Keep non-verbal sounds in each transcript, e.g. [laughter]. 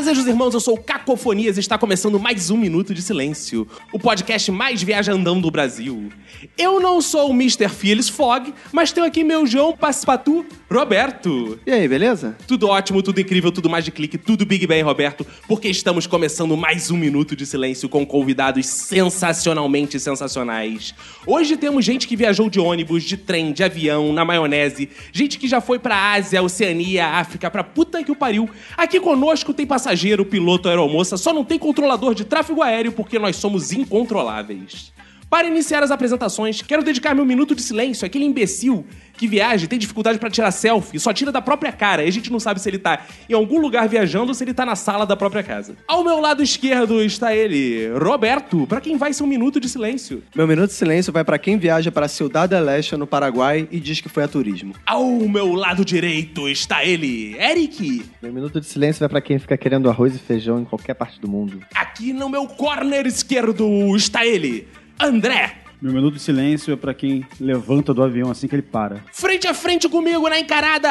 Fazejos irmãos, eu sou o Cacofonias e está começando mais um Minuto de Silêncio, o podcast mais viajandão do Brasil. Eu não sou o Mr. Phyllis Fogg, mas tenho aqui meu João Passepatu, Roberto. E aí, beleza? Tudo ótimo, tudo incrível, tudo mais de clique, tudo Big Bang, Roberto, porque estamos começando mais um Minuto de Silêncio com convidados sensacionalmente sensacionais. Hoje temos gente que viajou de ônibus, de trem, de avião, na maionese, gente que já foi pra Ásia, Oceania, África, pra puta que o pariu. Aqui conosco tem passageiro, piloto, aeromoça, só não tem controlador de tráfego aéreo porque nós somos incontroláveis. Para iniciar as apresentações, quero dedicar meu minuto de silêncio àquele imbecil que viaja e tem dificuldade pra tirar selfie, só tira da própria cara, e a gente não sabe se ele tá em algum lugar viajando ou se ele tá na sala da própria casa. Ao meu lado esquerdo está ele, Roberto, pra quem vai ser um minuto de silêncio. Meu minuto de silêncio vai pra quem viaja para Ciudad del Este, no Paraguai, e diz que foi a turismo. Ao meu lado direito está ele, Eric. Meu minuto de silêncio vai pra quem fica querendo arroz e feijão em qualquer parte do mundo. Aqui no meu corner esquerdo está ele, André. Meu minuto de silêncio é pra quem levanta do avião assim que ele para. Frente a frente comigo na encarada,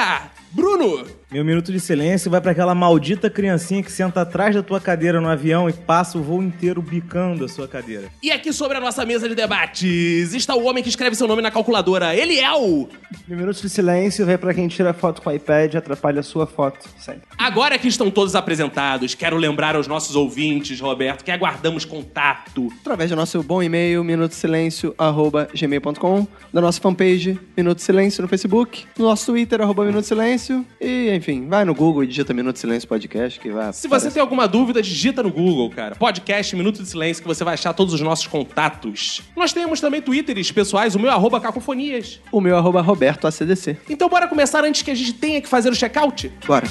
Bruno. Meu minuto de silêncio vai pra aquela maldita criancinha que senta atrás da tua cadeira no avião e passa o voo inteiro bicando a sua cadeira. E aqui sobre a nossa mesa de debates está o homem que escreve seu nome na calculadora, ele é o... Meu minuto de silêncio vai pra quem tira foto com o iPad e atrapalha a sua foto sempre. Agora que estão todos apresentados, quero lembrar aos nossos ouvintes, Roberto, que aguardamos contato. Através do nosso bom e-mail, minutosilêncio.gmail.com, da nossa fanpage, Minuto Silêncio no Facebook, no nosso Twitter, arroba Minuto Silêncio, e enfim, vai no Google e digita Minuto Silêncio Podcast, que vai... Se você tem alguma dúvida, digita no Google, cara. Podcast Minuto de Silêncio, que você vai achar todos os nossos contatos. Nós temos também Twitters pessoais, o meu é arroba cacofonias. O meu arroba Roberto ACDC. Então bora começar antes que a gente tenha que fazer o check-out? Bora.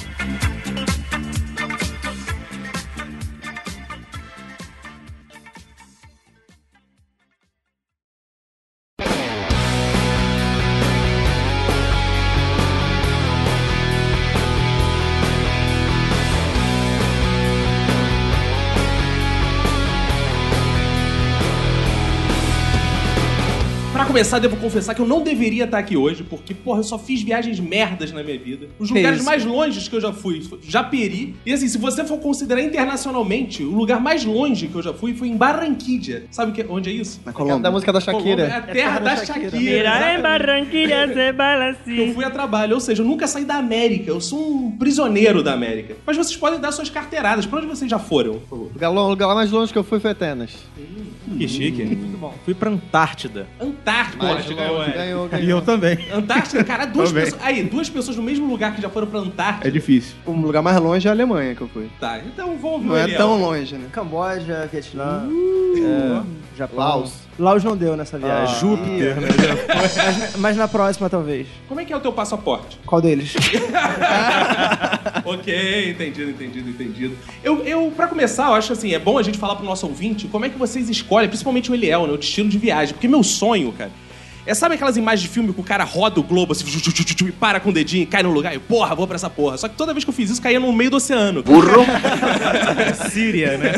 Pra começar, devo confessar que eu não deveria estar aqui hoje, porque, porra, eu só fiz viagens merdas na minha vida. Os lugares isso? mais longes que eu já fui, foi Japeri. E assim, se você for considerar internacionalmente, o lugar mais longe que eu já fui foi em Barranquilla. Sabe o que, onde é isso? Na Da Colômbia. música da Colômbia, É a Shakira. terra da Shakira. exatamente. Barranquilla [laughs] se bala Eu assim. fui a trabalho, ou seja, eu nunca saí da América. Eu sou um prisioneiro da América. Mas vocês podem dar suas carteiradas. Pra onde vocês já foram, por favor? O lugar, o lugar mais longe que eu fui foi Atenas. Que chique. Muito bom. Fui pra Antártida. Antártida. Mas Pô, ganhou, é. ganhou, E eu ganhou. também. Antártida, cara, duas Também. pessoas. Aí, duas pessoas no mesmo lugar que já foram pra Antártida. É difícil. O lugar mais longe é a Alemanha que eu fui. Tá, então vamos ouvir Não é tão longe, né? Camboja, Vietnã, Uh. é, Japão. Laos. Laos não deu nessa viagem. Ah, Júpiter, né? [laughs] Mas, mas na próxima, talvez. Como é que é o teu passaporte? Qual deles? [laughs] ok, entendido, entendido, entendido. Eu, eu, pra começar, eu acho assim, é bom a gente falar pro nosso ouvinte como é que vocês escolhem, principalmente o Eliel, né, o destino de viagem. Porque meu sonho, cara, é sabe aquelas imagens de filme que o cara roda o globo assim, e para com o dedinho e cai no lugar e porra, vou pra essa porra. Só que toda vez que eu fiz isso, caía no meio do oceano. Burro! [laughs] Síria, né?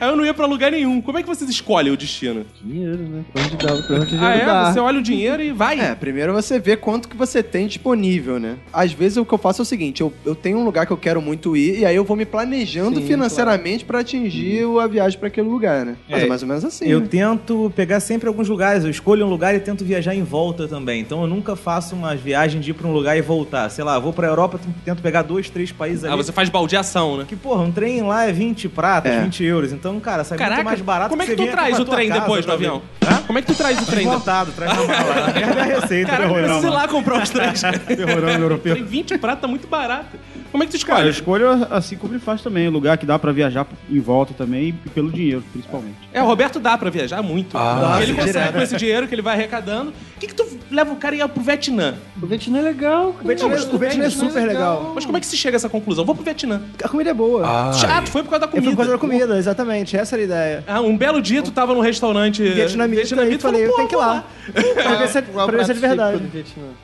Aí eu não ia pra lugar nenhum. Como é que vocês escolhem o destino? Dinheiro, né? Pra onde dá? Pra onde Ah, é? dá. Você olha o dinheiro e vai. É, primeiro você vê quanto que você tem disponível, né? Às vezes o que eu faço é o seguinte, eu, eu tenho um lugar que eu quero muito ir, e aí eu vou me planejando Sim, financeiramente pra atingir o- a viagem pra aquele lugar, né? Mas é, É, mais ou menos assim, Eu né? tento pegar sempre alguns lugares. Eu escolho um lugar e tento viajar em volta também. Então eu nunca faço umas viagens de ir pra um lugar e voltar. Sei lá, vou pra Europa, tento pegar dois, três países ali. Ah, você faz baldeação, né? Que, porra, um trem lá é 20 pratas, É. 20 euros. Então, cara, sai Caraca, muito mais barato como é que você tu traz o trem depois ver. avião? Hã? Como é que tu traz o trem depois? Montado, traz na mala. [laughs] Merda é a receita. Ir não, lá comprar os três. cara. [laughs] Terrorão europeu. Tem 20 pratos, tá muito barato. Como é que tu Cara, eu escolhe? escolho assim como ele faz também. Lugar que dá pra viajar em volta também e pelo dinheiro, principalmente. É, o Roberto dá pra viajar muito. Ah, ele consegue direto. com esse dinheiro que ele vai arrecadando. O que, que tu leva o cara e ia pro Vietnã. O Vietnã é legal. O Vietnã, o Vietnã é super legal. Mas como é que se chega a essa conclusão? Vou pro Vietnã. A comida é boa. Ai. Chato, foi por causa da Eu comida. fui por causa da comida, exatamente. Essa era a ideia. Ah, um belo dia tu tava num restaurante Vietnamita, e falei, eu tenho que ir lá. [laughs] Pra ver se é- pra ver se é de verdade.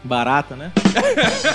Barata, né?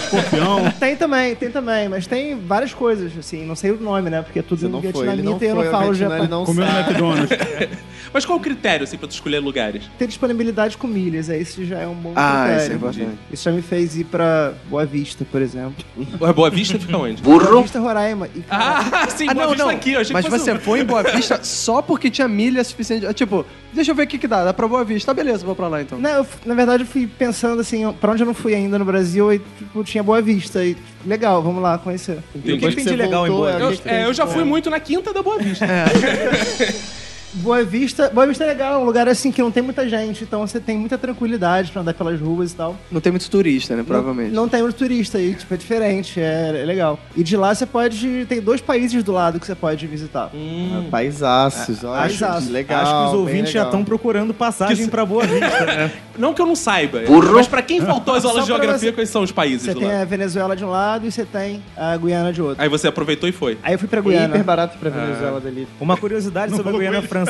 Escorpião. [laughs] Tem também, tem também, mas tem várias coisas, assim, não sei o nome, né? Porque é tudo Você não vietnamita e eu não falo não Comeu no. McDonald's. [laughs] Mas qual o critério, assim, pra tu escolher lugares? Tem disponibilidade com milhas, aí isso já é um bom Ah, critério. isso é importante. Isso já me fez ir pra Boa Vista, por exemplo. [laughs] Ué, Boa Vista fica onde? Boa Vista, Roraima. E, Ah, [laughs] sim, Ah, Boa não, Vista não. aqui. Eu achei Mas que você um- foi em Boa Vista só porque tinha milha suficiente. Tipo, deixa eu ver o que que dá. Dá pra Boa Vista. Tá, beleza, vou pra lá então. Não, eu na verdade eu fui pensando assim, pra onde eu não fui ainda no Brasil, e tipo, tinha Boa Vista. E legal, vamos lá conhecer. O que Depois tem que de você legal em voltou, Boa é, Eu, Vista? é, eu já fui muito na quinta da Boa Vista. [laughs] [laughs] Boa Vista, Boa Vista é legal, é um lugar assim que não tem muita gente, então você tem muita tranquilidade pra andar pelas ruas e tal. Não tem muito turista, né? Provavelmente. Não, não tem muito turista aí, tipo, é diferente, é, é legal. E de lá você pode. Tem dois países do lado que você pode visitar. Hum. Paisaços, olha. Paisaços. Legal. Acho que os ouvintes já estão procurando passagem pra Boa Vista, né? [laughs] Não que eu não saiba, mas pra quem faltou as aulas de geografia, você- quais são os países Você tem lado? a Venezuela de um lado e você tem a Guiana de outro. Aí você aproveitou e foi. Aí eu fui pra É Guiana. hiper barato pra Venezuela dali. Uma curiosidade sobre a Guiana Francesa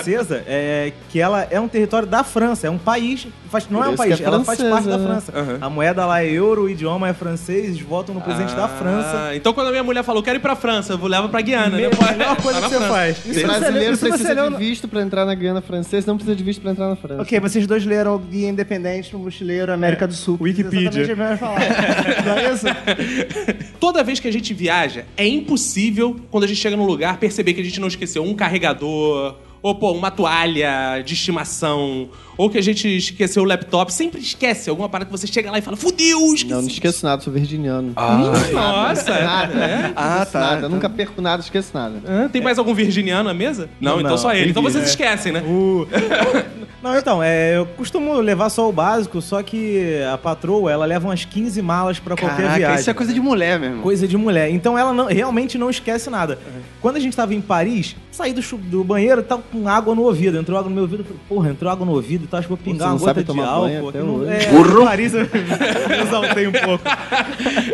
é que ela é um território da França, é um país, faz, não Por é um isso país, é ela faz parte da francesa, França. Aham. A moeda lá é euro, o idioma é francês, eles votam no presidente da França. Ah, Então quando a minha mulher falou, quero ir pra França, eu vou levar pra Guiana, né? Me- Pô, melhor coisa tá que você França. faz. Isso brasileiro você precisa leu de visto pra entrar na Guiana Francesa, não precisa de visto pra entrar na França. Ok, vocês dois leram Guia Independente no Mochileiro América do Sul. Wikipedia. O. Não é isso? [laughs] Toda vez que a gente viaja, é impossível, quando a gente chega num lugar, perceber que a gente não esqueceu um carregador, ou pô, uma toalha de estimação, ou que a gente esqueceu o laptop. Sempre esquece alguma parada que você chega lá e fala, fudeu, esqueci. Não, não esqueço nada, sou virginiano. Nossa, é? Nada. É? Ah, tá. nada, então- eu nunca perco nada, esqueço nada. Ah, tem mais algum virginiano na mesa? Não, Não, então não, só ele. Então vocês vi- esquecem, né? O- [laughs] Não, então, é, eu costumo levar só o básico, só que a patroa, ela leva umas 15 malas pra qualquer viagem. isso é coisa de mulher mesmo. Coisa de mulher. Então ela não- realmente não esquece nada. Quando a gente tava em Paris, saí do, do banheiro e tava com água no ouvido. Entrou água no meu ouvido. eu falei, Porra, entrou água no ouvido, então acho que vou pingar uma não sabe gota de tomar álcool. banho aqui até no- hoje. É, Paris eu me exaltei um pouco.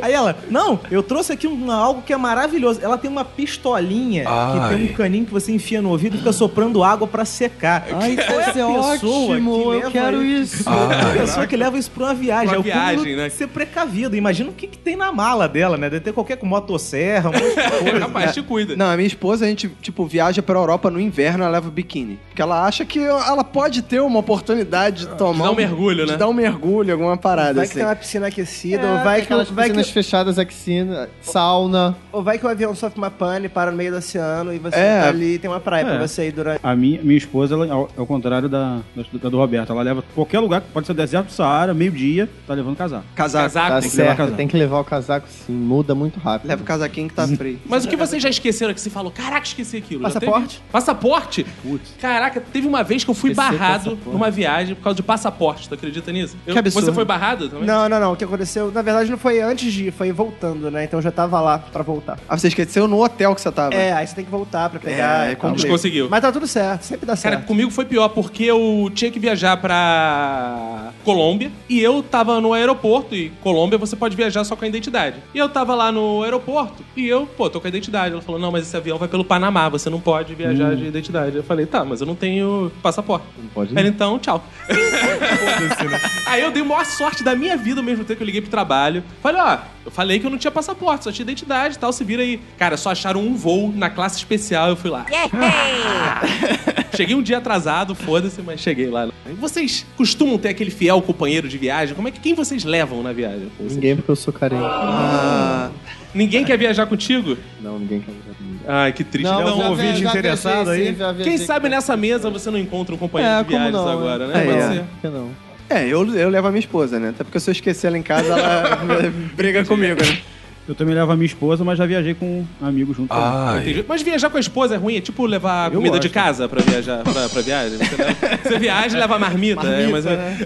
Aí ela, não, eu trouxe aqui um, algo que é maravilhoso. Ela tem uma pistolinha que Ai. tem um caninho que você enfia no ouvido e fica soprando água pra secar. Ai, isso Qual é que ótimo, leva eu quero isso. a pessoa que leva isso pra uma viagem. Pra é o viagem, né? ser precavido. Imagina o que, que tem na mala dela, né? Deve ter qualquer com motosserra, um monte de [laughs] coisa. Rapaz, te cuida. Não, a minha esposa, a gente, tipo, viaja pra Europa no inverno, ela leva biquíni. Porque ela acha que ela pode ter uma oportunidade de tomar... dar um mergulho, né? De dar um mergulho, alguma parada Vai que assim. tem uma piscina aquecida, É, ou, vai que, vai piscinas que, fechadas aqui, piscina, sauna. ou vai que o avião sofre uma pane, para no meio do oceano e você É. tá ali tem uma praia pra É. você ir durante. A minha, minha esposa, ela, ao, ao contrário da, da, do Roberto, ela leva qualquer lugar, pode ser deserto Saara, meio-dia, tá levando casaco. Casaco. Casaco. Tá tem que levar certo, casaco. tem que levar o casaco sim, muda muito rápido. Leva o casaquinho que tá frio. [laughs] Mas o que vocês já esqueceram que você falou? Caraca, esqueci aquilo. Passaporte? Passaporte? Caraca, teve uma vez que eu fui Esqueci barrado numa viagem por causa de passaporte. Tu acredita nisso? Eu- Que absurdo. Você foi barrado também? Não, não, não. O que aconteceu, na verdade, não foi antes de ir, foi voltando, né? Então eu já tava lá pra voltar. Ah, você esqueceu no hotel que você tava. É, aí você tem que voltar pra pegar. É. Mas conseguiu. Mas tá tudo certo, sempre dá Cara, certo. comigo foi pior, porque eu tinha que viajar pra Colômbia e eu tava no aeroporto, e Colômbia você pode viajar só com a identidade. E eu tava lá no aeroporto e eu, pô, tô com a identidade. Ela falou: não, mas esse avião vai pelo Panamá, você não pode viajar de identidade. Eu falei: tá, mas eu não tenho passaporte. Não pode Ela, então, tchau. Aí eu dei a maior sorte da minha vida ao mesmo tempo que eu liguei pro trabalho. Falei, ó, eu falei que eu não tinha passaporte, só tinha identidade e tal, se vira aí. Cara, só acharam um voo na classe especial, eu fui lá. [laughs] Cheguei um dia atrasado, foda-se, mas cheguei lá. Vocês costumam ter aquele fiel companheiro de viagem? Como é que quem vocês levam na viagem? Ninguém porque eu sou carente. Ah, Ninguém quer viajar contigo? Não, ninguém quer viajar comigo. Ai, que triste. Não, Não, um ouvinte interessado aí? Quem sabe nessa mesa você não encontra um companheiro É, de como viagens não, agora, né? É, Pode é. ser. Que não? é, eu, eu levo a minha esposa, né? Até porque se eu esquecer ela em casa, ela [laughs] briga comigo, né? Eu também levo a minha esposa, mas já viajei com um amigo junto. Ai. Entendi. Mas viajar com a esposa é ruim? É tipo levar Eu comida de gosto. casa pra viajar, pra, pra viagem? Você, leva- você viaja e leva marmita. é, mas é-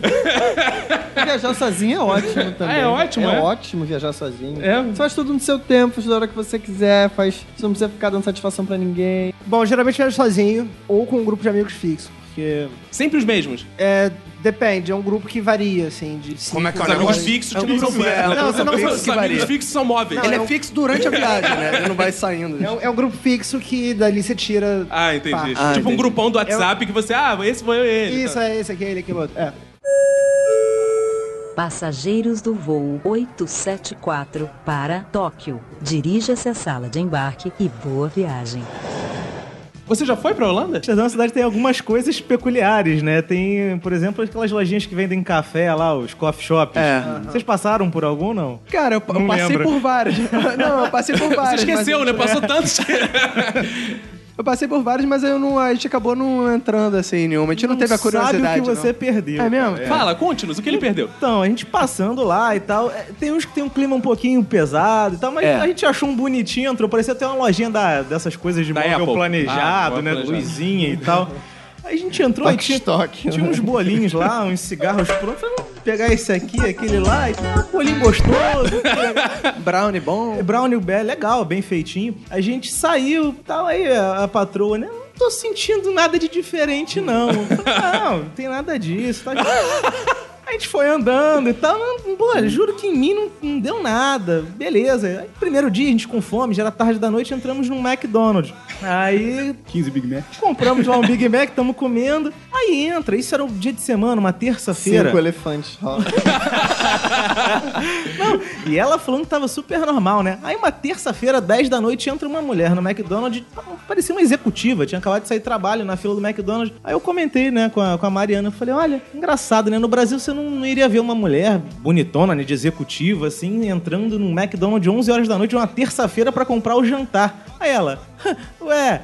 [laughs] Viajar sozinho é ótimo também. Ah, é ótimo, é? é? ótimo viajar sozinho. É. Você faz tudo no seu tempo, faz da hora que você quiser, faz. Você não precisa ficar dando satisfação pra ninguém. Bom, geralmente eu viajo sozinho ou com um grupo de amigos fixo. Porque Sempre os mesmos. é Depende, é um grupo que varia, assim, de Como é que é o Os amigos negócio? fixos, É um tipo, grupo- são- é, Não, você não Os precisa que amigos varia. fixos são móveis. Ele é fixo durante a [laughs] viagem, né? Ele não vai saindo. É um, é um grupo fixo que dali você tira. Ah, entendi. Ah, tipo um entendi. grupão do WhatsApp que você, ah, esse foi eu e ele. Isso, é esse, aquele, aquele outro. É. Passageiros do voo 874 para Tóquio. Dirija-se à sala de embarque e boa viagem. Você já foi pra Holanda? Amsterdã é uma cidade que tem algumas coisas peculiares, né? Tem, por exemplo, aquelas lojinhas que vendem café lá, os coffee shops. É. Vocês passaram por algum, não? Cara, eu, eu passei lembro. por várias. [laughs] Não, eu passei por Você várias. esqueceu, mas- né? Passou tantos. [laughs] Eu passei por várias, mas eu não, a gente acabou não entrando assim em nenhuma. A gente não, teve a curiosidade. Sabe o que você não. perdeu. É mesmo? Fala, conte-nos, o que ele perdeu? Então, a gente passando lá e tal, é, tem uns que tem um clima um pouquinho pesado e tal, mas É. a gente achou um bonitinho, entrou, parecia até uma lojinha da, dessas coisas de Da móvel Apple. planejado, Ah, né, planejado. luzinha e tal. [laughs] Aí a gente entrou e tinha, Stock. tinha uns bolinhos lá, uns cigarros prontos, falei, vamos pegar esse aqui, aquele lá, e um bolinho gostoso, [laughs] Brownie bom. brownie é legal, bem feitinho. A gente saiu, tal, aí a, a patroa, né, não tô sentindo nada de diferente, não. Falei, [laughs] Não, não tem nada disso, tá A gente foi andando e tal. Não, pô, juro que em mim não, não deu nada. Beleza. Aí, primeiro dia, a gente com fome, já era tarde da noite, entramos num McDonald's. Aí 15 Big Mac. compramos lá um Big Mac, [laughs] tamo comendo. Aí entra, isso era um dia de semana, uma terça-feira. Cinco elefantes. Ó. [laughs] E ela falando que tava super normal, né? Aí uma terça-feira, 10 da noite, entra uma mulher no McDonald's, parecia uma executiva, tinha acabado de sair trabalho na fila do McDonald's. Aí eu comentei, né, com a, com a Mariana, eu falei, olha, engraçado, né? No Brasil você não, não iria ver uma mulher bonitona, né, de executiva, assim, entrando num McDonald's 11 horas da noite, uma terça-feira pra comprar o jantar. Aí ela, ué...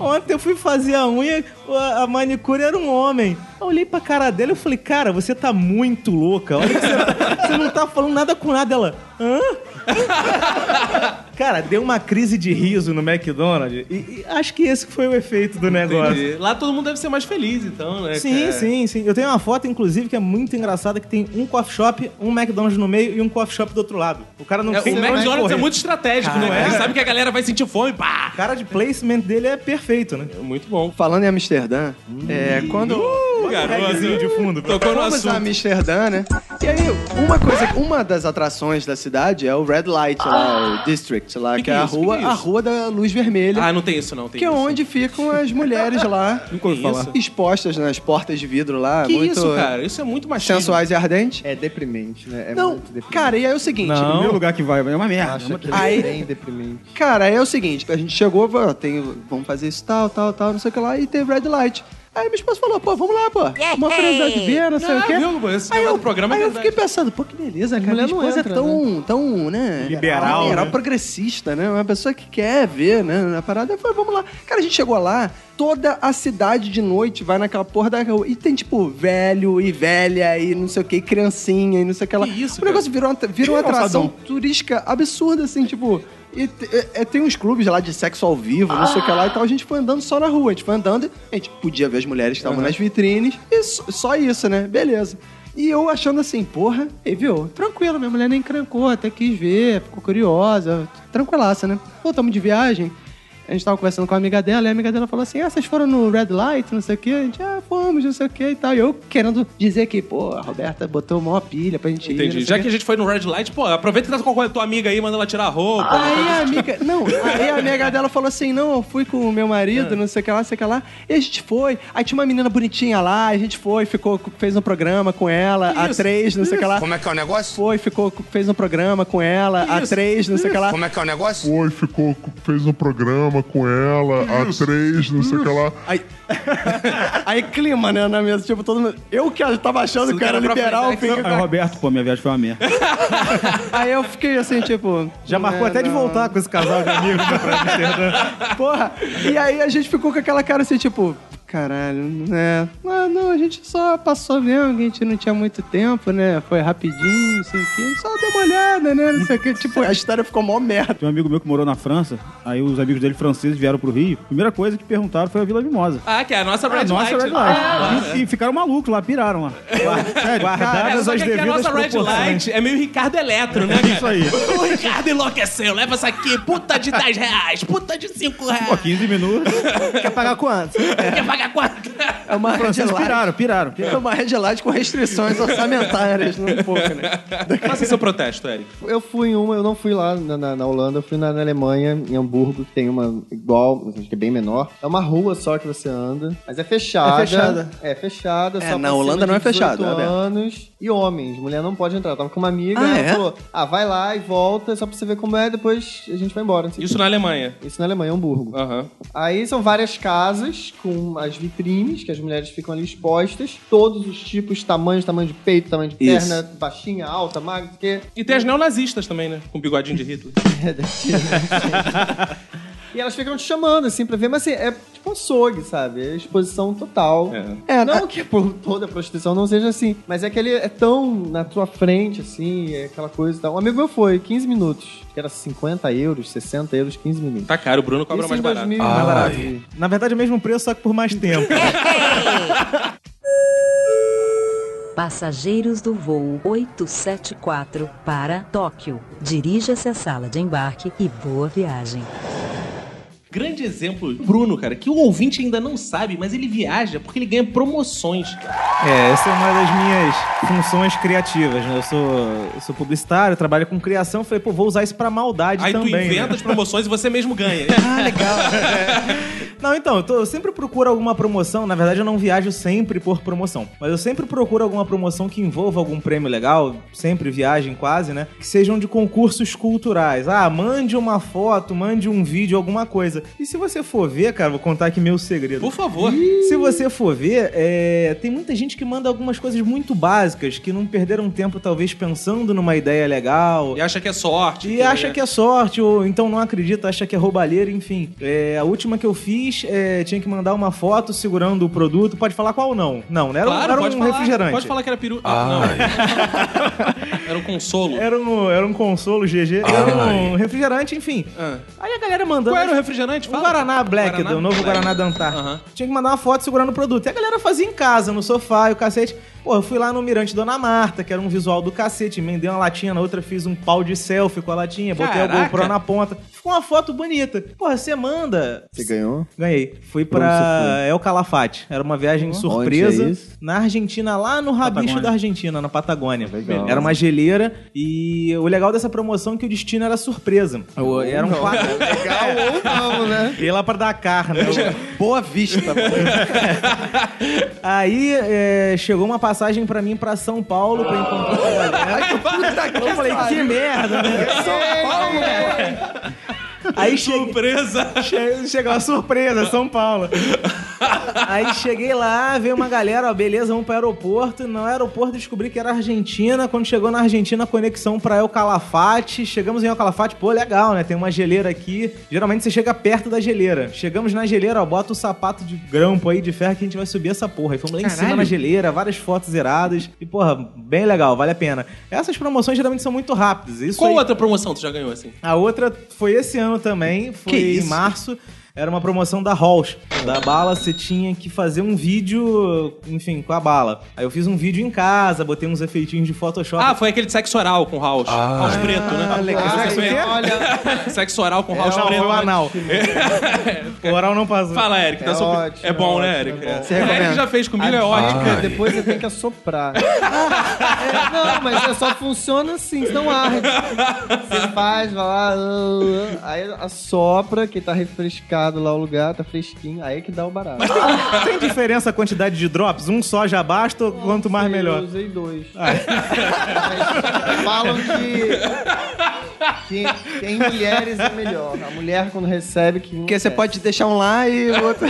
Ontem eu fui fazer a unha, a a manicure era um homem. Eu olhei pra cara dela e falei, cara, você tá muito louca. Olha que você, [laughs] você não tá falando nada com nada. Ela, hã? [laughs] Cara, deu uma crise de riso no McDonald's e, e acho que esse foi o efeito do negócio. Entendi. Lá todo mundo deve ser mais feliz, então, né? Sim, cara? sim, sim. Eu tenho uma foto, inclusive, que é muito engraçada, que tem um coffee shop, um McDonald's no meio e um coffee shop do outro lado. O cara não É, tem o McDonald's é muito estratégico, né? Ah, cara? é? Ele sabe que a galera vai sentir fome, pá! O cara de placement dele é perfeito, né? Muito bom. Falando em Amsterdã, é, quando Uh, Reguezinho de fundo. Tocou no a assunto. Amsterdã, né? E aí, uma coisa, uma das atrações da cidade é o Red Light lá, o District lá, que, que é é a isso? rua, Que que é a isso? rua da luz vermelha, Ah, não tem isso não, tem que é isso. onde ficam as [laughs] mulheres lá, Nunca ouvi falar. expostas nas portas de vidro lá, Que muito isso, cara? Isso é muito machismo. sensuais e ardentes. É deprimente, né? É Não, muito deprimente. cara, e aí é o seguinte, Não. O primeiro lugar que vai é uma merda. Acha é uma- que é Aí- bem deprimente. Cara, é o seguinte, a gente chegou, pô, tem, vamos fazer isso tal, tal, tal, não sei o que lá, e teve red light. Aí minha esposa falou, pô, vamos lá, pô. Uma curiosidade de ver, não sei Ah, o quê. viu, pô, esse aí negócio eu, programa é aí eu verdade. fiquei pensando, pô, que beleza, cara. mulher Minha não esposa entra, é tão, tão, né? Liberal, Liberal, né? progressista, né? Uma pessoa que quer ver, né? A parada. Eu falei, vamos lá. Cara, a gente chegou lá, toda a cidade de noite vai naquela porra da rua. E tem, tipo, velho e velha e não sei o que, criancinha e não sei o que lá. Que isso, o negócio virou, uma- virou uma atração turística absurda, assim, tipo. E é- é, tem uns clubes lá de sexo ao vivo, não sei o que lá e tal. A gente foi andando só na rua. A gente foi andando, a gente podia ver as mulheres que estavam nas vitrines. E só, só isso, né? Beleza. E eu achando assim, porra, e viu? Tranquilo, minha mulher nem crancou, até quis ver, ficou curiosa. Tranquilaça, né? Voltamos de viagem. A gente tava conversando com a amiga dela, e a amiga dela falou assim: Ah, vocês foram no Red Light, não sei o quê? A gente, ah, fomos, não sei o quê e tal. E eu querendo dizer que, pô, a Roberta botou maior pilha pra gente ir. não Entendi. Já que a gente foi no Red Light, pô, aproveita que tá com a tua amiga aí, manda ela tirar a roupa. Aí a amiga. Não, aí a amiga dela falou assim: não, eu fui com o meu marido, não sei o que lá, não sei o que lá. E a gente foi. Aí tinha uma menina bonitinha lá, a gente foi, ficou, fez um programa com ela, a três, não sei o que lá. Como é que é o negócio? Foi, ficou, fez um programa com ela, a três, não sei o que lá. Como é que é o negócio? Foi, ficou, fez um programa com ela, a três, não sei o que lá. Aí, [laughs] aí clima, né, na mesa, tipo, todo mundo. Eu que tava achando que era liberal, frente, fiquei- Aí, Roberto, pô, minha viagem foi uma merda. [laughs] aí eu fiquei assim, tipo. Já marcou é, até de voltar com esse casal de amigos né, pra Amsterdã. [laughs] Porra! E aí a gente ficou com aquela cara assim, tipo, caralho, né? Ah, não, a gente só passou mesmo, que a gente não tinha muito tempo, né? Foi rapidinho, não sei o quê. Só deu uma olhada, né? Não sei o quê. [laughs] Tipo, a história ficou mó merda. Tem um amigo meu que morou na França, aí os amigos dele franceses vieram pro Rio. Primeira coisa que perguntaram foi a Vila Mimosa. Ah, que é a nossa Red a nossa Light. Red Light. Ah, E, e ficaram malucos lá, piraram lá. Sério, É, Guardadas só as que aqui a devidas nossa Red. Light é meio Ricardo Eletro, né, cara? [laughs] Isso aí. O Ricardo enlouqueceu, leva essa aqui, puta de 10 reais, puta de 5 Pô, reais. 15 minutos. Quer pagar quanto? Quer pagar paga quanto? É uma red light. piraram, piraram, É piraram. uma red light com restrições orçamentárias, não um pouco, né? Faça seu protesto, Eric. Eu fui em uma, eu não fui lá na, na- na Holanda, eu fui na, na Alemanha, em Hamburgo, que tem uma igual, acho que é bem menor. É uma rua só que você anda, mas é fechada. É fechada. É fechada. É, só na Holanda não é de 18 fechado, é anos e homens. Mulher não pode entrar. Eu tava com uma amiga, Ah, ela é? falou, ah, vai lá e volta, só pra você ver como é, depois a gente vai embora. Isso na Alemanha. Isso na Alemanha, Hamburgo. Aham. Aí são várias casas com as vitrines, que as mulheres ficam ali expostas. Todos os tipos, tamanhos, tamanho de peito, tamanho de Isso. perna, baixinha, alta, magra, que E tem as neonazistas também, né? Com bigodinho de Hitler. [laughs] [laughs] E elas ficam te chamando, assim, pra ver, mas assim, é tipo açougue, sabe? É exposição total. É, não que por toda a prostituição não seja assim, mas é que ele é tão na tua frente, assim, é aquela coisa e tal. Um amigo meu foi, 15 minutos. Que era 50 euros, 60 euros, 15 minutos. Tá caro, o Bruno cobra Isso mais em barato. 2000, Ah, mais barato. ai. Na verdade, é o mesmo preço, só que por mais tempo. [laughs] Passageiros do voo 874 para Tóquio. Dirija-se à sala de embarque e boa viagem. Grande exemplo, Bruno, cara, que o ouvinte ainda não sabe, mas ele viaja porque ele ganha promoções. É, essa é uma das minhas funções criativas, né? Eu sou, eu sou publicitário, trabalho com criação, falei, pô, vou usar isso pra maldade Aí tu também. inventa né? as promoções e você mesmo ganha. [laughs] Ah, legal. [laughs] Não, então, eu, tô- eu sempre procuro alguma promoção. Na verdade, eu não viajo sempre por promoção. Mas eu sempre procuro alguma promoção que envolva algum prêmio legal. Sempre viagem quase, né? Que sejam de concursos culturais. Ah, mande uma foto, mande um vídeo, alguma coisa. E se você for ver, cara, vou contar aqui meu segredo. Por favor. Se você for ver, é, tem muita gente que manda algumas coisas muito básicas, que não perderam tempo, talvez, pensando numa ideia legal. E acha que é sorte. E acha que é sorte, ou então não acredita, acha que é roubalheira, enfim. É, a última que eu fiz, é, tinha que mandar uma foto segurando o produto. Pode falar qual não? Não, né? Era, um- Claro, era pode um falar, refrigerante. Pode falar que era peru. Ah, não. [laughs] era um consolo. Era um, era um consolo GG, era um refrigerante, enfim. Ah. Aí a galera mandando. Qual era o refrigerante? Um Fala. Guaraná Black, Guaraná do novo Black. Guaraná da Antártica. Aham. Tinha que mandar uma foto segurando o produto. E a galera fazia em casa, no sofá e o cacete. Pô, eu fui lá no Mirante Dona Marta, que era um visual do cacete. Emendei uma latinha na outra, fiz um pau de selfie com a latinha, botei Caraca. o GoPro na ponta. Ficou uma foto bonita. Porra, você manda. Você ganhou? Ganhei. Fui Pra El Calafate. Era uma viagem surpresa Onde é isso? na Argentina, lá no rabicho Patagônia. da Argentina, na Patagônia. Legal. Era uma geleira e o legal dessa promoção é que o destino era surpresa. Eu- Era um quadro. Legal ou não, né? Ia lá pra Dakar, né? Boa vista, mano. [laughs] Aí é, chegou uma passagem pra mim pra São Paulo pra encontrar a [laughs] galera. Eu falei, que merda, né? São Paulo, né? Aí [laughs] cheguei, Surpresa! che- chegou a surpresa, São Paulo. Aí cheguei lá, veio uma galera, ó, beleza, vamos pro aeroporto. No aeroporto descobri que era Argentina. Quando chegou na Argentina, conexão pra El Calafate. Chegamos em El Calafate, pô, legal, né? Tem uma geleira aqui. Geralmente você chega perto da geleira. Chegamos na geleira, ó, bota o sapato de grampo aí de ferro que a gente vai subir essa porra. E fomos lá em cima na geleira, várias fotos iradas. E, porra, bem legal, vale a pena. Essas promoções geralmente são muito rápidas. Isso Qual aí- outra promoção tu já ganhou assim? a outra foi esse ano também, foi em março. Era uma promoção da Halls. Da bala, você tinha que fazer um vídeo, enfim, com a bala. Aí eu fiz um vídeo em casa, botei uns efeitinhos de Photoshop. Ah, foi aquele de sexo oral com House. House preto, né? legal. Você Ah, Olha, [laughs] Sexo oral com House não, preto. foi o anal. [laughs] o oral não passou. Fala, Eric. dá É opinião. ótimo, é bom, é né, Eric? é bom. É. Você O Eric já fez comigo, é ótimo. dica, depois você tem que assoprar. [laughs] É, não, mas é só funciona assim, senão arde. Você faz, vai lá, uh, aí assopra, que tá refrescado lá o lugar, tá fresquinho, aí que dá o barato. Tem diferença a quantidade de drops? Um só já basta ou quanto mais Sei, melhor? Eu usei dois. [laughs] Mas falam que, que, que em mulheres é melhor. A mulher, quando recebe, que. Porque você pode deixar um lá e o outro.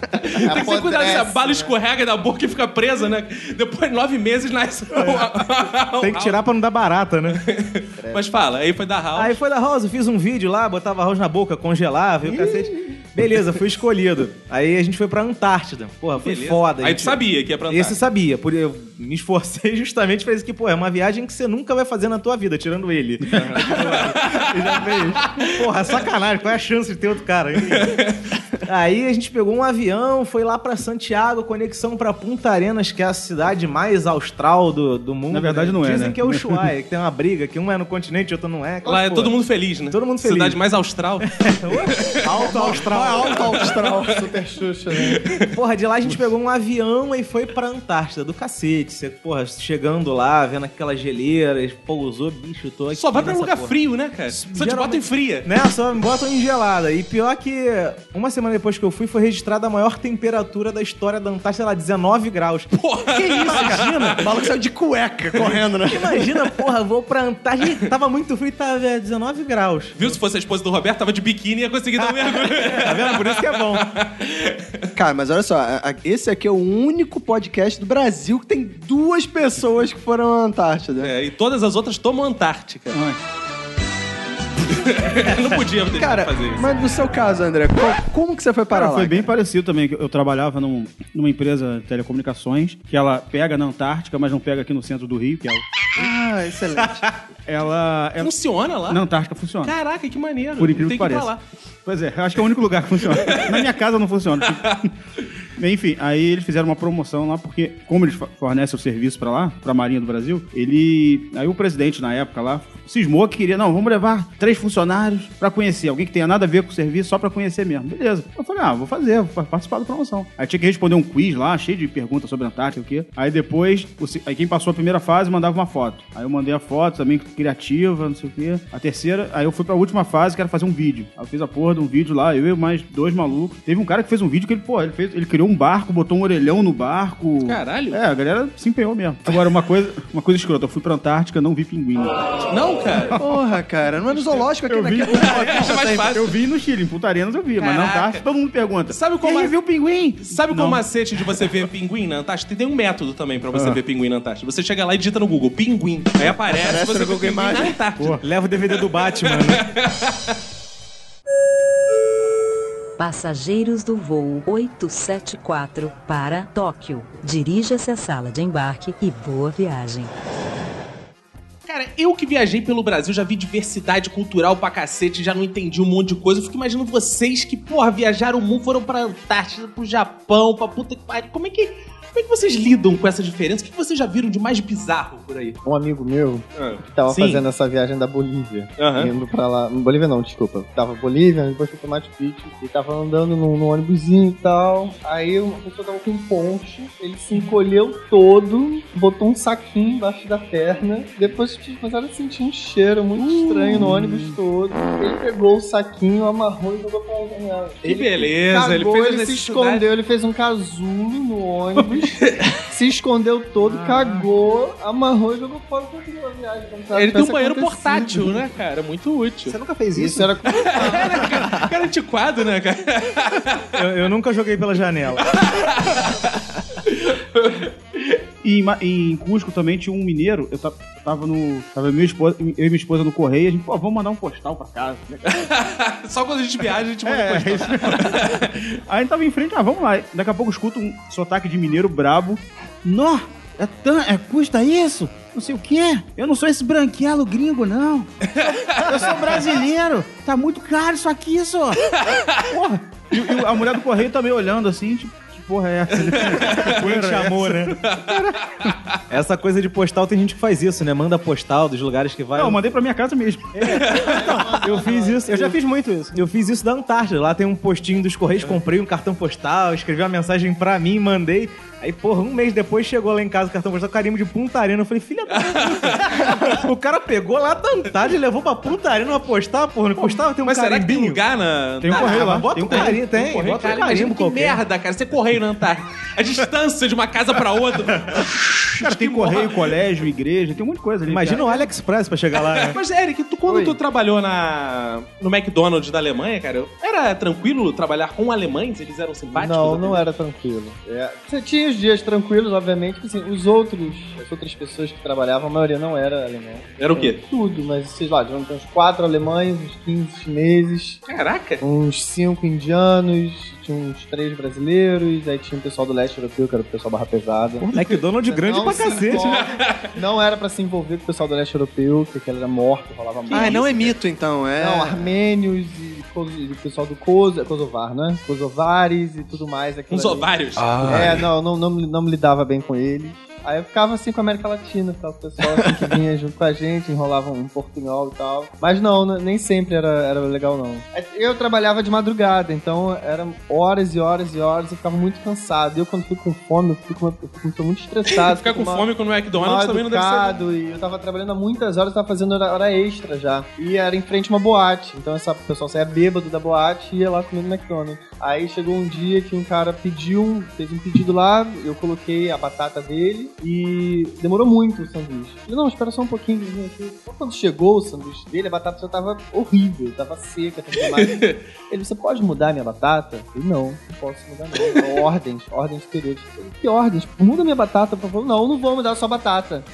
Tem que ter cuidado se a bala escorrega da boca e fica presa, né? Depois de nove meses nasce. Tem que tirar pra não dar barata, né? Mas fala, aí foi da House. Aí foi da House, eu fiz um vídeo lá, botava arroz na boca, congelava e o cacete. Beleza, fui escolhido. Aí a gente foi pra Antártida. Porra, foi Beleza. foda. Aí gente- tu sabia que ia pra Esse Antártida. sabia, por eu me esforcei [laughs] justamente pra isso que, pô, é uma viagem que você nunca vai fazer na tua vida, tirando ele. Ele já fez. Porra, sacanagem, qual é a chance de ter outro cara? Aí a gente pegou um avião, foi lá pra Santiago, conexão pra Punta Arenas, que é a cidade mais austral do, do mundo. Na verdade, não é, Dizem né? que é Ushuaia, que tem uma briga, que um é no continente, outro não é. Lá é porra. todo mundo feliz, né? Todo mundo feliz. Cidade mais austral. [laughs] Alto austral. Alto austral. Super Xuxa, né? Porra, de lá a gente pegou um avião e foi pra Antártida, do cacete. Você, porra, chegando lá, vendo aquelas geleiras, pousou, bicho, tô aqui Só vai pra um lugar porra. frio, né, cara? Só te bota em fria. Né? Só me botam em gelada. E pior que uma semana depois que eu fui, foi registrada a maior temperatura da história da Antártida, lá, 19 graus. Porra. Que isso, imagina? O maluco saiu de cueca [laughs] correndo, né? Imagina, porra, vou pra Antártida. Tava muito frio, tava é, 19 graus. Viu? Se fosse a esposa do Roberto, tava de biquíni e ia conseguir dar um mergulho. [laughs] Tá vendo? Por isso que é bom. [laughs] Cara, mas olha só, a- a- esse aqui é o único podcast do Brasil que tem duas pessoas que foram à Antártida. É, e todas as outras tomam Antártica. [laughs] Não podia Cara, fazer isso. mas no seu caso, André, como que você foi parar Cara, lá? foi bem parecido também. que Eu trabalhava num- numa empresa de telecomunicações que ela pega na Antártica, mas não pega aqui no centro do Rio, que é o... Ah, excelente. [laughs] Ela... ela- Funciona lá? Na Antártica funciona. Caraca, que maneiro. Por incrível Tem que pra pareça. Pois é, eu acho que é o único lugar que funciona. [laughs] Na minha casa não funciona. Enfim, aí eles fizeram uma promoção lá, porque como eles fornecem o serviço pra lá, pra Marinha do Brasil, ele... Aí o presidente, na época lá, cismou que queria, não, vamos levar três funcionários pra conhecer, alguém que tenha nada a ver com o serviço, só pra conhecer mesmo. Beleza. Eu falei, ah, vou fazer, vou participar da promoção. Aí tinha que responder um quiz lá, cheio de perguntas sobre a Antártica, o quê. Aí depois, aí quem passou a primeira fase mandava uma foto. Aí eu mandei a foto, também criativa, não sei o quê. A terceira, aí eu fui pra última fase, que era fazer um vídeo. Aí eu fiz a porra de um vídeo lá, eu e mais dois malucos. Teve um cara que fez um vídeo que ele, pô, ele, fez, ele criou um barco, botou um orelhão no barco. Caralho. É, a galera se empenhou mesmo. Agora, uma coisa, uma coisa escrota, eu fui pra Antártica, não vi pinguim. Não, cara. Porra, cara, não é no zoológico aqui Eu vi, naquele... [laughs] Acho mais fácil. eu vi no Chile, em Punta Arenas eu vi, mas na Caraca. Antártica todo mundo pergunta. Sabe como "E aí, é- viu pinguim? Sabe qual macete de você ver pinguim na Antártida? Tem um método também pra Ah. você ver pinguim na Antártida. Você chega lá e digita no Google, pinguim. Aí aparece, Aparece você no vê Google pinguim na Imagens. Antártida. Leva o DVD do Batman, né? [laughs] Passageiros do voo 874 para Tóquio. Dirija-se à sala de embarque e boa viagem. Cara, eu que viajei pelo Brasil, já vi diversidade cultural pra cacete, já não entendi um monte de coisa. Eu fico imaginando vocês que, porra, viajaram o mundo, foram pra Antártida, pro Japão, pra puta que pariu. Como é que, como é que vocês lidam com essa diferença? O que vocês já viram de mais bizarro por aí? Um amigo meu que tava Sim. fazendo essa viagem da Bolívia. Aham. Indo pra lá. Bolívia não, desculpa. Tava Bolívia, depois foi pro Machu Picchu. E tava andando num, num ônibusinho e tal. Aí uma pessoa tava com um ponche. Ele se encolheu todo, botou um saquinho embaixo da perna. Depois tipo, começaram a sentir um cheiro muito estranho no ônibus todo. Ele pegou o saquinho, amarrou e jogou pra janela. Que beleza, ele cagou, fez a ele se escondeu, ele fez um casulo no ônibus, [laughs] se escondeu todo, cagou, amarrou e jogou fora e continuou a viagem. como nada Ele tem um banheiro acontecido. portátil, né, cara? Muito útil. Você nunca fez isso? Isso era [laughs] Cara antiquado, né, cara? Eu, eu nunca joguei pela janela. [laughs] E em, em Cusco também tinha um mineiro, eu ta- tava no. Tava minha esposa, eu e minha esposa no correio, a gente, pô, vamos mandar um postal pra casa. [laughs] Só quando a gente viaja, a gente manda É, postal. é isso mesmo. [laughs] Aí a gente tava em frente, ah, vamos lá. Daqui a pouco eu escuto um sotaque de mineiro brabo. Nó, é, é custa isso? Não sei o quê. Eu não sou esse branquelo gringo, não. Eu sou brasileiro. Tá muito caro isso aqui, só. [laughs] Porra. E, e a mulher do correio também olhando assim, tipo, porra é essa? [laughs] Quem chamou, né? [laughs] Essa coisa de postal tem gente que faz isso, né? Manda postal dos lugares que vai. Não, eu mandei pra minha casa mesmo. Eu fiz isso. Eu já fiz muito isso. Eu fiz isso da Antártida. Lá tem um postinho dos Correios, comprei um cartão postal, escrevi uma mensagem pra mim, mandei. Aí, porra, um mês depois chegou lá em casa o cartão postal, carimbo de Punta Arena. Eu falei, filha da puta. [laughs] o cara pegou lá da Antártida e levou pra Punta Arena pra postar, porra. Não postava, tem um Mas será que tem carimbinho. lugar na. Tem um correio lá. Bota Tem um um correio. carimbo, tem. Correio, Bota um cara, imagina carimbo que merda, cara. Você correio na Antártida. A distância de uma casa pra outra. Cara, [laughs] tem correio, colégio, igreja, tem um monte de coisa ali. Imagina cara. o AliExpress pra chegar lá, né? [laughs] Mas, Eric, tu, quando tu trabalhou na, no McDonald's da Alemanha, cara, era tranquilo trabalhar com alemães? Eles eram simpáticos? Não, não era tranquilo. É, você tinha os dias tranquilos, obviamente, assim, os outros, as outras pessoas que trabalhavam, a maioria não era alemã. Era o quê? Tudo, mas sei lá, devia ter uns quatro alemães, uns 15 chineses, Caraca. uns cinco indianos, tinha uns três brasileiros, aí tinha o pessoal do leste europeu, que era o pessoal barra pesada. Pô, McDonald's grande Não pra cacete. envolve- Não era pra se envolver com o pessoal do leste europeu, porque aquele era morto, rolava morte. Ah, não é mito então, é. Não, armênios e, e o pessoal do Kosovo, Kosovar, né? Kosovares e tudo mais. aquilo Uns ali. ovários. É, não, não, não, me- não me lidava bem com eles. Aí eu ficava assim com a América Latina, ficava com o pessoal assim, que vinha junto com a gente, enrolava um portunhol e tal. Mas não, n- nem sempre era, era legal, não. É, Eu trabalhava de madrugada, então eram horas e horas e horas, eu ficava muito cansado. Eu, quando fico com fome, eu fico, eu fico muito estressado. Ficar com mal- fome com o McDonald's também não deve ser. e eu tava trabalhando há muitas horas, tava fazendo hora, hora extra já. E era em frente a uma boate. Então essa, o pessoal saía bêbado da boate e ia lá comendo McDonald's. Aí chegou um dia que um cara pediu, fez um pedido lá, eu coloquei a batata dele e demorou muito o sanduíche. Ele, não, espera só um pouquinho. Só quando chegou o sanduíche dele, a batata já tava horrível, tava seca, tava. [laughs] Ele, você pode mudar a minha batata? Eu falei, não, não posso mudar não. Ordens, ordens superiores. Eu falei, que ordens? Muda minha batata, por favor. Não, não vou mudar a sua batata.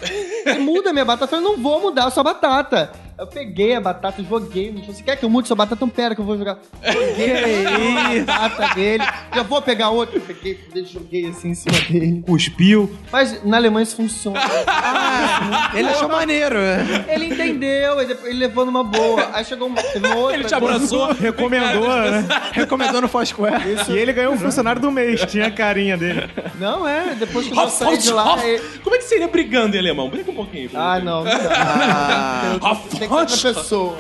Muda minha batata. Eu falei, não vou mudar a sua batata. Eu peguei a batata, joguei. Você quer que eu mude sua batata? Então pera que eu vou jogar. Joguei [laughs] a batata dele. Já vou pegar outra. Eu peguei, joguei assim em cima dele. Cuspiu. Mas na Alemanha isso funciona. Ele achou maneiro. Ele entendeu, ele, ele levou numa boa. Aí chegou uma, teve uma outra. Ele te abraçou. Recomendou, [laughs] né? Recomendou no Foursquare. E ele ganhou um funcionário do mês, tinha a carinha dele. Não, é, depois que eu saí de lá. é- Como é que seria brigando em alemão? Briga um pouquinho. Ah, não, não. Ah, Tem que ser outra pessoa.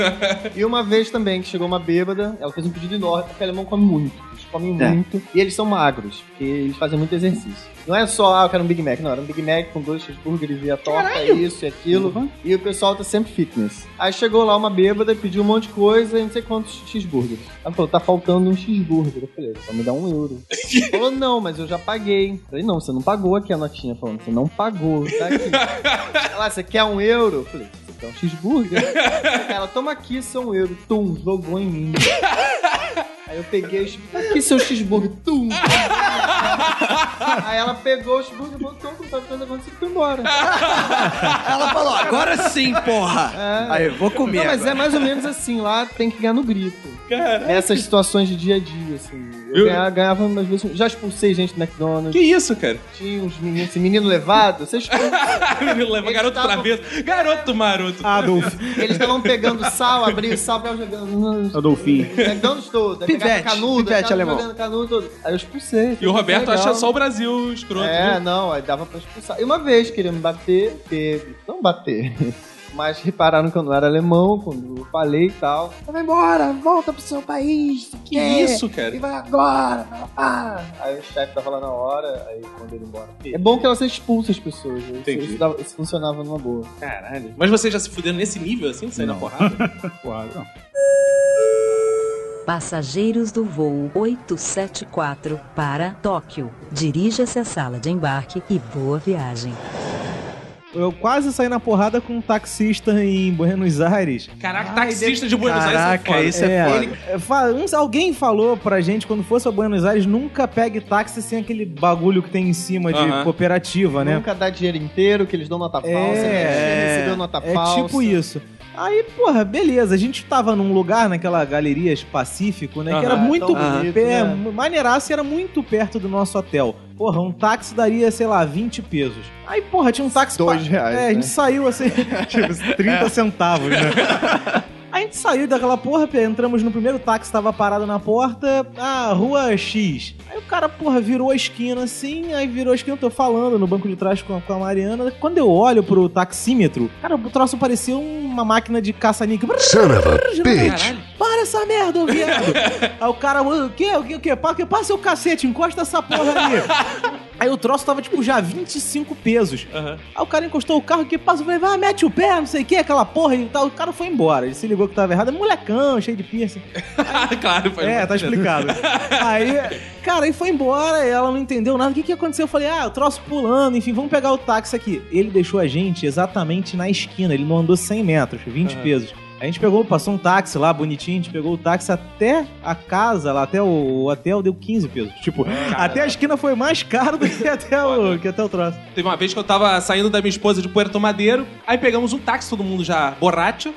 E uma vez também que chegou uma bêbada, ela fez um pedido enorme, porque alemão come muito. Eles comem É. muito. E eles são magros, porque eles fazem muito exercício. Não é só, ah, eu quero um Big Mac. Não, era um Big Mac com dois cheeseburgers e a torta, isso e aquilo. E o pessoal tá sempre fitness. Aí chegou lá uma bêbada, pediu um monte de coisa e não sei quantos cheeseburgers. Ela falou, tá faltando um cheeseburger. Eu falei, só me dá um euro. Ela [laughs] falou, não, mas eu já paguei. Eu falei, não, você não pagou aqui a notinha. Falando, você não pagou, tá aqui. [laughs] Ela, você quer um euro? Eu falei, você quer um cheeseburger? [laughs] Ela, toma aqui seu um euro. Tum, jogou em mim. [laughs] Aí eu peguei o cheeseburger. Aqui seu cheeseburger. Tum. Aí ela pegou o cheeseburger, botou com o papel da e foi embora. [laughs] Ela falou, agora sim, porra. É. Aí, vou comer Não, mas agora. é mais ou menos assim, lá tem que ganhar no grito. Nessas situações de dia a dia, assim. Eu, Eu- ganhava, ganhava umas vezes. Já expulsei gente do McDonald's. Que isso, cara? Tinha uns meninos, esse menino levado, vocês Menino garoto tavam- travesso. Garoto maroto. Adolf. Eles estavam pegando sal, abriu o sal, jogando. Adolfinho. McDonald's todo. Aí pegava Pivete, canudo, pivete ficava alemão. jogando canudo todo. Aí eu expulsei. E o Roberto Legal. acha só o Brasil escroto. É, viu? não, aí dava pra expulsar. E uma vez queriam me bater, porque. Não bater. Mas repararam que eu não era alemão quando eu falei e tal. Vai embora, volta pro seu país. Que isso, cara? E vai agora, ah. Aí o chefe tava lá na hora, aí quando ele embora. É bom que ela se expulsa as pessoas. Isso, Entendi. isso, dava- isso funcionava numa boa. Caralho. Mas vocês já se fuderam nesse nível, assim, sair na porrada? [laughs] Claro, não. Passageiros do voo 874 para Tóquio. Dirija-se à sala de embarque e boa viagem. Eu quase saí na porrada com um taxista em Buenos Aires. Caraca, taxista de Buenos Aires Caraca, é foda. isso é, foda. ele- é, alguém falou pra gente, quando fosse a Buenos Aires, nunca pegue táxi sem aquele bagulho que tem em cima de Aham. cooperativa, né? Nunca dá dinheiro inteiro, que eles dão nota falsa. né? É, recebeu nota é falsa. tipo isso. Aí, porra, beleza. A gente tava num lugar, naquela galeria Pacífico, né? Que era muito. Tão bonito, pé, né? Maneiraço e era muito perto do nosso hotel. Porra, um táxi daria, sei lá, 20 pesos. Aí, porra, tinha um táxi. Dois pa- reais, É, a né? gente saiu assim, [laughs] tipo, 30 centavos, né? [laughs] A gente saiu daquela porra, entramos no primeiro táxi, tava parado na porta, ah, rua X. Aí o cara, porra, virou a esquina assim, aí virou a esquina, eu tô falando no banco de trás com a, com a Mariana. Quando eu olho pro taxímetro, cara, o troço parecia uma máquina de caça-níquel. Son of a bitch. Caralho. Para essa merda, ô [laughs] viado! Aí o cara, o quê? O quê? O quê? Passa, o cacete, encosta essa porra aí. [laughs] Aí o troço tava, tipo, já 25 pesos. Aham. Aí o cara encostou o carro que passa, falei, vai, mete o pé, não sei o que, aquela porra e tal. O cara foi embora. Ele se ligou que tava errado. É molecão, cheio de piercing. [laughs] claro, foi. É, tá explicado. aí, cara, aí foi embora, ela não entendeu nada. O que que aconteceu? Eu falei, ah, o troço pulando, enfim, vamos pegar o táxi aqui. Ele deixou a gente exatamente na esquina, ele não andou 100 metros, 20 pesos. A gente pegou, passou um táxi lá, bonitinho, a gente pegou o táxi até a casa, lá até o hotel, deu 15 pesos. Tipo, até a esquina foi mais caro do que até o, que até o troço. Teve uma vez que eu tava saindo da minha esposa de Puerto Madeiro, aí pegamos um táxi, todo mundo já borracho.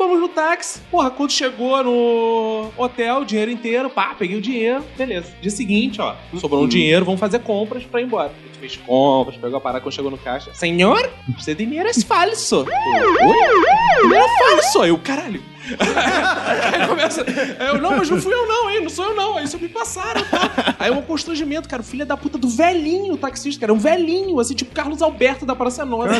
Vamos fomos no táxi. Porra, quando chegou no hotel, dinheiro inteiro, pá, peguei o dinheiro, beleza. Dia seguinte, ó, sobrou um dinheiro, vamos fazer compras pra ir embora. A gente fez compras, pegou a parada quando chegou no caixa. Senhor, seu dinheiro é falso. Eu, Oi? Dinheiro é falso. Aí eu, caralho. [laughs] Aí começa. Eu, não, mas não fui eu, não, hein? Não sou eu, não. Aí isso me passaram, tá? Aí um constrangimento, cara. O filho da puta do velhinho taxista, cara. Um velhinho, assim, tipo Carlos Alberto da Praça Nossa.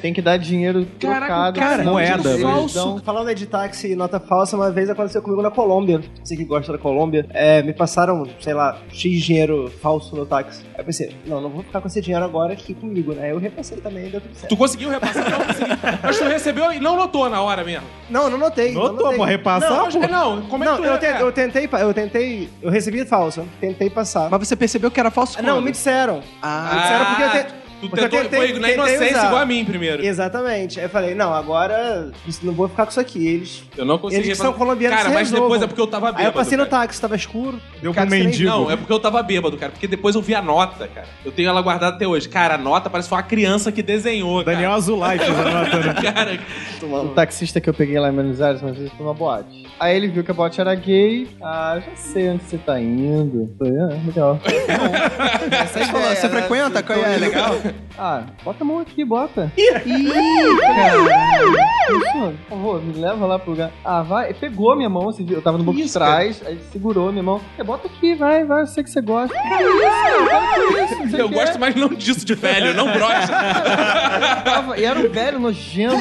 Tem que dar dinheiro Caraca, trocado. cara, moeda. Falso. dão- Falando aí de táxi e nota falsa, uma vez aconteceu comigo na Colômbia. Você que gosta da Colômbia, é, me passaram, sei lá, X dinheiro falso no táxi. Aí eu pensei, não, não vou ficar com esse dinheiro agora aqui comigo, né? Eu repassei também, deu tudo certo. Tu conseguiu repassar? Não, consegui. Mas tu recebeu e não notou na hora mesmo. Não, não notei. Não Notou, notei. pô, repassar, Não, Mas, não, como é que Não, tu... eu, te- é. eu tentei, pa- eu tentei, eu recebi falso, tentei passar. Mas você percebeu que era falso não, quando? me disseram. Ah, me disseram porque eu te- tu porque eu tentou, tentei- foi na tentei inocência usar. igual a mim primeiro. Exatamente. Aí eu falei, não, agora não vou ficar com isso aqui. Eles, Eu não consegui. eles que são colombianos Cara, se mas resolvam. depois é porque eu tava bêbado. Aí eu passei no cara. táxi, tava escuro. Deu Cara, você nem- mendigo. Não, é porque eu tava bêbado, cara. Porque depois eu vi a nota, cara. Eu tenho ela guardada até hoje. Cara, a nota parece que foi uma criança que desenhou, Daniel Azulay fez a [laughs] nota, né? cara. cara. O taxista que eu peguei lá em Buenos Aires, uma vez foi numa boate. Aí ele viu que a boate era gay. Ah, já sei onde você tá indo. Falei, ah, legal. [laughs] Essa Você falou, você frequenta? Qual é? É legal? [laughs] Ah, bota a mão aqui, bota. [laughs] Ih, cara. Isso, por favor, me leva lá pro lugar. Ah, vai. Pegou a minha mão, você viu? Eu tava no banco de trás, aí segurou a minha mão. É, bota aqui, vai, vai, eu sei que você gosta. Que isso? Para com isso, sei Eu o que gosto mais não disso de velho, não brocha. [laughs] e era um velho nojento.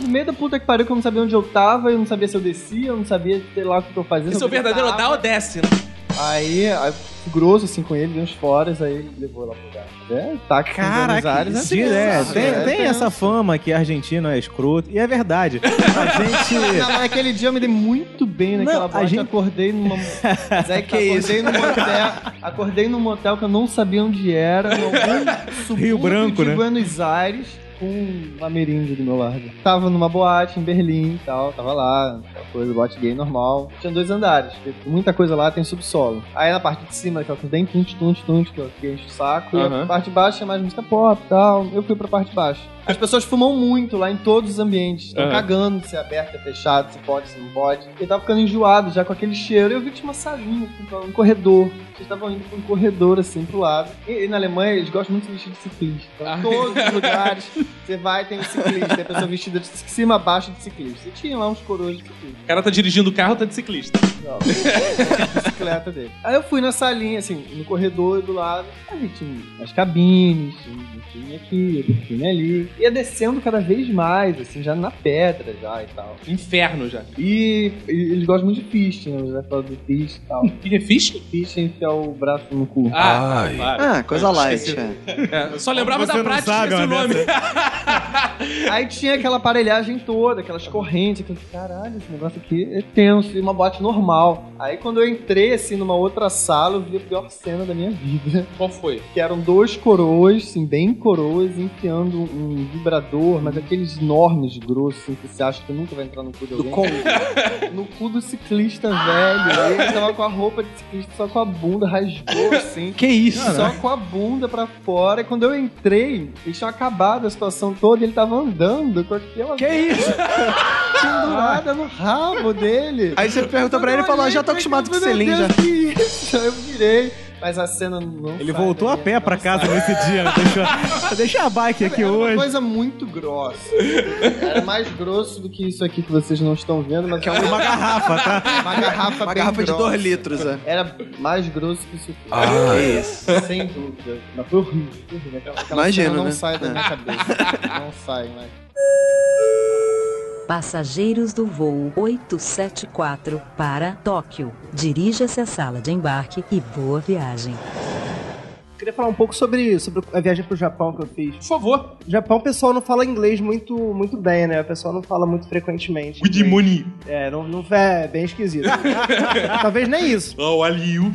No meio da puta que pariu, que eu não sabia onde eu tava, eu não sabia se eu descia, eu não sabia, sei lá, o que eu fazia. Esse é o verdadeiro ou desce, né? Aí, aí grosso assim com ele, dei uns foras, aí ele levou lá pro lugar. É, em Buenos Aires. Caraca, é isso é, tem, é, tem essa fama que argentino é escroto. E é verdade. [laughs] A gente. Não, naquele dia eu me dei muito bem naquela Não, a boate. gente- Acordei numa. [laughs] Zé, que acordei num motel. Acordei num motel que eu não sabia onde era, em [laughs] algum subúrbio Branco, de né? Buenos Aires. Com uma merinde do meu lado. Tava numa boate em Berlim e tal, tava lá, coisa, boate gay normal. Tinha dois andares, porque muita coisa lá tem subsolo. Aí na parte de cima, aquela coisa bem tunt, tunt, tunt, que eu que enche o saco. E Aham. a parte de baixo é mais música pop e tal. Eu fui pra parte de baixo. As pessoas fumam muito lá em todos os ambientes. Estão Aham. cagando se é aberto, se é fechado, se pode, se não pode. Eu tava ficando enjoado já com aquele cheiro. Eu vi que tinha uma salinha, assim, um corredor. Vocês estavam indo pra um corredor assim pro lado. E, e na Alemanha eles gostam muito de vestir de ciclista. Então, Ah. em todos os lugares [laughs] você vai tem um ciclista, tem a pessoa vestida de cima a baixo de ciclista. E tinha lá uns coroas de ciclista. O cara tá dirigindo o carro, tá de ciclista. Não, bicicleta dele. Aí eu fui na salinha, assim, no corredor do lado. Aí tinha as cabines, tinha um time aqui, outro time ali. Ia descendo cada vez mais, assim, já na pedra já e tal. Inferno já. E, e eles gostam muito de fishing, né? Já falou do fish e tal. O que é fish? Fishing é enfiar o braço no cu. Ah, Ai. claro. Ah, coisa light. É. É, eu só lembrava Você da prática, sabe uma nome. [laughs] Aí tinha aquela aparelhagem toda, aquelas correntes, aquele, caralho, esse negócio aqui é tenso, e uma boate normal. Aí quando eu entrei assim numa outra sala, eu vi a pior cena da minha vida. Qual foi? Que eram dois coroas, assim, bem coroas, enfiando um vibrador, mas aqueles enormes, grossos, assim, que você acha que nunca vai entrar no cu de alguém. [laughs] No cu do ciclista velho. Ele tava com a roupa de ciclista só com a bunda, rasgou assim. [laughs] Que isso? Só com a bunda pra fora. E quando eu entrei, eles tinham acabado a situação toda e ele tava andando com aquela Que isso? [laughs] pendurada no rabo dele. Aí você perguntou pra ele e falou, "Ah, já tô acostumado com Meu selim já. Que isso? Eu virei. Mas a cena não Ele sai voltou a pé não pra casa sai. nesse dia, né? Deixou, deixa a bike aqui Era uma hoje. coisa muito grossa. Era mais grosso do que isso aqui que vocês não estão vendo, mas é uma, Uma garrafa, tá? uma garrafa Uma bem garrafa de grossa. 2 litros, é. Era mais grosso que isso aqui. Ah, Que isso. Sem dúvida. Mas foi horrível. foi horrível. Aquela, aquela Imagino, cena não né? sai da É. minha cabeça. Não sai mais. Passageiros do voo 874 para Tóquio. Dirija-se à sala de embarque e boa viagem. Queria falar um pouco sobre, sobre a viagem pro Japão que eu fiz. Por favor. Japão, o pessoal não fala inglês muito, muito bem, né? O pessoal não fala muito frequentemente. Good money. É, não, não é bem esquisito. [laughs] Talvez nem isso. Oh, Aliu.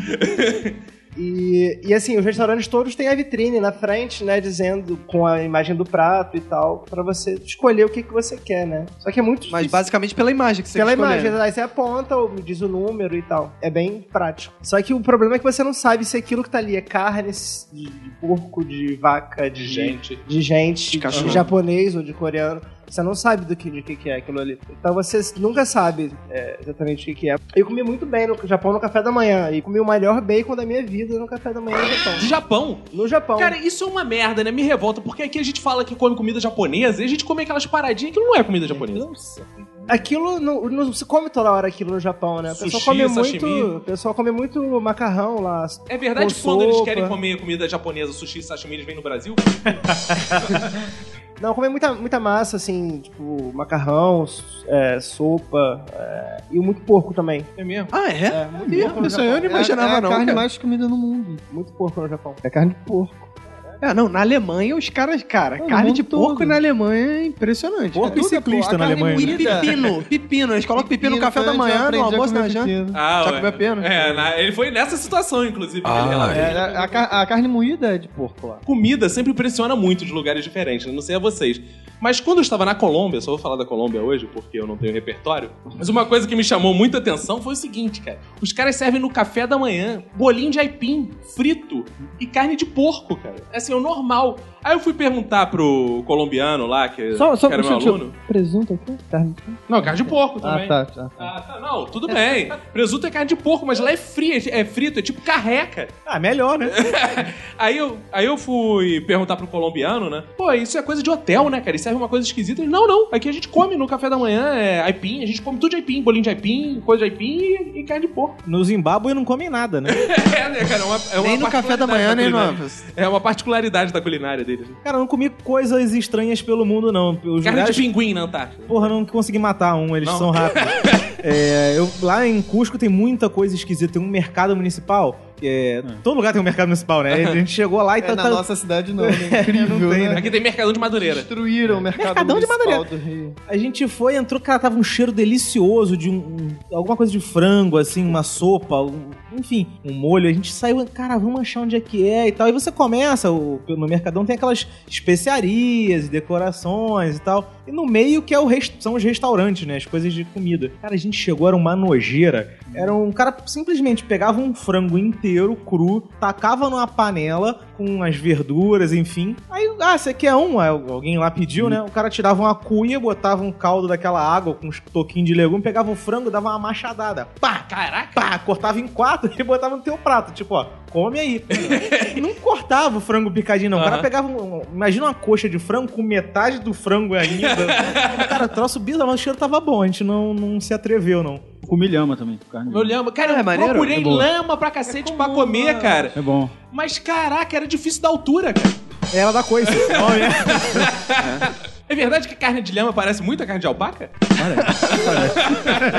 E, e assim, os restaurantes todos têm a vitrine na frente, né? Dizendo com a imagem do prato e tal, pra você escolher o que, que você quer, né? Só que é muito Mas difícil. basicamente pela imagem que você Pela escolheu. imagem, aí você aponta, ou me diz o número e tal. É bem prático. Só que o problema é que você não sabe se aquilo que tá ali é carne de de porco, de vaca, de Gente. de gente, de, cachorro. japonês ou de coreano. Você não sabe do que, de que, que é aquilo ali. Então você nunca sabe é, exatamente o que, que é. Eu comi muito bem no Japão no café da manhã. E comi o melhor bacon da minha vida no café da manhã no Japão. Do Japão. No Japão. Cara, isso é uma merda, né? Me revolta, porque aqui a gente fala que come comida japonesa e a gente come aquelas paradinhas que não é comida japonesa. Aquilo não, não se come toda hora aquilo no Japão, né? O pessoal Sushi, come sashimi. muito. O pessoal come muito macarrão lá. É verdade que quando eles sopa. querem comer comida japonesa, sushi e sashimi, eles vêm no Brasil? [laughs] Não, come muita, muita massa, assim, tipo, macarrão, é, sopa é, e muito porco também. É mesmo? Ah, é? É, muito porco no isso aí eu Japão. não imaginava, é a não, carne cara. mais comida no mundo. Muito porco no Japão. É carne de porco. É, não, na Alemanha os caras, cara, carne de porco todo. na Alemanha é impressionante. Porco É e é ciclista na Alemanha. E né? pepino, pepino. Eles colocam pepino no café da manhã, no almoço, na janta. pepino. Ah, Já ué. comeu pena? É, na- ele foi nessa situação, inclusive. Ah. É, a, a a carne moída é de porco lá. Comida sempre impressiona muito de lugares diferentes, né? não sei a vocês. Mas quando eu estava na Colômbia, só vou falar da Colômbia hoje porque eu não tenho repertório, mas uma coisa que me chamou muita atenção foi o seguinte, cara. Os caras servem no café da manhã bolinho de aipim, frito e carne de porco, cara. Assim, é o normal. Aí eu fui perguntar pro colombiano lá, que, Só, só que era meu aluno. Presunto aqui? Carne de porco? Não, carne de porco Ah, também. tá, tá. Ah, tá. Não, tudo bem. Presunto é carne de porco, mas lá é frio, é frito, é tipo carreca. Ah, melhor, né? [laughs] Aí eu, aí eu fui perguntar pro colombiano, né? Pô, isso é coisa de hotel, né, cara? Eles servem uma coisa esquisita. Não, não. Aqui a gente come no café da manhã, é aipim. A gente come tudo de aipim, bolinho de aipim, coisa de aipim e, e carne de porco. No Zimbábue não comem nada, né? [laughs] É, né, cara? É uma, é uma Nem no café da manhã, nem no... É uma particularidade da culinária deles. Cara, eu não comi coisas estranhas pelo mundo, não. Os Carne lugares... de pinguim na Antártida. Porra, eu não consegui matar um, eles Não. são [laughs] rápidos. É, eu, lá em Cusco tem muita coisa esquisita. Tem um mercado municipal. Que é, Todo lugar tem um mercado municipal, né? A gente chegou lá e É, tá. na tá- nossa cidade não, [laughs] né? Incrível, não tem, né? Aqui tem Mercadão de Madureira. Destruíram o mercado Mercadão de Madureira. do Rio. A gente foi, entrou, cara, tava um cheiro delicioso de um, um- alguma coisa de frango, assim, uma sopa, um- enfim, um molho. A gente saiu, cara, vamos achar onde é que é e tal. E você começa, o, no Mercadão tem aquelas especiarias, decorações e tal. E no meio que é o são os restaurantes, né? As coisas de comida. Cara, a gente chegou, era uma nojeira. Era um cara simplesmente pegava um frango inteiro, cru, tacava numa panela com as verduras, enfim. Aí, ah, você quer um? Alguém lá pediu, né? O cara tirava uma cuia, botava um caldo daquela água com uns toquinhos de legume, pegava o frango, dava uma machadada. Pá, Caraca. pá, cortava em quatro [laughs] e botava no teu prato. Tipo, ó, come aí. não cortava o frango picadinho, não. O cara pegava, um, imagina uma coxa de frango com metade do frango ainda. [laughs] cara, troço bizarro, mas o cheiro tava bom. A gente não, não se atreveu, não. Comi lhama também. Carne. Eu lembro. Cara, É eu maneiro? procurei É bom. lama pra cacete pra comer, cara. É bom. Mas caraca, era difícil da altura, cara. Ela dá coisa. [laughs] É verdade que carne de lama parece muito a carne de alpaca?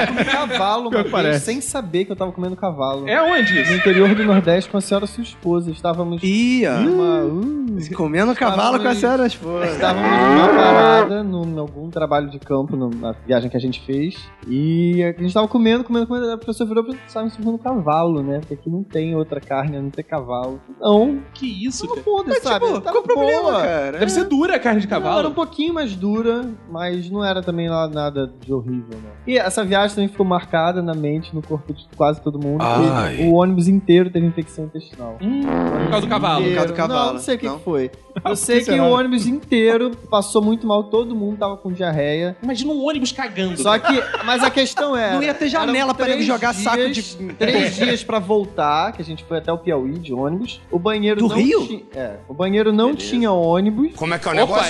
Comi [laughs] cavalo Pior uma que vez, parece. sem saber que eu tava comendo cavalo. É onde No isso? interior do Nordeste com a senhora sua esposa. Estávamos Ih, ó. numa... Uh, Comendo cavalo com a senhora esposa. Estávamos numa parada, num, em algum trabalho de campo, no- na viagem que a gente fez. E a gente tava comendo, comendo, comendo. A pessoa virou pra me comendo cavalo, né? Porque aqui não tem outra carne, não ter cavalo. Não, Que isso, cara? foda-se, sabe? Tipo, Tava qual o problema, boa. cara? Deve ser dura a carne de Não, era um cavalo. pouquinho mais dura, mas não era também lá nada de horrível, não. E essa viagem também ficou marcada na mente, no corpo de quase todo mundo. Ai. E O ônibus inteiro teve infecção intestinal. Hum, por causa do cavalo. Inteiro. causa do cavalo. Não, não sei o que, Não? que foi. Eu sei que o ônibus inteiro passou muito mal, todo mundo tava com diarreia. Imagina um ônibus cagando. Só que, mas a questão é. Não ia ter janela pra ele jogar saco de- Três dias pra voltar, que a gente foi até o Piauí de ônibus. O banheiro Do não Rio? tinha. É, o banheiro não tinha ônibus. Como é que é o Opa,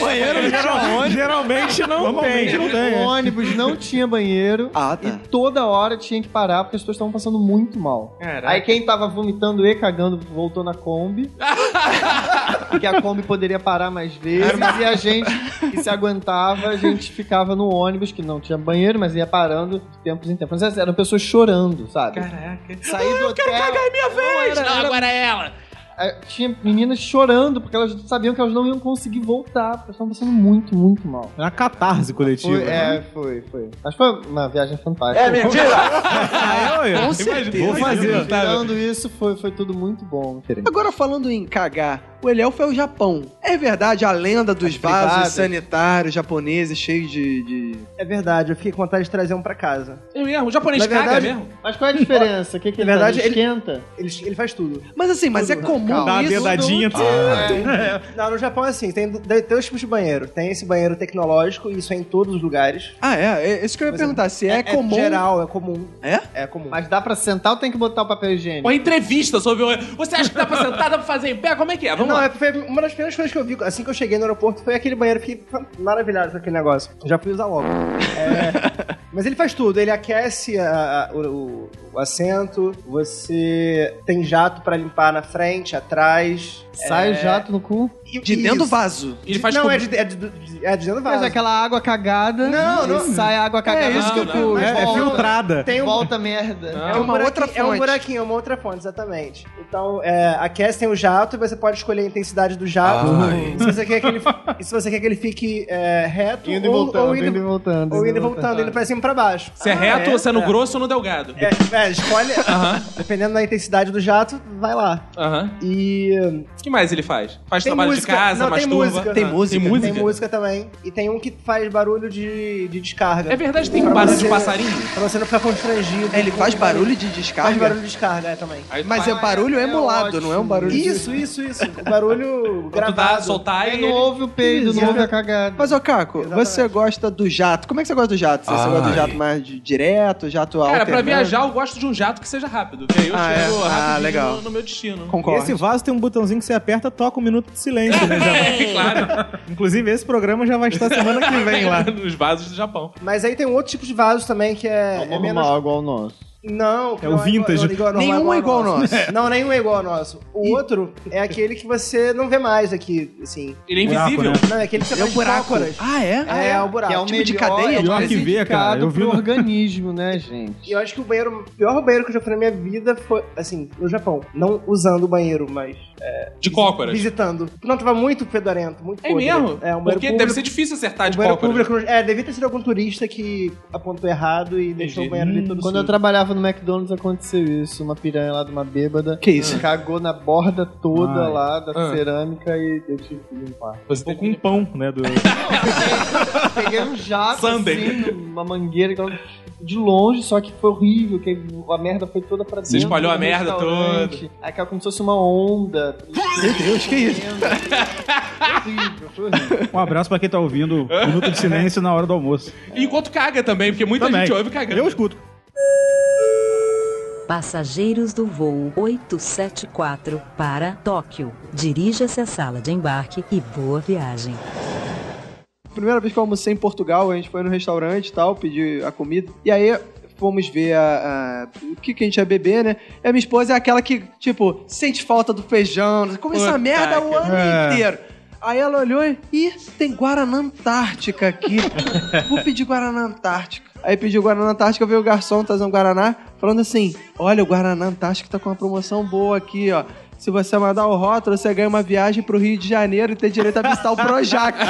negócio? Geralmente não Normalmente tem. não tem. O é. ônibus não tinha banheiro. Ah, tá. E toda hora tinha que parar porque as pessoas estavam passando muito mal. Caraca. Aí quem tava vomitando e cagando voltou na Kombi. [laughs] porque a Kombi poderia parar mais vezes. E a gente que se aguentava, a gente ficava no ônibus, que não tinha banheiro, mas ia parando de tempos em tempos. Mas eram pessoas chorando, sabe? Caraca. Sair do hotel. Cagar é minha vez! era- Não, era- agora é ela. É, Tinha meninas chorando porque elas sabiam que elas não iam conseguir voltar. Porque elas estavam passando muito, muito mal. É uma catarse coletiva. Foi, né? é, foi, foi. Mas foi uma viagem fantástica. Ah, [laughs] eu, eu. Com certeza. Vou fazer. Tirando isso, foi, foi tudo muito bom. Diferente. Agora falando em cagar, o Eliel foi ao Japão. É verdade a lenda dos As privadas. vasos sanitários japoneses cheios de, de- É verdade, eu fiquei com vontade de trazer um pra casa. É mesmo? O japonês Na caga verdade, mesmo? Mas qual é a diferença? O que, que Na ele verdade, faz? ele- esquenta? Ele, ele faz tudo. Mas assim, mas é Tudo. comum Dá uma isso. dedadinha. É. Não, no Japão é assim, tem do- dois tipos de banheiro. Tem esse banheiro tecnológico, e isso é em todos os lugares. Ah, é? É isso que eu ia perguntar. Se é, comum. geral, é comum. É? É comum. Mas dá pra sentar ou tem que botar o papel higiênico? Uma entrevista sobre. o- Você acha que dá pra sentar, dá pra fazer em pé? Como é que é? Vamos não, lá. é, foi uma das primeiras coisas que eu vi assim que eu cheguei no aeroporto foi aquele banheiro que maravilhado com aquele negócio. Já fui usar logo. É, [laughs] mas ele faz tudo, ele aquece a- a- o, o- assento, você tem jato pra limpar na frente, atrás. Sai o é, jato no cu. E- De dentro do vaso. Ele faz não, com- é de, é, de, de- é de dentro do Mas vaso. aquela água cagada. Não, não. Sai água cagada. isso que eu- cu. é- é volta- filtrada. Tem um, Volta merda. É, uma buraqui- outra É um fonte. buraquinho, é uma outra fonte, exatamente. Então, é, a Cass tem o jato e você pode escolher a intensidade do jato. Ai. E se você quer que ele, se você quer que ele fique é, reto Indo ou, voltando, ou indo, indo e voltando. ou indo e voltando, indo pra cima e pra baixo. Se é reto, é? ou se é no É. grosso ou no delgado. É, é, escolhe. Dependendo da intensidade do jato, vai lá. Aham. E. O que mais ele faz? Faz Tem trabalho música. de casa, Não, tem masturba? música. Tem música. Tem música? Tem música também. E tem um que faz barulho de, de descarga. É verdade, tem Pra barulho de você- passarinho? Pra você não ficar constrangido. É, ele faz barulho de descarga. Faz barulho de descarga, é, também. Aí Mas faz- é barulho é emulado, ótimo. não é um barulho de... Isso, isso, isso. O barulho gravado. soltar Aí e não ouve o peido, não Isso. ouve a cagada. Mas, ô Caco, Exatamente. você gosta do jato. Como é que você gosta do jato? Você, você gosta do jato mais de- direto, jato Cara, pra viajar eu gosto de um jato que seja rápido. Que aí eu Ah, é? chego Ah, legal. No, no meu destino. Concordo. Esse vaso tem um botãozinho que você aperta, toca um minuto de silêncio, né? Já vai- claro. Inclusive, esse programa já vai estar semana que vem lá. [laughs] Nos vasos do Japão. Mas aí tem um outro tipo de vaso também que é, é menos. normal, igual o nosso. Não, É o vintage. Nenhum é igual ao nosso. Não, nenhum é igual ao nosso. O outro é aquele que você não vê mais aqui, assim. Ele é Buraco, invisível? né? Não, é aquele que você É o buraco. cócoras. Ah, é? É, é o buraco. Que é o tipo de melhor, cadeia? é o Pior que ver, cara, eu vi pro no- organismo, né, gente? E eu acho que o banheiro, o pior banheiro que eu já fui na minha vida foi, assim, no Japão. Não usando o banheiro, mas De cócoras. visitando. Não, tava muito fedorento, muito É podre. mesmo? É, um banheiro Porque público. deve ser difícil acertar de o banheiro cócoras. público. É, devia ter sido algum turista que apontou errado e deixou o banheiro ali todo Quando eu trabalhava no McDonald's aconteceu isso. Uma piranha lá de uma bêbada. Que isso? Cagou na borda toda Ai. lá da Ah. cerâmica e eu tive que limpar. Você Ou com um pão, né? Do... [laughs] Peguei um jato Sunday. assim, uma mangueira de longe, só que foi horrível, que a merda foi toda pra dentro. Você espalhou a merda restaurante. Aí caiu como se fosse uma onda. Meu Deus, que isso? horrível, foi horrível. Um abraço pra quem tá ouvindo Minuto de Silêncio na hora do almoço. E enquanto caga também, porque muita Também. gente ouve cagando. Eu escuto. Passageiros do voo 874 para Tóquio. Dirija-se à sala de embarque e boa viagem. Primeira vez que eu almocei em Portugal, a gente foi no restaurante e tal, pedi a comida. E aí fomos ver a, a- o que, que a gente ia beber, né? E a minha esposa é aquela que, tipo, sente falta do feijão. Come essa merda o ano É. inteiro. Aí ela olhou e, ih, tem Guaraná Antártica aqui. [laughs] Vou pedir Guaraná Antártica. Aí pediu Guaraná Antártica, veio o garçom trazer um Guaraná, falando assim: Olha, o Guaraná Antártica tá com uma promoção boa aqui, ó. Se você mandar o rótulo, você ganha uma viagem pro Rio de Janeiro e ter direito a visitar o Projac. [laughs]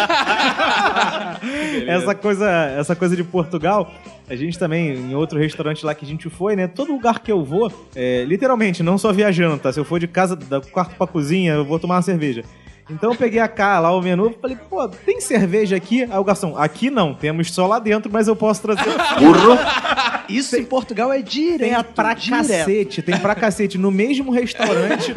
[laughs] essa coisa, essa coisa de Portugal, a gente também, em outro restaurante lá que a gente foi, né? Todo lugar que eu vou, é, literalmente, não só viajando, tá? Se eu for de casa, do quarto pra cozinha, eu vou tomar uma cerveja. Então eu peguei a cá lá o menu falei, pô, tem cerveja aqui? Aí o garçom, aqui não, temos só lá dentro, mas eu posso trazer. Isso em Portugal é direto. Tem a pra direto. cacete, tem pra cacete. No mesmo restaurante.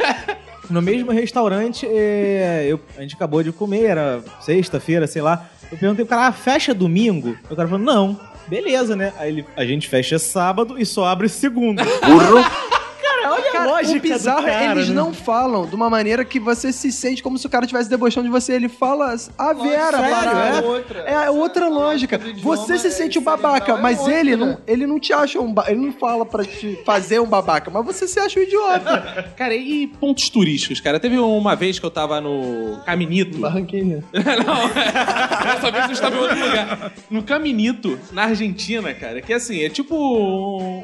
No mesmo restaurante, é, eu- a gente acabou de comer, era sexta-feira, sei lá. Eu perguntei pro cara, ah, fecha domingo? O cara falou, não. Beleza, né? Aí ele, a gente fecha sábado e só abre segunda. Cara, olha a Cara, lógica o bizarro do é cara, eles né? não falam de uma maneira que você se sente como se o cara estivesse debochando de você. Ele fala a Vera, sério, parada. é outra. É outra lógica. do idioma Você se é sente um cerebral, babaca, é mas outra. ele não, ele não te acha um ba... Ele não fala pra te fazer um babaca, mas você se acha um idiota. [laughs] Cara, e pontos turísticos, cara? Teve uma vez que eu tava no Caminito. Barranquinha. [laughs] Não, dessa vez eu estava em outro lugar. No Caminito, na Argentina, cara, que assim, é tipo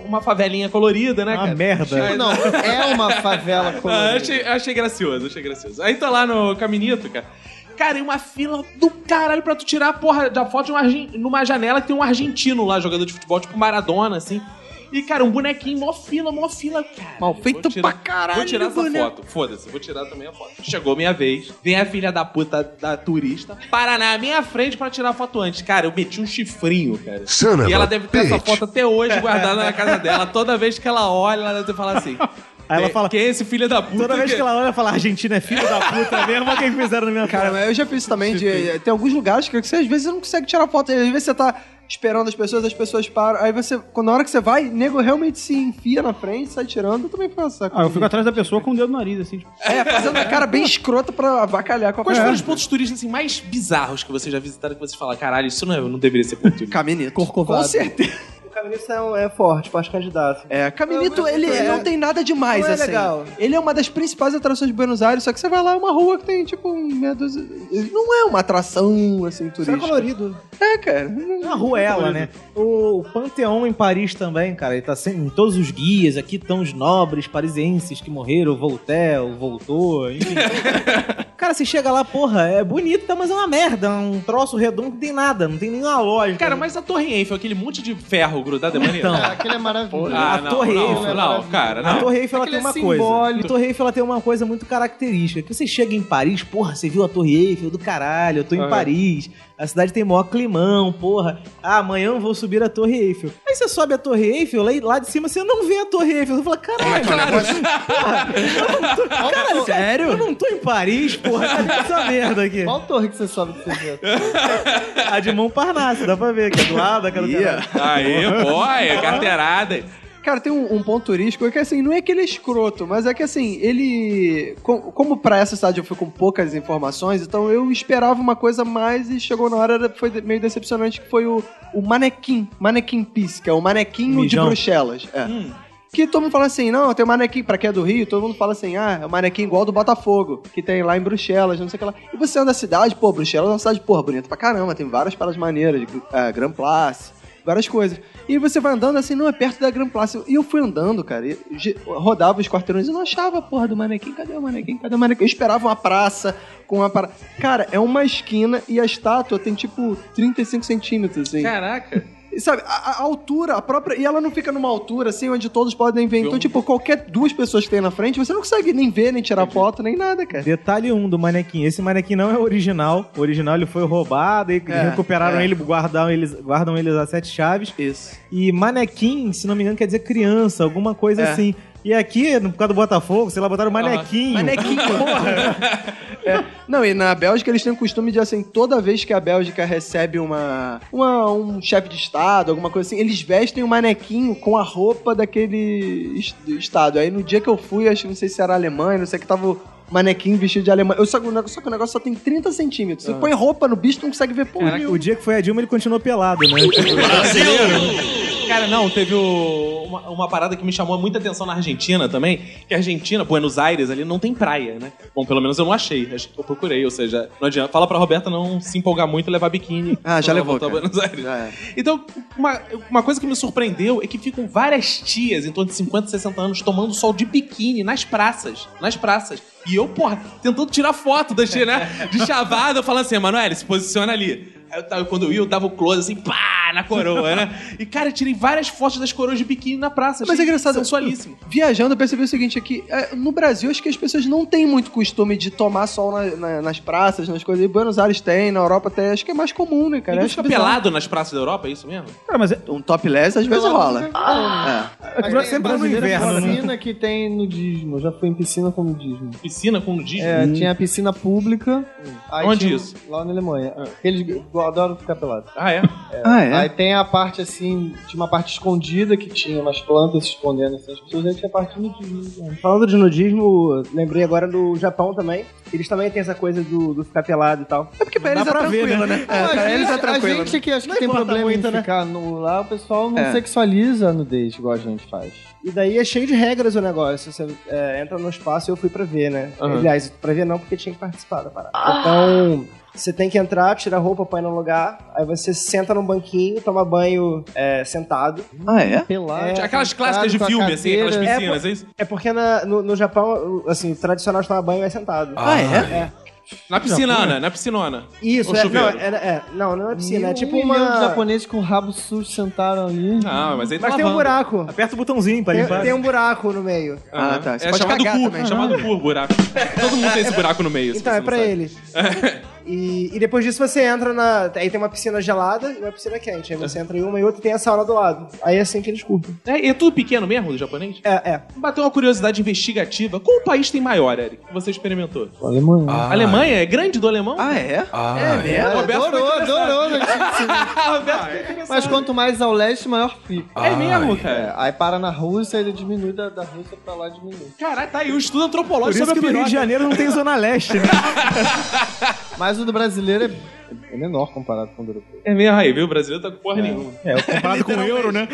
uma favelinha colorida, né, Uma cara? merda. Aí- Não, é uma favela Ah, colorida. achei, achei gracioso, achei gracioso. Aí tô lá no Caminito, cara. Cara, e uma fila do caralho pra tu tirar a porra da foto de um numa janela que tem um argentino lá, jogador de futebol, tipo Maradona, assim. E, cara, um bonequinho, mó fila, mó fila, cara. Mal feito tirar- pra caralho, Vou tirar essa boneco. foto. Foda-se, vou tirar também a foto. Chegou minha vez, vem a filha da puta da turista, para na minha frente pra tirar a foto antes. Cara, eu meti um chifrinho, cara. Son of E ela deve ter essa bitch. foto até hoje guardada na casa dela. Toda vez que ela olha, ela deve falar assim: [laughs] Aí ela fala, Quem é esse filho da puta? toda vez que ela olha, ela fala, Argentina é filho da puta mesmo, olha o que que fizeram na minha Cara, cara. eu já fiz isso também. De, tem alguns lugares que você às vezes não consegue tirar foto. Às vezes você tá esperando as pessoas, as pessoas param. Aí você, quando na hora que você vai, nego realmente se enfia na frente, sai tirando. Eu também faço essa Ah, eu fico atrás da pessoa com o dedo no nariz, assim, tipo. É, fazendo a cara bem escrota pra avacalhar com a Quais foram os pontos turísticos assim, mais bizarros que vocês já visitaram que vocês falam, caralho, isso não, é- não deveria ser ponto turístico? Caminito. Corcovado. Com certeza. O Caminito é, um- é forte, para os candidatos. É, Caminito, Não, ele é- não tem nada demais, não é assim. legal. Ele é uma das principais atrações de Buenos Aires, só que você vai lá, é uma rua que tem, tipo, meia dúzia... Não é uma atração, assim, Só é turística. colorido. É, cara. A Ruela, né? O, o Panteão em Paris também, cara, ele tá sempre em todos os guias. Aqui estão os nobres parisienses que morreram, Voltaire, Voltou, enfim. [laughs] cara, você chega lá, porra, é bonito, tá, mas é uma merda. É um troço redondo que não tem nada, não tem nenhuma lógica. Cara, mas a Torre Eiffel, aquele monte de ferro grudado é maneiro. Então. É, aquele é maravilhoso. Ah, a não, Torre não, Eiffel, não, cara, A não. Torre Eiffel ela tem uma é coisa. simbólico. A Torre Eiffel ela tem uma coisa muito característica. Que você chega em Paris, porra, você viu a Torre Eiffel do caralho, eu tô em. Paris. A cidade tem maior climão, porra. Ah, amanhã eu vou subir a Torre Eiffel. Aí você sobe a Torre Eiffel, lá, lá de cima você não vê a Torre Eiffel. Você fala, caralho, porra, eu não tô, caralho, Sério? Eu não tô em Paris, porra. Cadê essa merda aqui? Qual torre que você sobe que você vê? A de Montparnasse, dá pra ver aqui do lado, aquela Ia. Aí, é carteirada. Cara, tem um, um ponto turístico que, assim, não é que ele é escroto, mas é que, assim, ele... com- como pra essa cidade eu fui com poucas informações, então eu esperava uma coisa mais e chegou na hora, foi meio decepcionante, que foi o, o manequim, manequim piece, que é o manequim Mijão. de Bruxelas. É. Que todo mundo fala assim, não, tem um manequim, pra quem é do Rio, todo mundo fala assim, ah, é um manequim igual do Botafogo, que tem lá em Bruxelas, não sei o que lá. E você anda na cidade, pô, Bruxelas é uma cidade, porra, bonita pra caramba, tem várias paradas maneiras, é, Grand Place, várias coisas. E você vai andando assim, não, é perto da Grand Place. E eu fui andando, cara, e rodava os quarteirões e não achava a porra do manequim, cadê o manequim, cadê o manequim? Eu esperava uma praça com uma parada. Cara, é uma esquina e a estátua tem tipo 35 centímetros, assim. Caraca. E Sabe, a, a altura, a própria. E ela não fica numa altura assim onde todos podem ver. Então, tipo, qualquer duas pessoas que tem na frente, você não consegue nem ver, nem tirar foto, nem nada, cara. Detalhe 1 um do manequim. Esse manequim não é original. O original ele foi roubado e É, recuperaram é. ele, guardam eles, guardam eles a sete chaves. Isso. E manequim, se não me engano, quer dizer criança, alguma coisa É. assim. E aqui, no- por causa do Botafogo, sei lá, botaram manequinho. Manequim, porra. [laughs] É. Não, e na Bélgica eles têm o costume de, assim, toda vez que a Bélgica recebe uma, uma- um chefe de estado, alguma coisa assim, eles vestem o manequinho com a roupa daquele est- estado. Aí no dia que eu fui, acho que não sei se era Alemanha, não sei que tava manequim vestido de alemão. Eu, só, que o negócio- só que o negócio só tem 30 centímetros. Você põe roupa no bicho, tu não consegue ver porra o dia que foi a Dilma, ele continuou pelado, né? Cara, não, teve o- uma, uma parada que me chamou muita atenção na Argentina também, que a Argentina, Buenos Aires, ali não tem praia, né? Bom, pelo menos eu não achei, acho que eu procurei, ou seja, não adianta. Fala pra Roberta não se empolgar muito e levar biquíni. Ah, já levou, cara. Buenos Aires. Já é. Então, uma, uma coisa que me surpreendeu é que ficam várias tias em torno de 50, 60 anos tomando sol de biquíni nas praças. Nas praças. E eu, porra, tentando tirar foto da né? De [laughs] chavada, falando assim, Manoel, se posiciona ali. Aí eu tava- quando eu ia, eu dava o close assim, pá, na coroa, né? [laughs] E, cara, eu tirei várias fotos das coroas de biquíni na praça. Mas é engraçado. Sensualíssimo. Viajando, eu percebi o seguinte aqui. é, no Brasil, acho que as pessoas não têm muito costume de tomar sol na- na- nas praças, nas coisas. Em Buenos Aires tem, na Europa tem. Acho que é mais comum, né, cara? Ninguém Acho fica pelado nas praças da Europa, é isso mesmo? Cara, mas é, Um topless às vezes rola. É. Mas Sempre tem no inverno, né? piscina que tem nudismo. Eu já fui em piscina com nudismo. Piscina com nudismo? É, tinha a piscina pública. Onde tinha- isso? Lá na Alemanha. Eles adoro ficar pelado. Ah, é? Ah, Aí tem a parte assim, tinha uma parte escondida que tinha umas plantas se escondendo assim, as pessoas aí tinha a parte nudismo. Falando de nudismo, lembrei agora do Japão também. Eles também têm essa coisa do, do ficar pelado e tal. É porque pra eles é pra ver, tranquilo, né? Não, É, a pra eles é tranquilo. A gente que acho Não que tem importa problema muito, em né? ficar no, lá, o pessoal não É. sexualiza a nudez igual a gente faz. E daí é cheio de regras o negócio. Você é, entra no espaço e eu fui pra ver, né? Aham. Aliás, pra ver não, porque tinha que participar da parada. Então, você tem que entrar, tira a roupa, põe no lugar, aí você senta num banquinho, toma banho é, sentado. Ah, é? Pelado. É, Aquelas clássicas de filme, assim, aquelas piscinas, é isso? É porque na- no, no Japão, assim, o tradicional de tomar banho é sentado. Ah, é? Na piscinana, na piscinona. Isso, é, não, é, é, não, não é piscina, é Um tipo uma... japoneses com o rabo sujo sentaram ali. Ah, mas aí tá Mas tem um buraco. Aperta o botãozinho pra Tem, limpar. tem um buraco no meio. Ah, tá. Você É pode chamado cu, também. chamado cu, buraco. Todo mundo tem esse [laughs] buraco no meio. Então, é pra sabe. ele. [laughs] E, e depois disso você entra na. Aí tem uma piscina gelada e uma piscina quente. Aí você entra em uma e outra e tem a sauna do lado. Aí é assim que eles curtem. É, e é tudo pequeno mesmo, do japonês? É, é. Bateu uma curiosidade investigativa. Qual o país tem maior, Eric, que você experimentou? Alemanha. A Alemanha? É grande do alemão? Ah, é? Ah, é mesmo? Roberto Adorou, adorou. [laughs] Roberto. Mas quanto mais ao leste, maior fica. É mesmo, É, cara. aí para na Rússia, ele diminui da, da Rússia pra lá diminui. Caralho, tá aí o estudo Por antropológico isso sobre que a no Rio de. Janeiro não tem Zona Leste, né? Mas [laughs] o do brasileiro é, é menor comparado com o do europeu. É mesmo aí, viu? O brasileiro tá com porra nenhuma. É, comparado com o euro, né?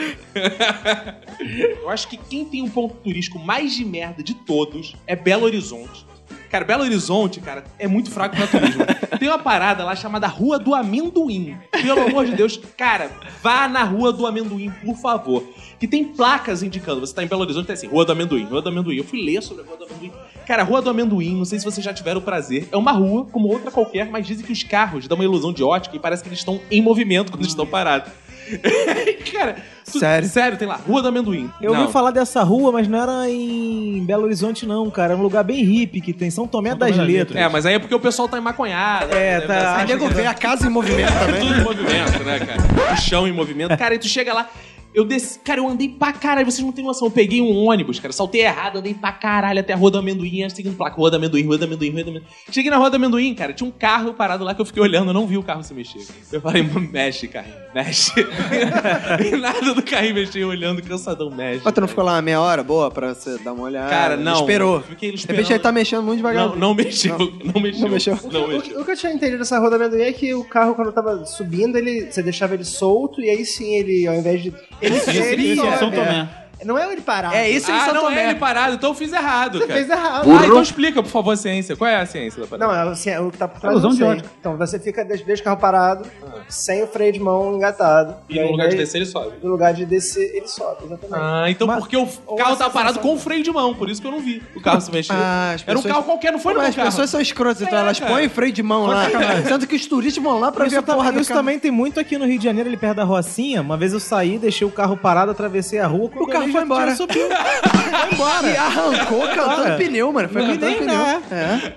Eu acho que quem tem um ponto turístico mais de merda de todos é Belo Horizonte. Cara, Belo Horizonte, cara, é muito fraco pra turismo. [laughs] Tem uma parada lá chamada Rua do Amendoim. Pelo amor de Deus, cara, vá na Rua do Amendoim, por favor. Que tem placas indicando. Você tá em Belo Horizonte, tem assim, Rua do Amendoim, Rua do Amendoim. Eu fui ler sobre a Rua do Amendoim. Cara, a Rua do Amendoim, não sei se vocês já tiveram o prazer, é uma rua como outra qualquer, mas dizem que os carros dão uma ilusão de ótica e parece que eles estão em movimento quando estão parados. [laughs] cara, tu- Sério? Sério, tem lá, Rua do Amendoim. Eu Não. ouvi falar dessa rua, mas não era em Belo Horizonte, não, cara. É um lugar bem hippie que tem São Tomé das Letras. É, mas aí é porque o pessoal tá emaconhado. É, né? tá. Aí nego que- vê a casa em movimento [laughs] também. Tudo em movimento, né, cara? O chão em movimento. Cara, e tu chega lá. Eu desci, cara, eu andei pra caralho, vocês não têm noção. Eu peguei um ônibus, cara, saltei errado, andei pra caralho até a Rua do Amendoim, seguindo placa, Rua do Amendoim, Rua do Amendoim, Rua do Amendoim. Cheguei na Rua do Amendoim, cara, tinha um carro parado lá que eu fiquei olhando, eu não vi o carro se mexer. Eu falei, mexe, carrinho, mexe. [laughs] e nada do carrinho mexer, eu olhando, cansadão, mexe. Mas tu não ficou lá uma meia hora boa pra você dar uma olhada? Cara, não. Esperou. Fiquei De esperando. repente ele tá mexendo muito devagar. Não, não mexeu, não, mexeu. Não mexeu? Não O, que- mexeu. o que eu tinha entendido dessa roda amendoim é que o carro, quando tava subindo, ele, você deixava ele solto e aí sim ele, ao invés de. Ele, Isso em São Tomé. Não é ele parar. É isso em Ah, São não Tomé. é ele parado, então eu fiz errado, Você cara. fez errado. Ah, então explica, por favor, a ciência. Qual é a ciência da parada? Não, é assim, é o que tá por trás Ilusão não de ótica. Então você fica, deixa, o carro parado, sem o freio de mão engatado. E no lugar de descer, ele sobe. No lugar de descer, ele sobe, exatamente. Ah, então Mas- porque o carro tava parado com o freio de mão, por isso que eu não vi o carro se mexer. Ah, as Era um pessoas- carro qualquer, não foi no Mas as carro. pessoas são escrotas, então É, elas cara. põem freio de mão lá. Sendo que os turistas vão lá pra ver Isso, a porra também, do isso também tem muito aqui no Rio de Janeiro, ali perto da Rocinha. Uma vez eu saí, deixei o carro parado, atravessei a rua. O carro vi, foi embora. subido. [laughs] foi embora. E arrancou cantando pneu, mano. Foi não cantando pneu. dá. É.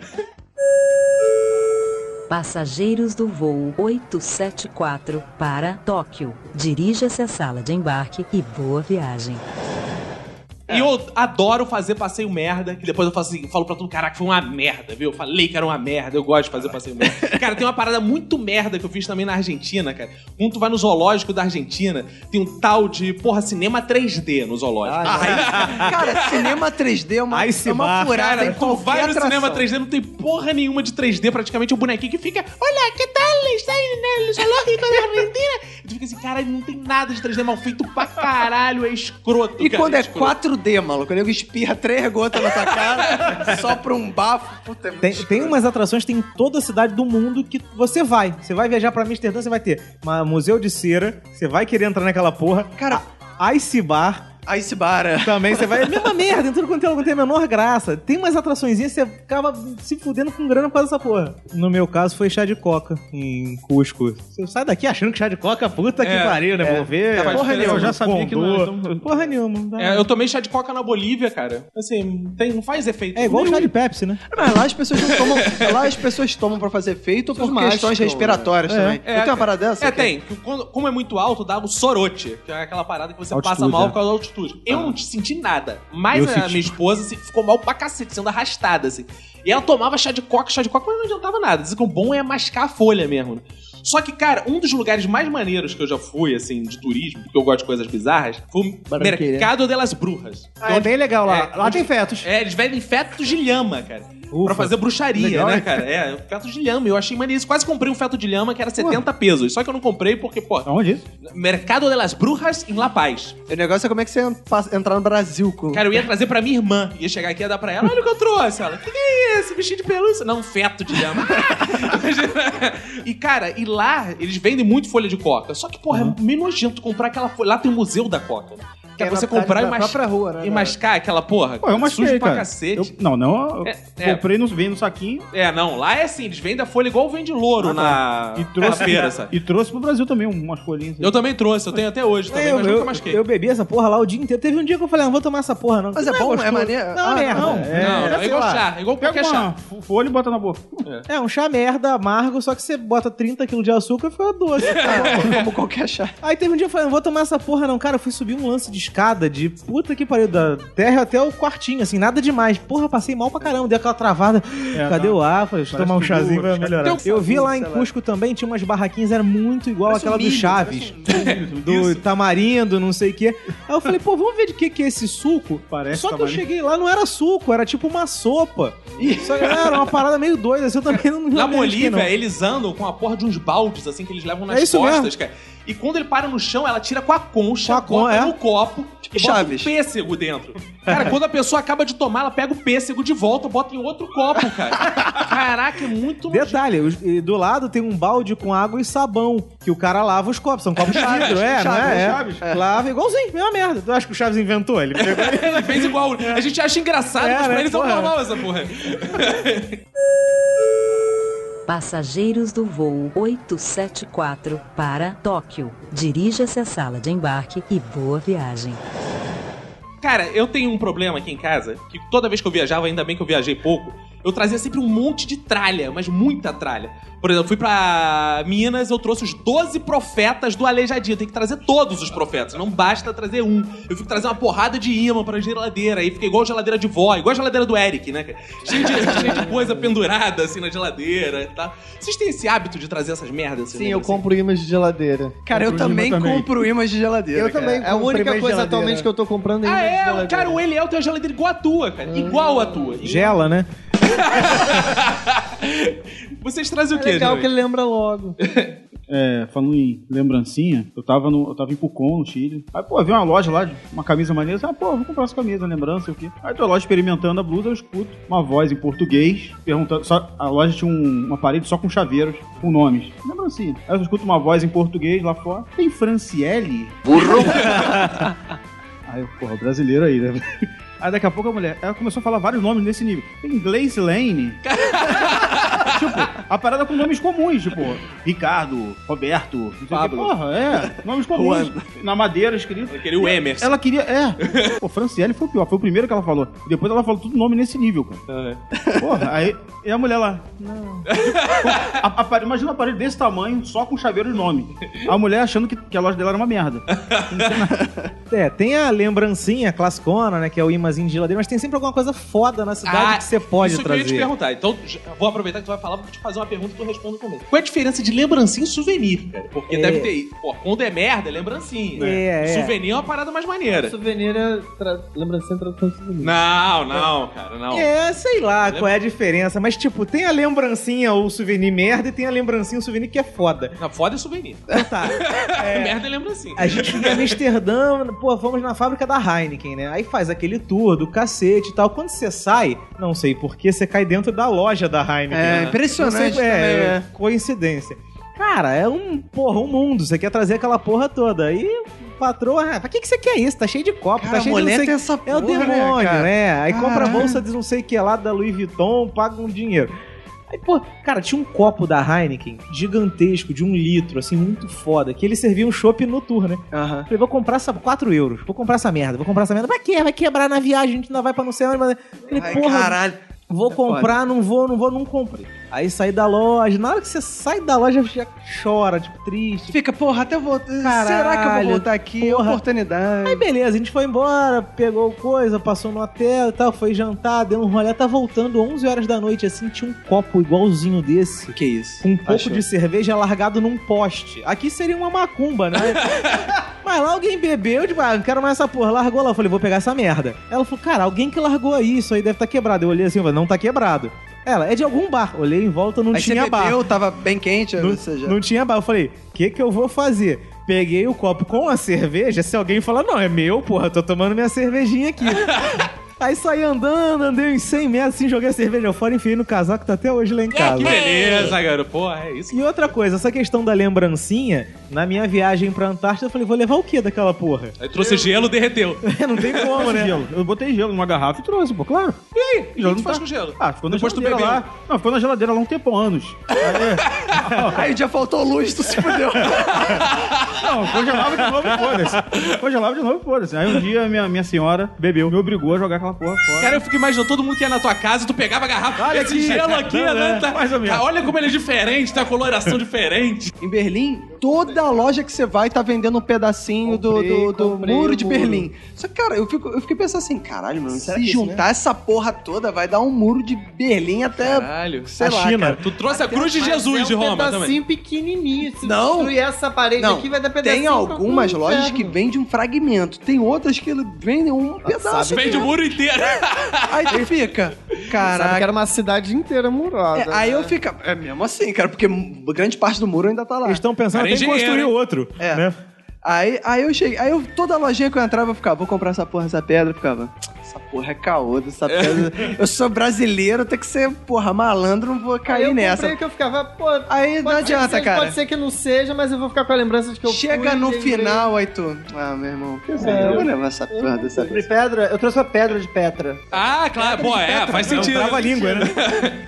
Passageiros do voo 874 para Tóquio. Dirija-se à sala de embarque e boa viagem. E eu adoro fazer passeio merda, que depois eu falo assim, falo pra todo mundo, caraca, foi uma merda, viu? Eu falei que era uma merda, eu gosto de fazer passeio merda. [laughs] Cara, tem uma parada muito merda que eu fiz também na Argentina, cara. Quando tu vai no zoológico da Argentina, tem um tal de, porra, cinema 3D no zoológico. Aí, Cara, [laughs] cinema 3D é uma, Ice é uma furada Cara, em tu vai no atração. cinema 3D, não tem porra nenhuma de 3D, praticamente o bonequinho que fica, olha, que tal? Está aí no zoológico da Argentina. E tu fica assim, caralho, não tem nada de 3D mal feito pra caralho, é escroto. E cara, quando é escroto. 4D, maluco, o nego espirra três gotas na tua cara [laughs] só pra um bafo. Puta, é muito Tem, tem umas atrações, tem em toda a cidade do mundo que você vai. Você vai viajar pra Amsterdã, você vai ter uma museu de cera, você vai querer entrar naquela porra. Cara- Ice Bar Ice Bar, é. [laughs] também, você vai. Mesma merda, em tudo quanto é, não tem a menor graça. Tem umas atraçõezinhas, você acaba se fudendo com grana por causa dessa porra. No meu caso, foi chá de coca em Cusco. Você sai daqui achando que chá de coca, puta que É, pariu, né? Vou ver. Tava porra nenhuma, eu já sabia que não- então- Porra nenhuma. É, eu tomei chá de coca na Bolívia, cara. Assim, tem, não faz efeito. É igual nenhum. chá de Pepsi, né? Mas lá as pessoas não tomam. Lá as pessoas tomam pra fazer efeito ou por questões respiratórias também. É, não tem uma parada dessa? É, Que- tem. Como é muito alto, dá o sorote, que é aquela parada que você Altitude, passa mal é. por causa da altitude. Eu não senti nada. Mas Eu a senti. minha esposa assim, ficou mal pra cacete, sendo arrastada, assim. E ela tomava chá de coca, chá de coca, mas não adiantava nada. Dizem que o bom é mascar a folha mesmo. né? Só que, cara, um dos lugares mais maneiros que eu já fui, assim, de turismo, porque eu gosto de coisas bizarras, foi o. Mercado de las Brujas. Ah, é bem legal lá. É, lá onde- tem fetos. É, eles vendem fetos de lhama, cara. Ufa. Pra fazer bruxaria, Legal, né, cara? É, feto de lhama. Eu achei maneiro. Quase comprei um feto de lhama que era 70 pesos. Só que eu não comprei porque, pô, Aonde isso? Mercado de las Brujas em La Paz. O negócio é como é que você entrar no Brasil com. Cara, eu ia trazer pra minha irmã. Ia chegar aqui e ia dar pra ela. Olha o que eu trouxe. Ela, que que é esse? Bichinho de pelúcia? Não, um feto de lhama. [laughs] e, cara, e lá eles vendem muito folha de coca. Só que, porra, é meio nojento comprar aquela folha. Lá tem o museu da coca. Né? Que é É você comprar e, mas... própria rua, né, e cara? mascar aquela porra. Pô, eu masquei, sujo pra cara. cacete. Eu- não, não, eu É, é. comprei no, vem no saquinho É, não, lá é assim, eles vendem a folha igual vende louro Ah, na, tá. e na trouxe, feira, sabe? e trouxe pro Brasil também umas folhinhas. Eu também trouxe, eu tenho até hoje também, eu, mas eu, nunca masquei. eu bebi essa porra lá o dia inteiro. Teve um dia que eu falei, ah, não vou tomar essa porra, não. Mas é Não bom, é maneiro. Não, Ah, merda. não, Não, é, não, não, é igual chá, é igual qualquer chá. folha e bota na boca. É, um chá merda, amargo, só que você bota 30 kg de açúcar e fica doce. [laughs] Como qualquer chá. Aí teve um dia que eu falei, não vou tomar essa porra não. Cara, eu fui subir um lance de escada de puta que pariu, da terra até o quartinho, assim, nada demais. Porra, passei mal pra caramba, dei aquela travada. É, Cadê o ar? Falei, deixa eu tomar um chazinho pra melhorar. Um Eu vi lá em. Cusco também, tinha umas barraquinhas, era muito igual Parece aquela um do Chaves. um [laughs] Do tamarindo, não sei o quê. Aí eu falei, pô, vamos ver de que que é esse suco. Parece Só que eu tamarindo. cheguei lá, não era suco, era tipo uma sopa. Só que era uma parada meio doida, assim, eu também não Na Bolívia, não. eles andam com a porra de uns baldes, assim, que eles levam nas É isso costas, mesmo. cara. E quando ele para no chão, ela tira com a concha, Com a con- bota é. no copo Tipo e bota Chaves. um pêssego dentro. Cara, quando a pessoa acaba de tomar, ela pega o pêssego de volta, bota em outro copo, cara. Caraca, é muito Detalhe, do lado tem um balde com água e sabão, que o cara lava os copos. São copos [laughs] de vidro, é, não é? Chaves. é. Lava igualzinho, mesma merda. Tu acha que o Chaves inventou? Ele pegou [laughs] Ele fez igual. A gente acha engraçado, É, mas pra né, eles é porra. normal essa porra. [laughs] Passageiros do voo 874 para Tóquio. Dirija-se à sala de embarque e boa viagem. Cara, eu tenho um problema aqui em casa, que toda vez que eu viajava, ainda bem que eu viajei pouco, eu trazia sempre um monte de tralha, mas muita tralha. Por exemplo, eu fui pra Minas, eu trouxe os 12 profetas do Aleijadinho. Tem que trazer todos os profetas, não basta trazer um. Eu fico trazendo uma porrada de imã pra geladeira, aí fica igual geladeira de vó, igual a geladeira do Eric, né? Cheio de, cheio de coisa pendurada assim na geladeira e tal. Vocês têm esse hábito de trazer essas merdas? assim, Sim, né, eu assim? compro imãs de geladeira. Cara, eu também, também. compro imãs de geladeira. Eu cara. também É a única imãs de coisa geladeira. atualmente que eu tô comprando é imã Ah, de é? geladeira. Cara, o Eliel tem uma geladeira igual a tua, cara. Igual a tua. Gela, né? [laughs] Vocês trazem o É quê, legal Joey? que ele lembra logo. [laughs] É, falando em lembrancinha, eu tava, no, eu tava em Pucon, no Chile. Aí, pô, vi uma loja lá, de uma camisa maneira. Ah, pô, vou comprar essa camisa, lembrança, o quê. Aí tô lá experimentando a blusa, eu escuto uma voz em português, perguntando. Só, a loja tinha um- uma parede só com chaveiros, com nomes. Lembrancinha. Aí eu escuto uma voz em português lá fora. Tem Franciele? Burro! [laughs] aí eu, porra, brasileiro aí, né? [laughs] Aí daqui a pouco a mulher, ela começou a falar vários nomes nesse nível. Tem Glace Lane. Tipo, a parada com nomes comuns, tipo, Ricardo, Roberto, não sei o que. Pablo. Porra, é, nomes comuns. na madeira escrito. Aquele o Emerson. Ela queria, é. Pô, Franciele foi o pior, foi o primeiro que ela falou. Depois ela falou tudo nome nesse nível, cara. Porra, aí e a mulher lá. Não. A, a imagina uma parede desse tamanho, só com chaveiro de nome. A mulher achando que, que a loja dela era uma merda. É, tem a lembrancinha classicona, né? Que é o imãzinho de geladeira, mas tem sempre alguma coisa foda na cidade que você pode Ah, isso trazer. que eu ia te perguntar. Então, vou aproveitar que tu vai falar pra te fazer uma pergunta que tu responde também. Qual é a diferença de lembrancinha e souvenir, cara? Porque É. deve ter. Pô, quando é merda, é lembrancinha. né? É, é. Souvenir é uma parada mais maneira. Souvenir é tra... lembrancinha tradução de souvenir. Não, não, cara, não. É, sei lá qual é a diferença, mas tipo, tem a lembrancinha ou souvenir merda e tem a lembrancinha ou souvenir que é foda. Não, foda é souvenir. Então tá. [laughs] merda é lembrancinha. A gente em Amsterdã, pô, fomos na fábrica da Heineken, né? Aí faz aquele tour do cacete e tal. Quando você sai, não sei porquê, você cai dentro da loja da Heineken. É, né? Impressionante Não sei, é, também, né? coincidência. Cara, é um, porra, um mundo. Você quer trazer aquela porra toda. Aí o patrão, ah, pra que, que você quer isso? Tá cheio de copo, Cara, tá cheio a de não sei essa É o porra, né, demônio, cara? né? Aí compra a bolsa de não sei o que lá da Louis Vuitton, paga um dinheiro. Aí, pô, cara, tinha um copo da Heineken gigantesco, de um litro, assim, muito foda, que ele servia um chopp no tour, né? Aham. Falei, vou comprar essa 4 euros, vou comprar essa merda, vou comprar essa merda. Pra quê? Vai quebrar na viagem, a gente ainda vai pra não sei onde. Mas... Falei, Ai, porra, caralho. vou É comprar, não vou, não vou, não comprei. Aí saí da loja, na hora que você sai da loja, já chora, tipo, triste. Fica, porra, até voltar. Será que eu Caralho, vou voltar aqui? porra. Oportunidade. Aí beleza, a gente foi embora, pegou coisa, passou no hotel e tal, foi jantar, deu um rolê, tá voltando 11 horas da noite, assim, tinha um copo igualzinho desse. Que isso? Com um pouco Achou. de cerveja largado num poste. Aqui seria uma macumba, né? [laughs] Mas lá alguém bebeu, tipo, ah, não quero mais essa porra. Largou lá. Eu falei, vou pegar essa merda. Ela falou, cara, alguém que largou aí, isso aí deve estar quebrado. Eu olhei assim, eu falei, não tá quebrado. Ela, é de algum bar. Olhei em volta, não Aí tinha você bar. bebeu, tava bem quente, Não, seja... não tinha bar. Eu falei, o que que eu vou fazer? Peguei o copo com a cerveja, se alguém falar, não, é meu, porra, tô tomando minha cervejinha aqui. [laughs] Aí saí andando, andei uns 100 metros, assim, joguei a cerveja fora, enfiei no casaco, tá até hoje lá em casa. Que beleza, garoto. Porra, é isso. E outra coisa, essa questão da lembrancinha, na minha viagem pra Antártida, eu falei, vou levar o que daquela porra? Aí trouxe gelo, derreteu. [laughs] Não tem como, né? Gelo. Eu botei gelo numa garrafa e trouxe, pô, claro. E aí? O que tu não faz tá- com gelo? Ah, ficou na Depois tu geladeira lá. Não, ficou na geladeira lá um tempo, anos. [laughs] Aí já faltou luz, tu se fudeu. [laughs] Não, congelava de novo e foda-se. Congelava de novo e foda-se. Aí um dia minha, minha senhora bebeu, me obrigou a jogar aquela porra fora. Cara, eu fico imaginando todo mundo que ia na tua casa, tu pegava a garrafa. Olha esse aqui. gelo aqui, Não, né? Tá- Mais ou menos. Olha como ele é diferente, tem uma coloração diferente. Em Berlim, toda loja que você vai tá vendendo um pedacinho do, Comprei, do, do comprei muro de muro. Berlim. Só que, cara, eu, fico, eu fiquei pensando assim, caralho, mano, Será se que isso, juntar essa porra toda, vai dar um muro de Berlim até, Caralho. sei A lá, China. cara. Tu trouxe a cruz de Jesus é de um Roma também. pedacinho pequenininho. Se Não. destruir essa parede Não, aqui, vai dar pedacinho tem algumas lojas inferno. que vendem um fragmento. Tem outras que vendem um pedaço. Vende o mesmo. muro inteiro. [laughs] Aí tu fica, Sabe que era uma cidade inteira murada. É, aí né? eu fico, é mesmo assim, cara, porque grande parte do muro ainda tá lá. Eles estão pensando Cara, até em engenheiro, construir outro. É. né? Aí, aí eu cheguei, aí eu, toda lojinha que eu entrava, eu ficava, vou comprar essa porra, essa pedra, eu ficava, essa porra é caoda, essa pedra. eu sou brasileiro, tem que ser, porra, malandro, não vou Aí cair eu nessa. que eu ficava, pô... Aí não que adianta, seja, cara. Pode ser que não seja, mas eu vou ficar com a lembrança de que eu Chega fui, no final, aí tu. Ah, meu irmão, quer dizer, eu vou levar essa porra dessa Comprei pedra, eu trouxe uma pedra de Petra. Ah, claro. Pô, é, faz sentido. Trava a língua, né?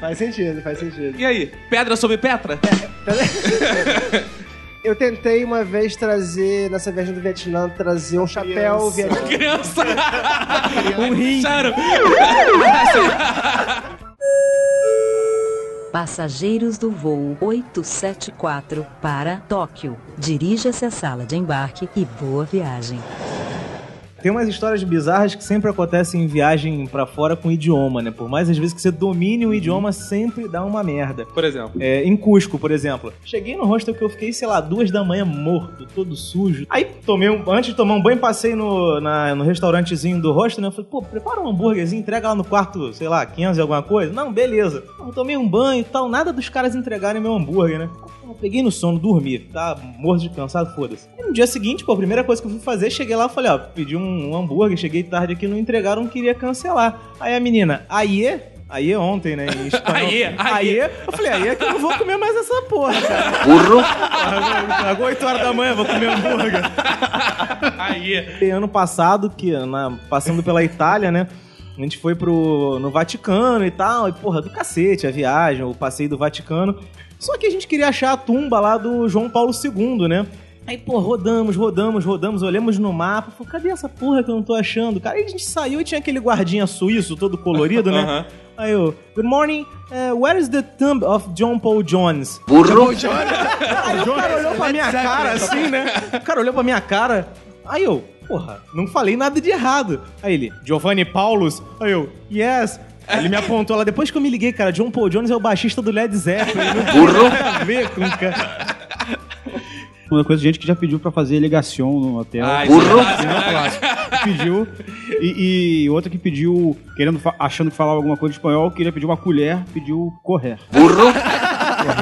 Faz sentido, faz sentido. E aí? Pedra sobre Petra? [laughs] Eu tentei uma vez trazer, nessa viagem do Vietnã, trazer um chapéu vietnamita. Criança. um rim. Sério. Passageiros do voo 874 para Tóquio. Dirija-se à sala de embarque e boa viagem. Tem umas histórias bizarras que sempre acontecem em viagem pra fora com idioma, né? Por mais às vezes que você domine o idioma, sempre dá uma merda. Por exemplo. É, em Cusco, por exemplo. Cheguei no hostel que eu fiquei, sei lá, duas da manhã morto, todo sujo. Aí tomei um. Antes de tomar um banho, passei no, na- no restaurantezinho do hostel, né? Eu falei, pô, prepara um hambúrguerzinho, entrega lá no quarto, sei lá, 500 e alguma coisa. Não, beleza. Eu tomei um banho e tal, nada dos caras entregarem meu hambúrguer, né? Eu peguei no sono, dormi, tá morto de cansado, foda-se. E no dia seguinte, pô, a primeira coisa que eu fui fazer, cheguei lá e falei, ó, pedi um, um hambúrguer, cheguei tarde aqui, não entregaram, queria cancelar. Aí a menina, aí Aí é ontem, né? Em espanhol. [laughs] Aie. Aie. Eu falei, aí é que eu não vou comer mais essa porra, cara. Burro. Agora 8 horas da manhã, vou comer hambúrguer. Aí. E ano passado, que na- passando pela Itália, né? A gente foi pro, no Vaticano e tal, e porra, do cacete, a viagem, o passeio do Vaticano. Só que a gente queria achar a tumba lá do João Paulo II, né? Aí, pô, rodamos, rodamos, rodamos, olhamos no mapa, falei, cadê essa porra que eu não tô achando, cara? Aí a gente saiu e tinha aquele guardinha suíço, todo colorido, né? [laughs] Aí eu, good morning, eh, where is the tomb of John Paul Jones? Aí o cara olhou pra minha cara assim, né? O cara olhou pra minha cara. Aí eu, porra, não falei nada de errado. Aí ele, Giovanni Paulus. Aí eu, yes. Ele me apontou lá. Depois que eu me liguei, cara, John Paul Jones é o baixista do Led Zeppelin. Não tem nada a ver com o cara. Uma coisa, gente que já pediu pra fazer ligação no hotel. Ah, isso é clássico, Não, né? clássico. pediu. E, e outra que pediu, querendo, fa- achando que falava alguma coisa de espanhol, queria pedir uma colher, pediu correr.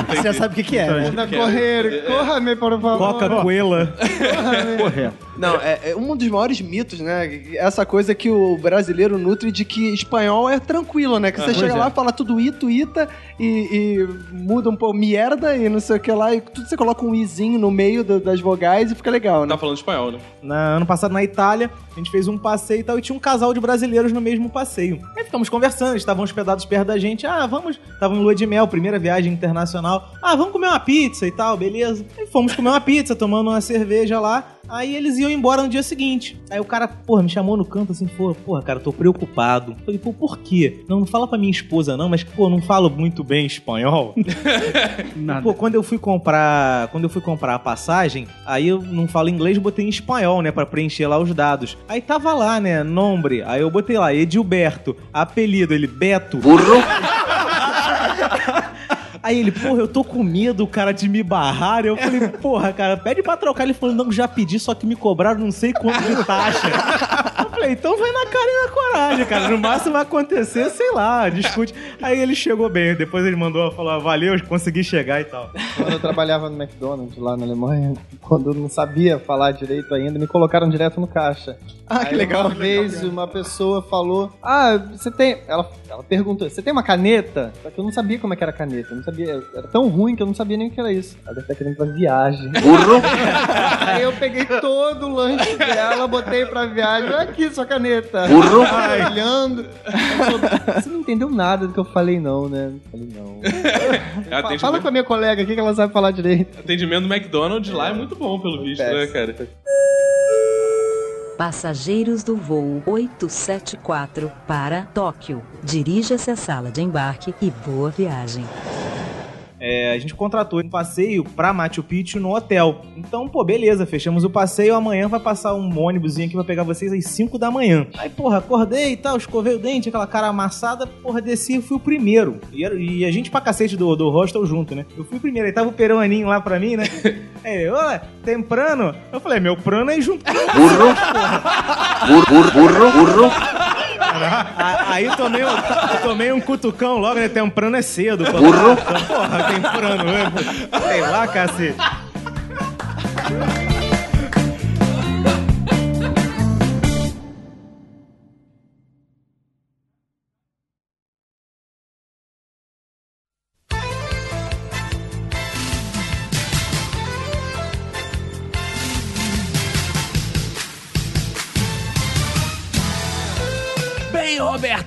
Você já sabe o que, que é, né? Correr, corra-me, por favor. Coca-Cola. Correr. Não, é, é um dos maiores mitos, né? Essa coisa que o brasileiro nutre de que espanhol é tranquilo, né? Que você pois chega é. lá, fala tudo ito, ita, e, e muda um pouco mierda e não sei o que lá, e tudo você coloca um izinho no meio do- das vogais e fica legal, né? Tá falando espanhol, né? Na, ano passado na Itália, a gente fez um passeio e tal, e tinha um casal de brasileiros no mesmo passeio. Aí ficamos conversando, eles estavam hospedados perto da gente. Ah, vamos. Estavam em lua de mel, primeira viagem internacional. Ah, vamos comer uma pizza e tal, beleza. Aí fomos comer uma pizza, tomando uma cerveja lá. Aí eles iam embora no dia seguinte. Aí o cara, porra, me chamou no canto assim, pô, porra, cara, tô preocupado. Falei, pô, por quê? Não, não fala pra minha esposa não, mas, pô, não falo muito bem espanhol. [laughs] Nada. Pô, quando eu fui comprar, quando eu fui comprar a passagem, aí eu não falo inglês, botei em espanhol, né, Pra preencher lá os dados. Aí tava lá, né, nombre. Aí eu botei lá Edilberto, apelido ele Beto. Burro. Aí ele, porra, eu tô com medo, cara, de me barrar. Eu falei, porra, cara, pede pra trocar. Ele falou, não, já pedi, só que me cobraram não sei quanto de taxa. [laughs] Falei, então vai na cara e na coragem, cara. No máximo vai acontecer, sei lá, discute. Aí ele chegou bem, depois ele mandou falar, valeu, consegui chegar e tal. Quando eu trabalhava no McDonald's lá na Alemanha, quando eu não sabia falar direito ainda, me colocaram direto no caixa. Ah, que Aí legal. Uma vez uma pessoa falou: Ah, você tem. Ela, ela perguntou: Você tem uma caneta? Só que eu não sabia como é que era caneta. Eu não sabia. Era tão ruim que eu não sabia nem o que era isso. Ela deve estar querendo pra viagem. Burro! [laughs] Aí eu peguei todo o lanche dela, botei pra viagem. Olha aqui sua caneta. Burro! [laughs] Olhando. Ela falou, Você não entendeu nada do que eu falei, não, né? Eu Falei, não. Atendimento, Fala com a minha colega aqui que ela sabe falar direito. atendimento do McDonald's lá é muito bom, pelo visto, né, cara? Passageiros do voo 874 para Tóquio. Dirija-se à sala de embarque e boa viagem. É, a gente contratou um passeio pra Machu Picchu no hotel. Então, pô, beleza, fechamos o passeio. Amanhã vai passar um ônibusinho aqui pra pegar vocês às 5 da manhã. Aí, porra, acordei e tal, escovei o dente, aquela cara amassada. Porra, desci e fui o primeiro. E, era- e a gente pra cacete do, do hostel junto, né? Eu fui o primeiro. Aí tava o peruaninho lá pra mim, né? [laughs] Aí, ô, temprano? Eu falei, meu prano aí junto. Burro! A- Aí eu tomei, um, tomei um cutucão logo, né? Temprano é cedo. Burro! Porra, eu- Sei lá, cacete.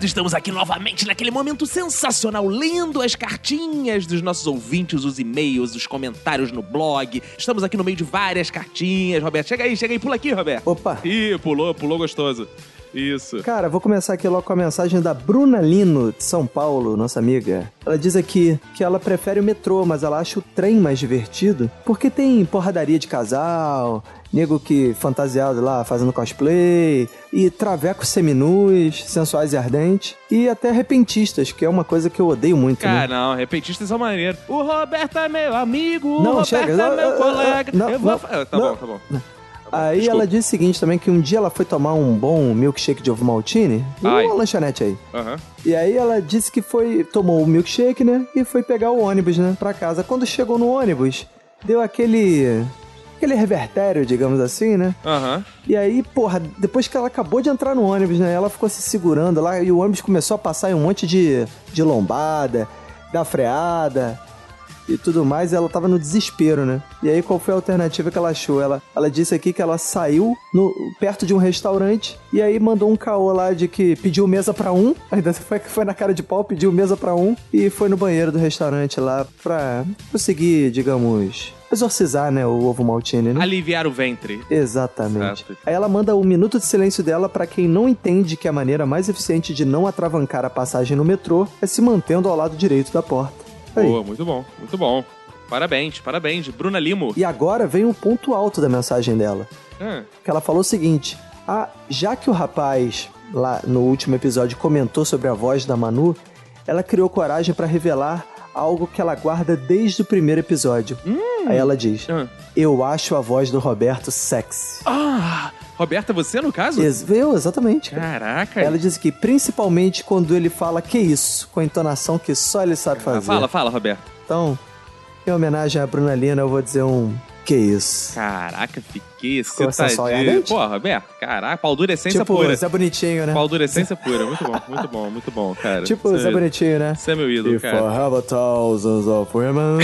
Estamos aqui novamente naquele momento sensacional, lendo as cartinhas dos nossos ouvintes, os e-mails, os comentários no blog. Estamos aqui no meio de várias cartinhas, Roberto. Chega aí, chega aí, pula aqui, Roberto. Opa! Ih, pulou, pulou gostoso. Isso. Cara, vou começar aqui logo com a mensagem da Bruna Lino, de São Paulo, nossa amiga. Ela diz aqui que ela prefere o metrô, mas ela acha o trem mais divertido porque tem porradaria de casal, nego que fantasiado lá fazendo cosplay, e travecos seminus, sensuais e ardentes, e até repentistas, que é uma coisa que eu odeio muito, né? Cara, não, repentistas são maneiros. O Roberto é meu amigo, o Não, Roberto chega, é não, meu não, colega. não, Eu vou não, Tá não. bom, tá bom. Tá bom, Aí desculpa. ela diz o seguinte também, que um dia ela foi tomar um bom milkshake de ovo maltine, Ai. uma lanchonete aí. Aham. E aí ela disse que foi, tomou o milkshake, né? E foi pegar o ônibus, né? Pra casa. Quando chegou no ônibus, deu aquele. Aquele revertério, digamos assim, né? Aham. E aí, porra, depois que ela acabou de entrar no ônibus, né? Ela ficou se segurando lá e o ônibus começou a passar em um monte de, de lombada, dar freada e tudo mais. E ela tava no desespero, né? E aí, qual foi a alternativa que ela achou? Ela, ela disse aqui que ela saiu no, perto de um restaurante e aí mandou um caô lá de que pediu mesa pra um. [laughs] Ainda foi, foi na cara de pau, pediu mesa pra um e foi no banheiro do restaurante lá pra conseguir, digamos, exorcizar, né? O ovo maltine, né? Aliviar o ventre. Exatamente. Exato. Aí ela manda o minuto de silêncio dela pra quem não entende que a maneira mais eficiente de não atravancar a passagem no metrô é se mantendo ao lado direito da porta. Aí. Boa, muito bom, muito bom. Parabéns, parabéns. Bruna Limo. E agora vem o ponto alto da mensagem dela. Ah, Que ela falou o seguinte: ah, já que o rapaz lá no último episódio comentou sobre a voz da Manu, ela criou coragem pra revelar algo que ela guarda desde o primeiro episódio. Aí ela diz: ah. Eu acho a voz do Roberto sexy. Ah, Roberta, você no caso? Eu, exatamente. cara. Caraca. Ela diz que principalmente quando ele fala que isso, com a entonação que só ele sabe Ah, fazer. fala, fala, Roberto. Então, em homenagem à Bruna Lina, eu vou dizer um que isso. Caraca, fiquei excitadinho. ardente? Pô, Roberto, caraca, pau dura essência tipo, pura. Zé Bonitinho, né? Pau dura essência pura. Muito bom, muito bom, muito bom, cara. Tipo Você- Zé Bonitinho, né? Você é meu ídolo, If I cara. have a thousands of women.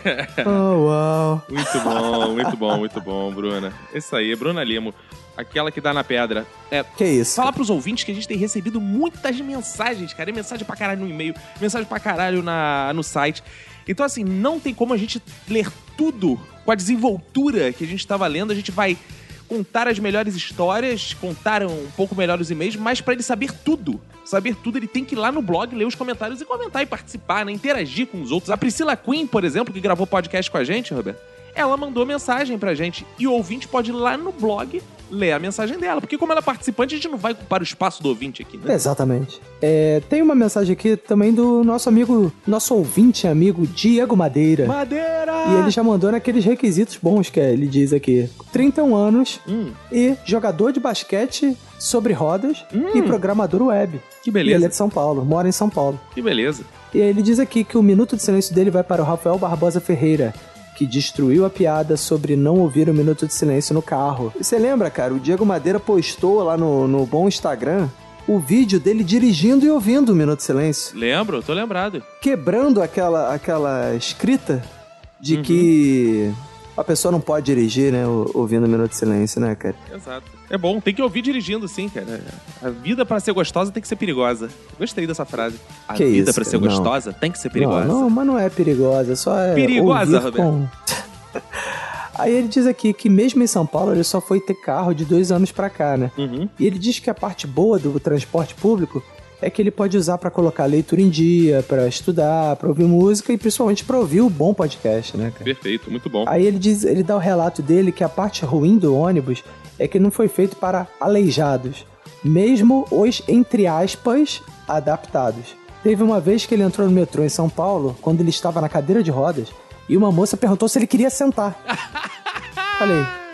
[laughs] oh, wow. Muito bom, muito bom, muito bom, Bruna. Isso aí, Bruna Limo. Aquela que dá na pedra. É, Que isso? Fala pros ouvintes que a gente tem recebido muitas mensagens, cara. É mensagem pra caralho no e-mail, mensagem pra caralho na, no site. Então, assim, não tem como a gente ler tudo com a desenvoltura que a gente tava lendo. A gente vai contar as melhores histórias, contar um pouco melhor os e-mails, mas pra ele saber tudo, saber tudo, ele tem que ir lá no blog, ler os comentários e comentar e participar, né? Interagir com os outros. A Priscila Queen, por exemplo, que gravou podcast com a gente, Roberto, ela mandou mensagem pra gente. E o ouvinte pode ir lá no blog ler a mensagem dela. Porque como ela é participante, a gente não vai ocupar o espaço do ouvinte aqui, né? Exatamente. É, tem uma mensagem aqui também do nosso amigo, nosso ouvinte amigo Diego Madeira. Madeira! E ele já mandou naqueles requisitos bons que ele diz aqui: 31 anos Hum. e jogador de basquete sobre rodas e programador web. Que E ele é beleza, de São Paulo, mora em São Paulo. que beleza. E aí ele diz aqui que o minuto de silêncio dele vai para o Rafael Barbosa Ferreira, que destruiu a piada sobre não ouvir o minuto de silêncio no carro. E você lembra, cara, o Diego Madeira postou lá no, no bom Instagram o vídeo dele dirigindo e ouvindo o minuto de silêncio, Lembro, tô lembrado. quebrando aquela, aquela escrita de Uhum. que a pessoa não pode dirigir, né, ou- ouvindo o minuto de silêncio, né, cara? Exato. É bom, tem que ouvir dirigindo, sim, cara. A vida pra ser gostosa tem que ser perigosa. Gostei dessa frase. A Que vida pra ser não. gostosa tem que ser perigosa. Não, não, mas não é perigosa, só é. Perigosa, ouvir com- [laughs] Aí ele diz aqui que mesmo em São Paulo ele só foi ter carro de dois anos pra cá, né? Uhum. E ele diz que a parte boa do transporte público é que ele pode usar pra colocar leitura em dia, pra estudar, pra ouvir música e principalmente pra ouvir o bom podcast, né, cara? Perfeito, muito bom. Aí ele diz, ele dá o relato dele que a parte ruim do ônibus é que não foi feito para aleijados, mesmo os entre aspas adaptados. Teve uma vez que ele entrou no metrô em São Paulo, quando ele estava na cadeira de rodas, e uma moça perguntou se ele queria sentar. [laughs] Falei.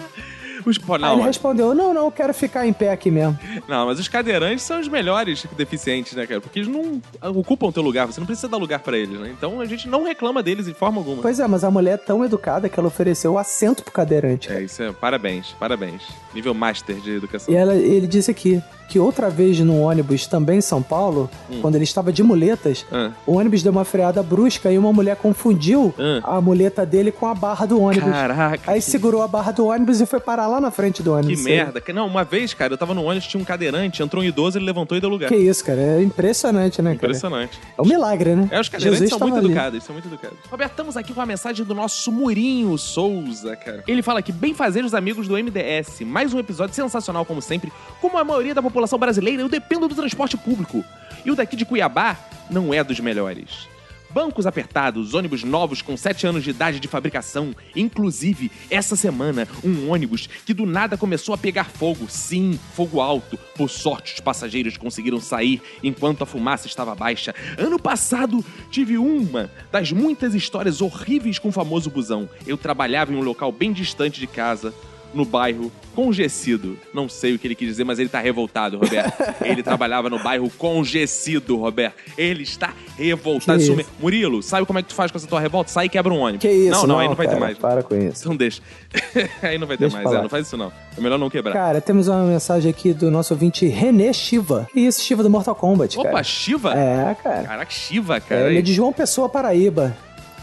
Os, pô, Aí não, ele respondeu: "Não, não, eu quero ficar em pé aqui mesmo". não, mas os cadeirantes são os melhores deficientes, né, cara? Porque eles não ocupam teu lugar, você não precisa dar lugar pra eles, né? Então a gente não reclama deles de forma alguma. Pois é, mas a mulher é tão educada que ela ofereceu o assento pro cadeirante. É, isso é. Parabéns, parabéns. Nível master de educação. E ela, ele disse aqui que outra vez no ônibus, também em São Paulo, Hum. quando ele estava de muletas, Ah. o ônibus deu uma freada brusca e uma mulher confundiu Ah. a muleta dele com a barra do ônibus. Caraca. Aí segurou a barra do ônibus e foi parar lá na frente do ônibus. Que merda. Que- Não, uma vez, cara, eu tava no ônibus, tinha um cadeirante, entrou um idoso, ele levantou e deu lugar. Que isso, cara? É impressionante, né, cara? Impressionante. É um milagre, né? É, os cadeirantes Jesus são muito ali. educados, são muito educados. Roberto, estamos aqui com a mensagem do nosso Murinho Souza, cara. Ele fala aqui, bem fazer os amigos do MDS. Mais um episódio sensacional, como sempre. Como a maioria da população brasileira, eu dependo do transporte público. E o daqui de Cuiabá não é dos melhores. Bancos apertados, ônibus novos com 7 anos de idade de fabricação. Inclusive, essa semana, um ônibus que do nada começou a pegar fogo. Sim, fogo alto. Por sorte, os passageiros conseguiram sair enquanto a fumaça estava baixa. Ano passado, tive uma das muitas histórias horríveis com o famoso busão. Eu trabalhava em um local bem distante de casa. No bairro Congecido. Não sei o que ele quis dizer, mas ele tá revoltado, Roberto. [laughs] ele trabalhava no bairro Congecido, Roberto. Ele está revoltado. Isso me- Murilo, sabe como é que tu faz com essa tua revolta? Sai e quebra um ônibus. Que isso? Não, não, aí não vai ter cara, mais. Para com isso. Então deixa. [laughs] aí não vai ter Deixa mais, é, não faz isso não. É melhor não quebrar. Cara, temos uma mensagem aqui do nosso ouvinte René Shiva. Que isso, Shiva do Mortal Kombat, cara. Opa, Shiva? É, cara. Caraca, Shiva, É, cara. ele é de João Pessoa, Paraíba.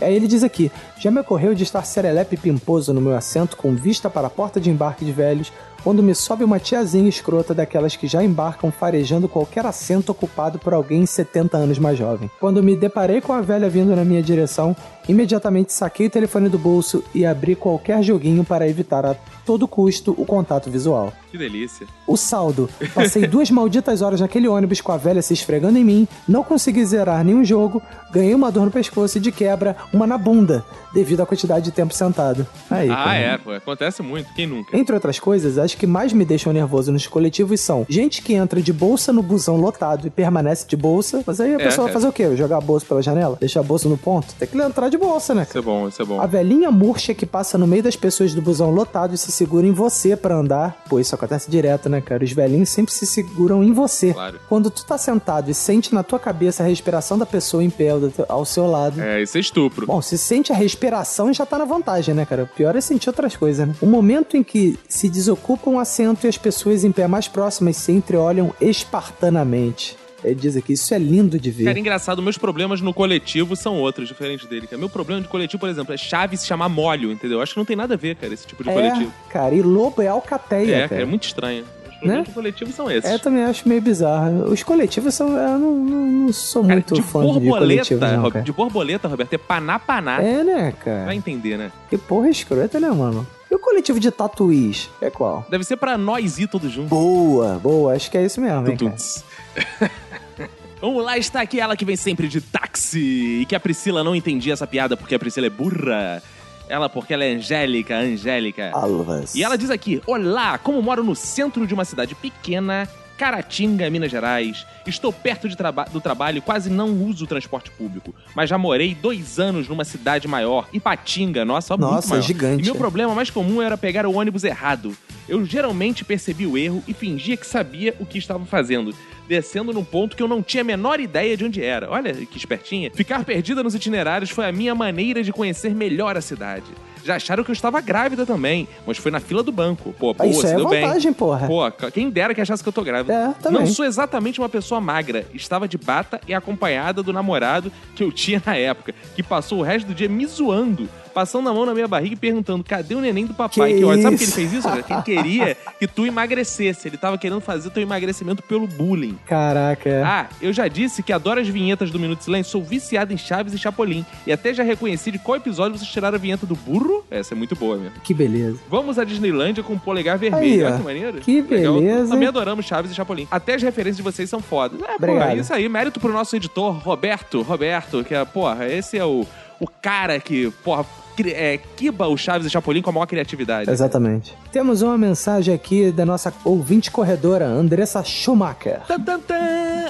Aí ele diz aqui: Já me ocorreu de estar serelepe pimposo no meu assento com vista para a porta de embarque de velhos, quando me sobe uma tiazinha escrota daquelas que já embarcam farejando qualquer assento ocupado por alguém 70 anos mais jovem. Quando me deparei com a velha vindo na minha direção, imediatamente saquei o telefone do bolso e abri qualquer joguinho para evitar a todo custo o contato visual. Que delícia. O saldo. Passei duas malditas horas naquele ônibus com a velha se esfregando em mim, não consegui zerar nenhum jogo, ganhei uma dor no pescoço e de quebra, uma na bunda, devido à quantidade de tempo sentado. Aí, ah, cara. é, pô. Acontece muito. Quem nunca? Entre outras coisas, as que mais me deixam nervoso nos coletivos são gente que entra de bolsa no busão lotado e permanece de bolsa, mas aí a É, pessoa vai cara. fazer o quê? Jogar a bolsa pela janela? Deixar a bolsa no ponto? Tem que entrar de bolsa, né? Isso é bom, isso é bom. A velhinha murcha que passa no meio das pessoas do busão lotado e se segura em você pra andar. Pô, isso acontece direto, né, cara? Os velhinhos sempre se seguram em você. Claro. Quando tu tá sentado e sente na tua cabeça a respiração da pessoa em pé ao seu lado. É, isso é estupro. Bom, se sente a respiração já tá na vantagem, né, cara? O pior é sentir outras coisas, né? O momento em que se desocupa um assento e as pessoas em pé mais próximas se entreolham espartanamente. Ele diz aqui, isso é lindo de ver. Cara, engraçado, meus problemas no coletivo são outros, diferentes dele. Cara. Meu problema de coletivo, por exemplo, é chave se chamar molho, entendeu? Acho que não tem nada a ver, cara, esse tipo de é, coletivo. cara, e lobo é alcateia, É, cara. cara, é muito estranho. Os problemas Né? de coletivo são esses. É, eu também acho meio bizarro. Os coletivos são. Eu não, não, não sou Cara, muito de fã de borboleta, coletivos, não, Rob- de borboleta, Roberto, é paná-paná. É, né, Vai cara? entender, né? Que porra escrota, né, mano? E o coletivo de tatuís? É qual? Deve ser pra nós ir todos juntos. Boa, boa. Acho que é isso mesmo, hein, cara? [laughs] Vamos lá, está aqui ela que vem sempre de táxi. E que a Priscila não entendia essa piada porque a Priscila é burra. Ela porque ela é angélica, angélica. Alvas. E ela diz aqui: Olá, como moro no centro de uma cidade pequena, Caratinga, Minas Gerais. Estou perto de traba- do trabalho e quase não uso o transporte público. Mas já morei dois anos numa cidade maior. Ipatinga, nossa, muito Nossa, maior. gigante, E meu é. problema mais comum era pegar o ônibus errado. Eu geralmente percebi o erro e fingia que sabia o que estava fazendo, descendo num ponto que eu não tinha a menor ideia de onde era. Olha que espertinha. Ficar perdida nos itinerários foi a minha maneira de conhecer melhor a cidade. Já acharam que eu estava grávida também, mas foi na fila do banco. Pô, pô, isso se é deu bem. vantagem, porra. Pô, quem dera que achasse que eu tô grávida. É, também. Não sou exatamente uma pessoa magra. Estava de bata e acompanhada do namorado que eu tinha na época, que passou o resto do dia me zoando, passando a mão na minha barriga e perguntando: cadê o neném do papai? Que Que, olha, sabe que ele fez isso? cara? Que ele queria [laughs] que tu emagrecesse. Ele tava querendo fazer teu emagrecimento pelo bullying. Caraca. é. Ah, eu já disse que adoro as vinhetas do Minuto Silêncio, sou viciado em Chaves e Chapolin. E até já reconheci de qual episódio vocês tiraram a vinheta do burro. Essa é muito boa mesmo. Que beleza. Vamos à Disneylândia com o polegar vermelho. Aí, ó. Que maneiro. Que Legal. beleza. Também adoramos Chaves e Chapolin. Até as referências de vocês são fodas. É, Obrigado. porra, isso aí. Mérito pro nosso editor, Roberto. Roberto, que é, porra, esse é o, o cara que, porra, é, quiba o Chaves e Chapolin com a maior criatividade. Exatamente. Temos uma mensagem aqui da nossa ouvinte corredora, Andressa Schumacher. Tan, tan, tan.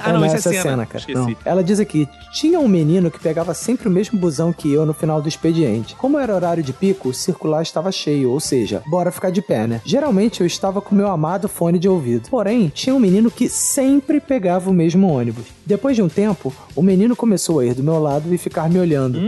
Ah, não, É, isso é essa cena. cara. Esqueci. Não. Ela diz aqui: tinha um menino que pegava sempre o mesmo busão que eu no final do expediente. Como era horário de pico, o circular estava cheio, ou seja, bora ficar de pé, né? Geralmente eu estava com meu amado fone de ouvido. Porém, tinha um menino que sempre pegava o mesmo ônibus. Depois de um tempo, o menino começou a ir do meu lado e ficar me olhando.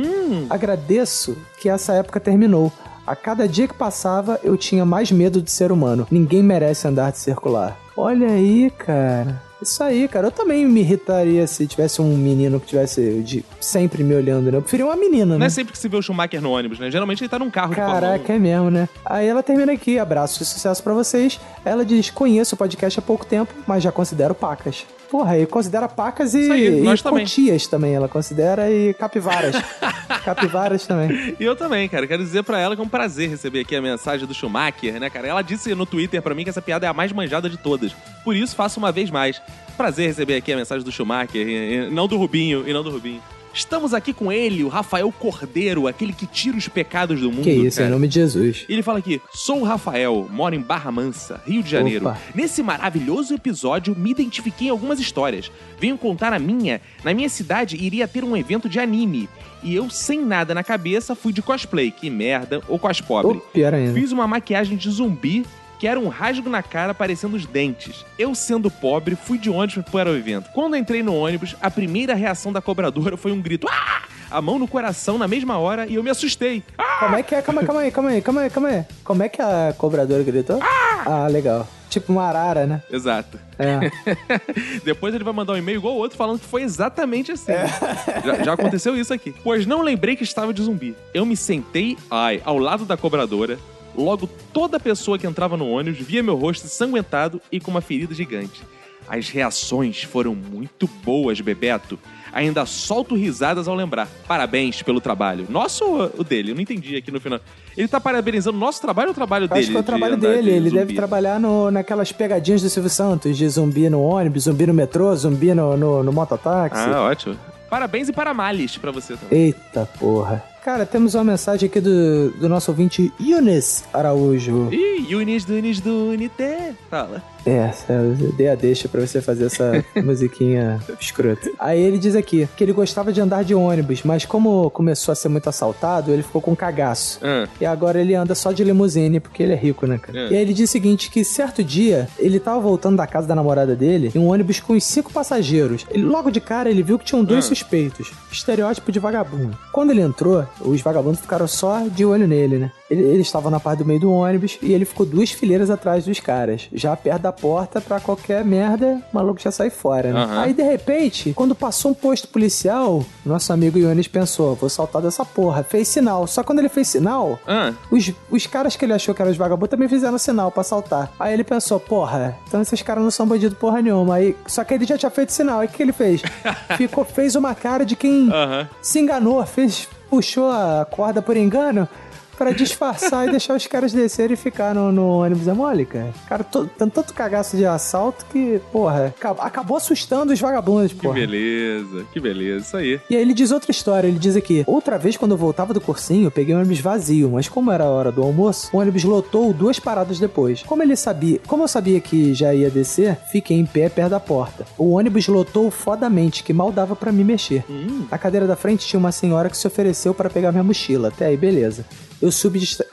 Agradeço que essa época terminou. A cada dia que passava, eu tinha mais medo de ser humano. Ninguém merece andar de circular. Olha aí, cara. Isso aí, cara. Eu também me irritaria se tivesse um menino que tivesse de sempre me olhando, né? Eu preferia uma menina, Não né? é sempre que se vê o Schumacher no ônibus, né? Geralmente ele tá num carro Caraca, é mesmo, né? Aí ela termina aqui, abraço e sucesso pra vocês. Ela diz: conheço o podcast há pouco tempo, mas já considero pacas. Porra, e considera pacas e, aí, e também. também. Ela considera e capivaras. [laughs] capivaras também. E eu também, cara. Quero dizer pra ela que é um prazer receber aqui a mensagem do Schumacher, né, cara? Ela disse no Twitter pra mim que essa piada é a mais manjada de todas. Por isso, faço uma vez mais. Prazer receber aqui a mensagem do Schumacher, e- e não do Rubinho, e não do Rubinho. Estamos aqui com ele, o Rafael Cordeiro, aquele que tira os pecados do mundo. Que isso, cara. em nome de Jesus. Ele fala aqui: sou o Rafael, moro em Barra Mansa, Rio de Janeiro. Opa. Nesse maravilhoso episódio, me identifiquei em algumas histórias. Venho contar a minha. Na minha cidade iria ter um evento de anime. E eu, sem nada na cabeça, fui de cosplay. Que merda, ou cospobre. Ou pior ainda. Fiz uma maquiagem de zumbi que era um rasgo na cara aparecendo os dentes. Eu, sendo pobre, fui de ônibus para o evento. Quando entrei no ônibus, a primeira reação da cobradora foi um grito. Ah! A mão no coração na mesma hora e eu me assustei. Ah! Como é que é? Calma, calma aí, calma aí, calma aí, calma aí. Como é que a cobradora gritou? Ah, legal. Tipo uma arara, né? Exato. É. [laughs] Depois ele vai mandar um e-mail igual o outro falando que foi exatamente assim. É. Já, já aconteceu isso aqui. Pois não lembrei que estava de zumbi. Eu me sentei, ai, ao lado da cobradora. Logo, toda pessoa que entrava no ônibus via meu rosto ensanguentado e com uma ferida gigante. As reações foram muito boas, Bebeto. Ainda solto risadas ao lembrar. Parabéns pelo trabalho. Nosso ou o dele? Eu não entendi aqui no final. Ele tá parabenizando o nosso trabalho ou o trabalho dele? Acho que é o de trabalho andar dele. de Ele zumbi? deve trabalhar no, naquelas pegadinhas do Silvio Santos, de zumbi no ônibus, zumbi no metrô, zumbi no, no, no mototáxi. Ah, ótimo. Parabéns e para males pra você também. Eita porra. Cara, temos uma mensagem aqui do, do nosso ouvinte Yunis Araújo. Ih, Yunis Dunis Dunite. Fala. É, eu dei a deixa pra você fazer essa [laughs] musiquinha escrota. Aí ele diz aqui que ele gostava de andar de ônibus, mas como começou a ser muito assaltado, ele ficou com cagaço. Ah, E agora ele anda só de limusine, porque ele é rico, né, cara? É. E aí ele diz o seguinte, que certo dia, ele tava voltando da casa da namorada dele, em um ônibus com os cinco passageiros. Ele, logo de cara, ele viu que tinham dois Ah. suspeitos. Estereótipo de vagabundo. Quando ele entrou, os vagabundos ficaram só de olho nele, né? Ele- Eles estavam na parte do meio do ônibus e ele ficou duas fileiras atrás dos caras, já perto da porta pra qualquer merda, o maluco já sai fora, né? Aham. Aí de repente, quando passou um posto policial, nosso amigo Ionis pensou: vou saltar dessa porra. Fez sinal. Só quando ele fez sinal, ah, os, os caras que ele achou que eram os vagabundos também fizeram sinal pra saltar. Aí ele pensou, porra, então esses caras não são bandido porra nenhuma. Aí, só que ele já tinha feito sinal. Aí o que ele fez? [laughs] Ficou, fez uma cara de quem aham. se enganou, fez, puxou a corda por engano. Pra disfarçar e deixar os caras descerem e ficar no, no ônibus. É mole, cara. Cara, tem tanto cagaço de assalto que, porra, acabou, assustando os vagabundos, Que porra. beleza, que beleza. Isso aí. E aí ele diz outra história, ele diz aqui: Outra vez, quando eu voltava do cursinho, eu peguei um ônibus vazio, mas como era a hora do almoço, o ônibus lotou duas paradas depois. Como ele sabia, como eu sabia que já ia descer, fiquei em pé perto da porta. O ônibus lotou fodamente, que mal dava pra me mexer. Na cadeira da frente tinha uma senhora que se ofereceu para pegar minha mochila. Até aí, beleza. Eu,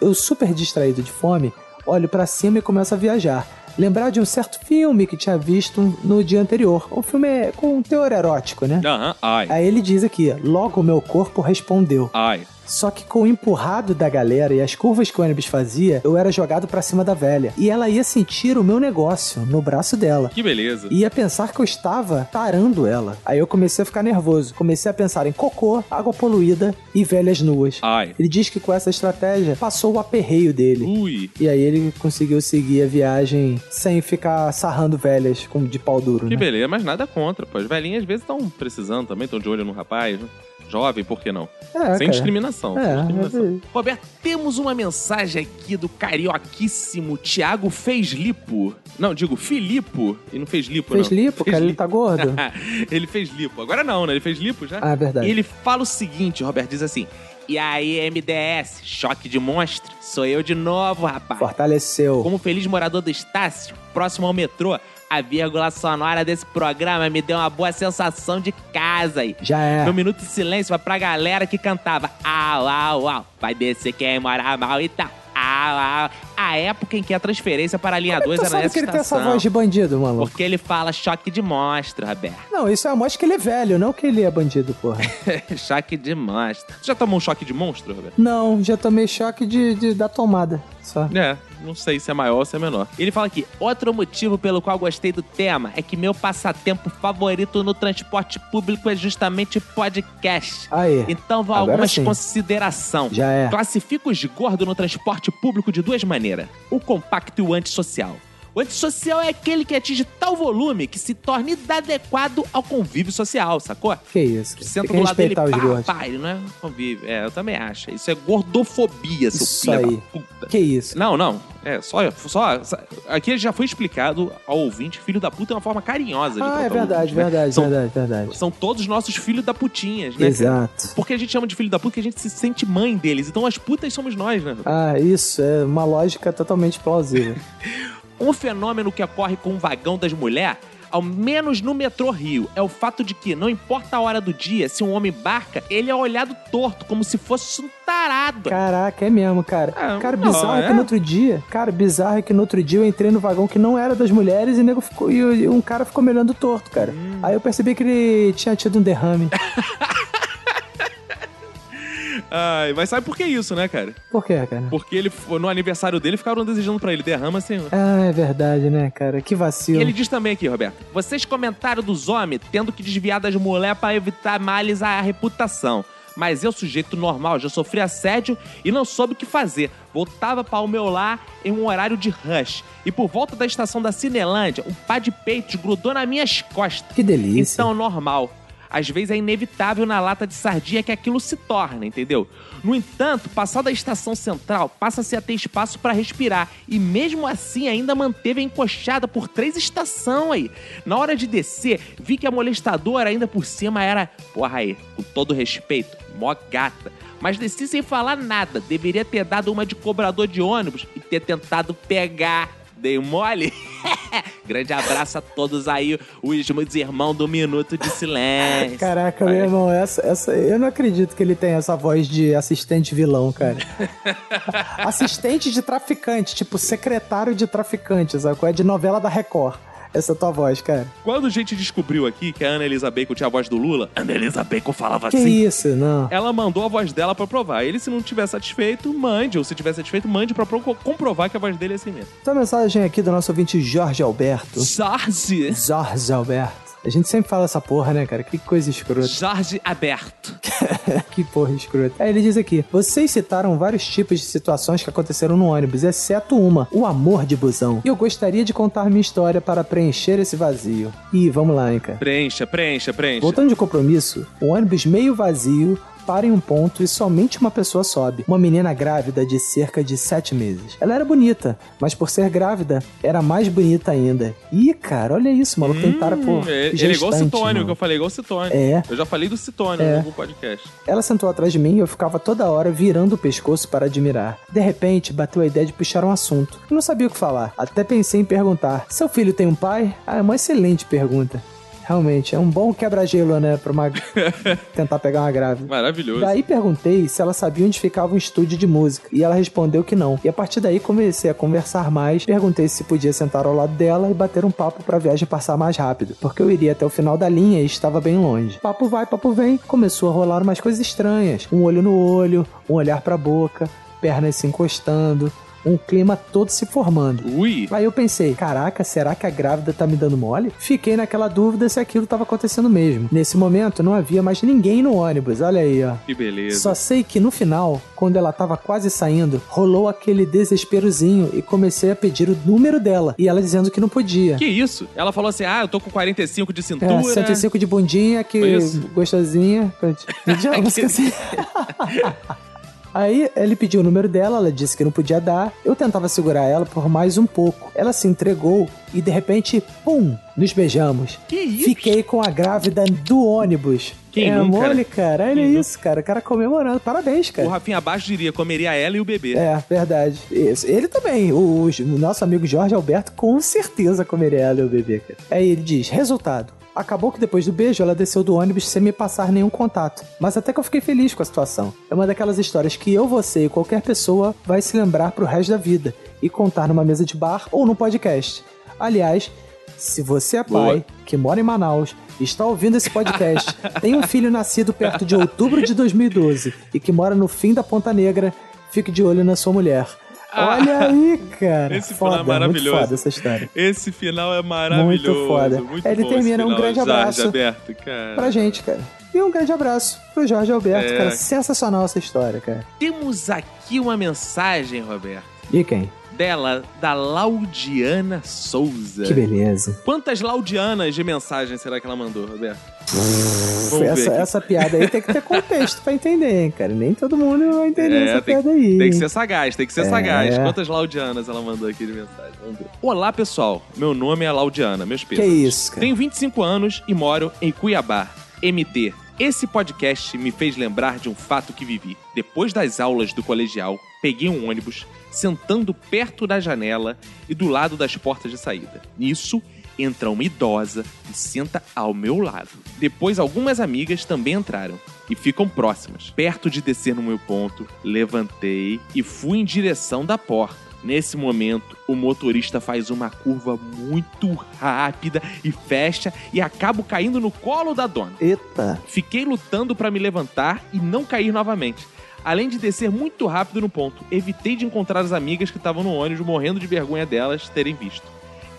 eu super distraído de fome, olho pra cima e começo a viajar. Lembrar de um certo filme que tinha visto no dia anterior. Um filme com um teor erótico, né? Aham, ai. Aí ele diz aqui, logo o meu corpo respondeu. Ai. Só que com o empurrado da galera e as curvas que o ônibus fazia, eu era jogado pra cima da velha. E ela ia sentir o meu negócio no braço dela. Que beleza. Ia pensar que eu estava tarando ela. Aí eu comecei a ficar nervoso. Comecei a pensar em cocô, água poluída e velhas nuas. Ai. Ele diz que com essa estratégia passou o aperreio dele. Ui. E aí ele conseguiu seguir a viagem sem ficar sarrando velhas com de pau duro, Que né? beleza, mas nada contra. Pô, as velhinhas às vezes estão precisando também, estão de olho no rapaz. né? Jovem, por que não? É, sem cara. discriminação. É, sem discriminação. é- Roberto, temos uma mensagem aqui do carioquíssimo Thiago Fezlipo. Não, digo Filipo. E não fez lipo, Fez não. lipo, cara, ele tá gordo. [laughs] ele fez lipo. Agora não, né? Ele fez lipo já. Ah, é verdade. E ele fala o seguinte, Roberto, diz assim... E aí, MDS, choque de monstro? Sou eu de novo, rapaz. Fortaleceu. Como feliz morador do Estácio, próximo ao metrô, a vírgula sonora desse programa me deu uma boa sensação de casa aí. Já é. No Minuto de Silêncio vai pra galera que cantava Au, au, au, vai descer quem mora mal e tal. Au, au. A época em que a transferência para a linha 2 Tu era sabe nessa que ele tem essa estação. voz de bandido, maluco? Porque ele fala choque de monstro, Roberto. Não, isso é a mostra que ele é velho, não que ele é bandido, porra. [laughs] choque de monstro. Você já tomou um choque de monstro, Roberto? não, já tomei choque de, de- da tomada. Só. É, não sei se é maior ou se é menor. Ele fala aqui: outro motivo pelo qual gostei do tema é que meu passatempo favorito no transporte público é justamente podcast. Aí. Então vão Agora algumas sim. considerações. Já é. Classifica o esgordo no transporte público de duas maneiras: o compacto e o antissocial. O antissocial é aquele que atinge tal volume que se torna inadequado ao convívio social, sacou? Que isso? Senta Tem que do lado dele, pá, pá, ele não é convívio. É, eu também acho. Isso é gordofobia, seu Isso filho aí. da puta. Que isso? Não, não. É, só, só. Aqui já foi explicado ao ouvinte, filho da puta é uma forma carinhosa de Ah, é verdade, né? verdade, São, verdade, verdade. são todos nossos filhos da putinhas, né? cara? Exato. Porque a gente chama de filho da puta porque a gente se sente mãe deles. Então as putas somos nós, né? Ah, isso é uma lógica totalmente plausível. [laughs] Um fenômeno que ocorre com o vagão das mulheres, ao menos no metrô Rio, é o fato de que, não importa a hora do dia, se um homem embarca, ele é olhado torto, como se fosse um tarado. Caraca, é mesmo, cara. É, cara, não, bizarro é que no outro dia. Cara, bizarro é que no outro dia eu entrei no vagão que não era das mulheres e, nego ficou, e um cara ficou me olhando torto, cara. Hum. Aí eu percebi que ele tinha tido um derrame. [laughs] Ai, mas sabe por que isso, né, cara? Por quê, cara? Porque ele, no aniversário dele, ficaram desejando pra ele derrama, senhor. Ah, é verdade, né, cara? Que E vacilo. ele diz também aqui, Roberto, vocês comentaram dos homens tendo que desviar das mulheres para evitar males à reputação. Mas eu, sujeito normal, já sofri assédio e não soube o que fazer. Voltava para o meu lar em um horário de rush. E por volta da estação da Cinelândia, um pá de peitos grudou nas minhas costas. Que delícia. Então, normal. Às vezes é inevitável na lata de sardinha que aquilo se torna, entendeu? No entanto, passada a estação central, passa-se a ter espaço para respirar. E mesmo assim ainda manteve a encoxada por três estações aí. Na hora de descer, vi que a molestadora ainda por cima era, porra aí, com todo respeito, mó gata. Mas desci sem falar nada. Deveria ter dado uma de cobrador de ônibus e ter tentado pegar. Dei mole? [laughs] Grande abraço a todos aí, os meus irmãos do Minuto de Silêncio. Caraca, meu irmão, essa, essa, eu não acredito que ele tem essa voz de assistente vilão, cara. [laughs] assistente de traficante, tipo secretário de traficante, sabe? É de novela da Record. Essa é tua voz, cara. Quando a gente descobriu aqui que a Ana Elisa Bacon tinha a voz do Lula, Ana Elisa Bacon falava Que assim. isso, não. Ela mandou a voz dela pra provar. Ele, se não tiver satisfeito, mande. Ou se tiver satisfeito, mande pra pro- comprovar que a voz dele é assim mesmo. Tem uma mensagem aqui do nosso ouvinte Jorge Alberto. Jorge. Jorge Alberto. A gente sempre fala essa porra, né, cara? Que coisa escrota. Jorge Aberto. [laughs] que porra escrota. Aí ele diz aqui: vocês citaram vários tipos de situações que aconteceram no ônibus, exceto uma, o amor de busão. E eu gostaria de contar minha história para preencher esse vazio. E vamos lá, hein, cara. Preencha, preencha, preencha. Voltando de compromisso, o ônibus meio vazio, para em um ponto e somente uma pessoa sobe. Uma menina grávida de cerca de sete meses. Ela era bonita, mas por ser grávida, era mais bonita ainda. Ih, cara, olha isso, maluco tem cara por Hum, é- ele é igual o Citônio, mano. que eu falei, igual o Citônio. É. Eu já falei do Citônio É. no podcast. Ela sentou atrás de mim e eu ficava toda hora virando o pescoço para admirar. De repente, bateu a ideia de puxar um assunto. Eu não sabia o que falar. Até pensei em perguntar: Seu filho tem um pai? Ah, é uma excelente pergunta. Realmente, é um bom quebra-gelo, né? Pra uma... [laughs] tentar pegar uma grávida. Maravilhoso. Daí perguntei se ela sabia onde ficava um estúdio de música. E ela respondeu que não. E a partir daí comecei a conversar mais. Perguntei se podia sentar ao lado dela e bater um papo pra viagem passar mais rápido. Porque eu iria até o final da linha e estava bem longe. Papo vai, papo vem. Começou a rolar umas coisas estranhas. Um olho no olho, um olhar pra boca, pernas se encostando. Um clima todo se formando. Ui. Aí eu pensei, caraca, será que a grávida tá me dando mole? Fiquei naquela dúvida se aquilo tava acontecendo mesmo. Nesse momento não havia mais ninguém no ônibus, olha aí, ó. Que beleza. Só sei que no final, quando ela tava quase saindo, rolou aquele desesperozinho e comecei a pedir o número dela. E ela dizendo que não podia. Que isso? Ela falou assim: ah, eu tô com 45 de cintura. É, 105 de bundinha, que gostosinha. [laughs] Já, música assim. [laughs] Aí ele pediu o número dela, ela disse que não podia dar. Eu tentava segurar ela por mais um pouco. Ela se entregou e de repente, pum, nos beijamos. Que isso? Fiquei com a grávida do ônibus. Quem é nunca, mole, cara. Olha Quem isso, cara. O cara comemorando. Parabéns, O cara. Rafinha abaixo diria: comeria ela e o bebê. É, verdade. Isso. Ele também. O, o nosso amigo Jorge Alberto com certeza comeria ela e o bebê, cara. Aí ele diz: resultado. Acabou que depois do beijo ela desceu do ônibus sem me passar nenhum contato. Mas até que eu fiquei feliz com a situação. É uma daquelas histórias que eu, você e qualquer pessoa vai se lembrar pro resto da vida e contar numa mesa de bar ou num podcast. Aliás, se você é pai, Boa. que mora em Manaus, está ouvindo esse podcast, [laughs] tem um filho nascido perto de outubro de 2012 e que mora no fim da Ponta Negra, fique de olho na sua mulher. Olha aí, cara. Esse foda, final é maravilhoso. Muito foda essa história. Esse final é maravilhoso. Muito foda. Muito ele termina, um grande Jorge abraço Alberto, cara. Pra gente, cara. E um grande abraço pro Jorge Alberto, É. cara. Sensacional essa história, cara. Temos aqui uma mensagem, Roberto, E quem? Dela, da Laudiana Souza. Que beleza. Quantas Laudianas de mensagem será que ela mandou, Roberto? Essa, essa piada aí tem que ter contexto pra entender, hein, cara. Nem todo mundo vai entender essa É, tem, piada aí. tem que ser sagaz, tem que ser É. sagaz. Quantas Laudianas ela mandou aqui de mensagem? Vamos ver. Olá, pessoal. Meu nome é Laudiana, meus Que pesos. isso, cara. Tenho 25 anos e moro em Cuiabá, MT. Esse podcast me fez lembrar de um fato que vivi. Depois das aulas do colegial, peguei um ônibus, sentando perto da janela e do lado das portas de saída. Nisso, entra uma idosa e senta ao meu lado. Depois, algumas amigas também entraram e ficam próximas. Perto de descer no meu ponto, levantei e fui em direção da porta. Nesse momento, o motorista faz uma curva muito rápida e fecha e acabo caindo no colo da dona. Eita. Fiquei lutando para me levantar e não cair novamente. Além de descer muito rápido no ponto, evitei de encontrar as amigas que estavam no ônibus morrendo de vergonha delas terem visto.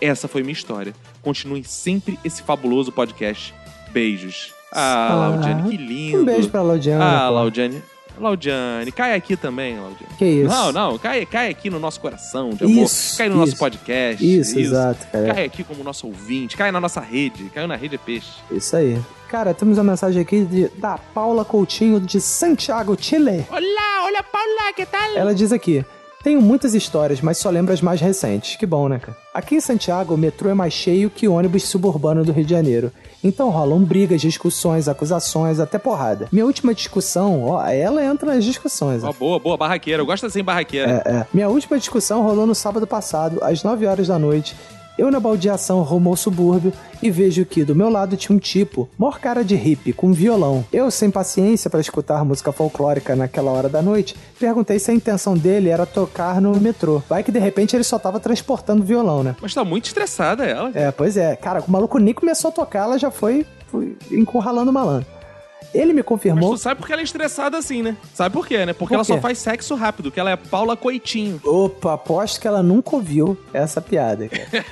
Essa foi minha história. Continuem sempre esse fabuloso podcast. Beijos. Ah, Ah, Laudiane, que lindo. Um beijo pra Laudiana. Ah. Laudiane. Laudiane, cai aqui também, Laudiane. Que isso? Não, não, cai, cai aqui no nosso coração de amor. Isso, cai no nosso isso. podcast. Isso, exato, cara. Cai aqui como nosso ouvinte, cai na nossa rede. Caiu na rede é peixe. Isso aí. Cara, temos uma mensagem aqui de- da Paula Coutinho de Santiago, Chile. Olá, olha Paula, que tal? Ela diz aqui: Tenho muitas histórias, mas só lembro as mais recentes. Que bom, né, cara? Aqui em Santiago, o metrô é mais cheio que o ônibus suburbano do Rio de Janeiro. Então rolam brigas, discussões, acusações, até porrada. Minha última discussão, ó, ela entra nas discussões. ó. Ó, boa, boa, barraqueira. Eu gosto assim, barraqueira. É, é. Minha última discussão rolou no sábado passado, às 9 horas da noite. Eu na baldeação rumo ao subúrbio e vejo que do meu lado tinha um tipo, maior cara de hippie, com violão. Eu, sem paciência para escutar música folclórica naquela hora da noite, perguntei se a intenção dele era tocar no metrô. Vai que de repente ele só tava transportando violão, né? Mas tá muito estressada ela. É, pois é. Cara, o maluco nem começou a tocar, ela já foi, foi encurralando o malandro. Ele me Mas confirmou. tu sabe porque ela é estressada assim, né? Sabe por quê, né? Porque Por ela só faz sexo rápido, que ela é Paula Coitinho. Opa, aposto que ela nunca ouviu essa piada, cara.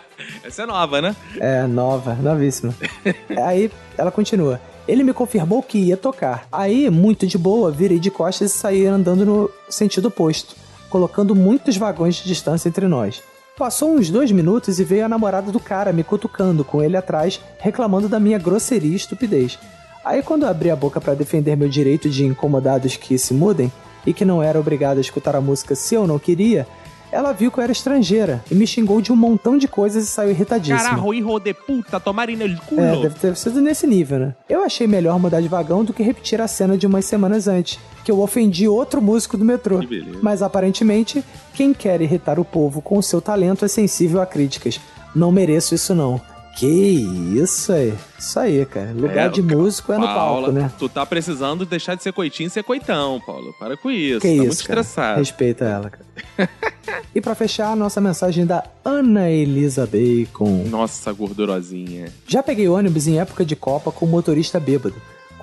[laughs] Essa é nova, né? É, nova, novíssima. [laughs] Aí ela continua. Ele me confirmou que ia tocar. Aí, muito de boa, virei de costas e saí andando no sentido oposto, colocando muitos vagões de distância entre nós. Passou uns dois minutos e veio a namorada do cara me cutucando, com ele atrás, reclamando da minha grosseria e estupidez. Aí quando eu abri a boca pra defender meu direito de incomodados que se mudem e que não era obrigado a escutar a música se eu não queria, ela viu que eu era estrangeira e me xingou de um montão de coisas e saiu irritadíssima. Carajo, hijo de puta, tomarem no culo. É, deve ter sido nesse nível, né? Eu achei melhor mudar de vagão do que repetir a cena de umas semanas antes, que eu ofendi outro músico do metrô. Mas aparentemente, quem quer irritar o povo com o seu talento é sensível a críticas. Não mereço isso não. Que isso aí. Isso aí, cara. Lugar É, de músico é no Paula, palco, né? Tu tá precisando deixar de ser coitinho e ser coitão, Paulo. Para com isso. Que tá isso, muito cara. estressado. Respeita ela, cara. e pra fechar, a nossa mensagem da Ana Elisa Bacon. Nossa, gordurosinha. Já peguei ônibus em época de Copa com motorista bêbado.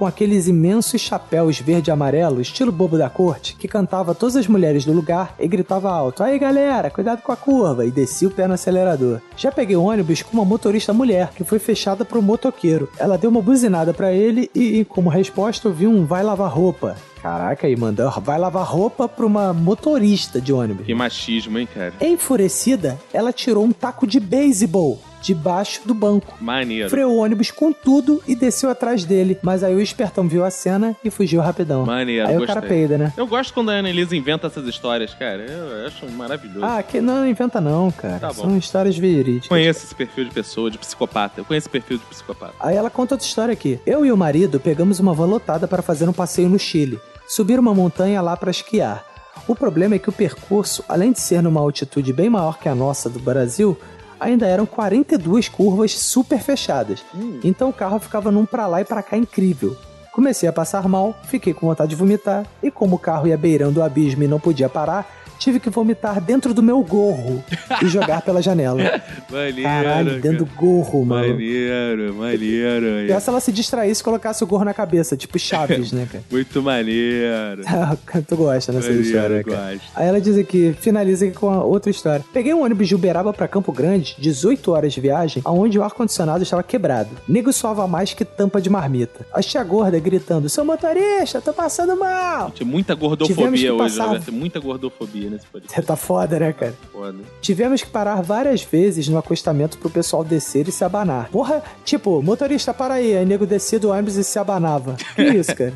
Com aqueles imensos chapéus verde e amarelo, estilo bobo da corte, que cantava todas as mulheres do lugar e gritava alto: Aí galera, cuidado com a curva! e descia o pé no acelerador. Já peguei ônibus com uma motorista mulher, que foi fechada pro motoqueiro. Ela deu uma buzinada pra ele e, e, como resposta, eu vi um vai lavar roupa. Caraca, aí mandou [laughs] vai lavar roupa pra uma motorista de ônibus. Que machismo, hein, cara? Enfurecida, ela tirou um taco de beisebol debaixo do banco. Maneiro. Freou o ônibus com tudo e desceu atrás dele. Mas aí o espertão viu a cena e fugiu rapidão. Maneiro, Aí o gostei. cara peida, né? Eu gosto quando a Ana Elisa inventa essas histórias, cara. Eu acho maravilhoso. Ah, que não inventa não, cara. Tá. São histórias verídicas. Conheço esse perfil de pessoa, de psicopata. Eu conheço esse perfil de psicopata. Aí ela conta outra história aqui. Eu e o marido pegamos uma van lotada para fazer um passeio no Chile. Subir uma montanha lá para esquiar. O problema é que o percurso, além de ser numa altitude bem maior que a nossa do Brasil, ainda eram 42 curvas super fechadas. Então o carro ficava num pra lá e pra cá incrível. Comecei a passar mal, fiquei com vontade de vomitar, e como o carro ia beirando o abismo e não podia parar, tive que vomitar dentro do meu gorro e jogar pela janela. [laughs] Maneiro. Caralho, dentro do gorro, mano. Maneiro, maneiro. Pior se ela se distraísse e colocasse o gorro na cabeça, tipo Chaves, né, cara? [laughs] Muito maneiro. [laughs] tu gosta nessa Maneiro, história, cara? gosto. Aí ela diz aqui, finaliza aqui com outra história. Peguei um ônibus de Uberaba pra Campo Grande, 18 horas de viagem, aonde o ar-condicionado estava quebrado. Nego suava mais que tampa de marmita. A tia gorda gritando, seu motorista, tô passando mal. Tinha muita gordofobia hoje, passar- Roberto. Muita gordofobia nesse podcast. Você tá foda, né, cara? Foda. Tivemos que parar várias vezes no acostamento pro pessoal descer e se abanar. Porra, tipo, motorista, para aí. Aí nego descia do ônibus e se abanava. Que isso, cara?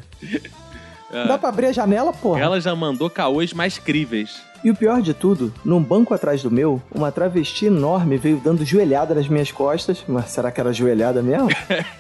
Ah, [laughs] Dá pra abrir a janela, porra? Ela já mandou caôs mais críveis. E o pior de tudo, num banco atrás do meu, uma travesti enorme veio dando joelhada nas minhas costas. Mas será que era joelhada mesmo?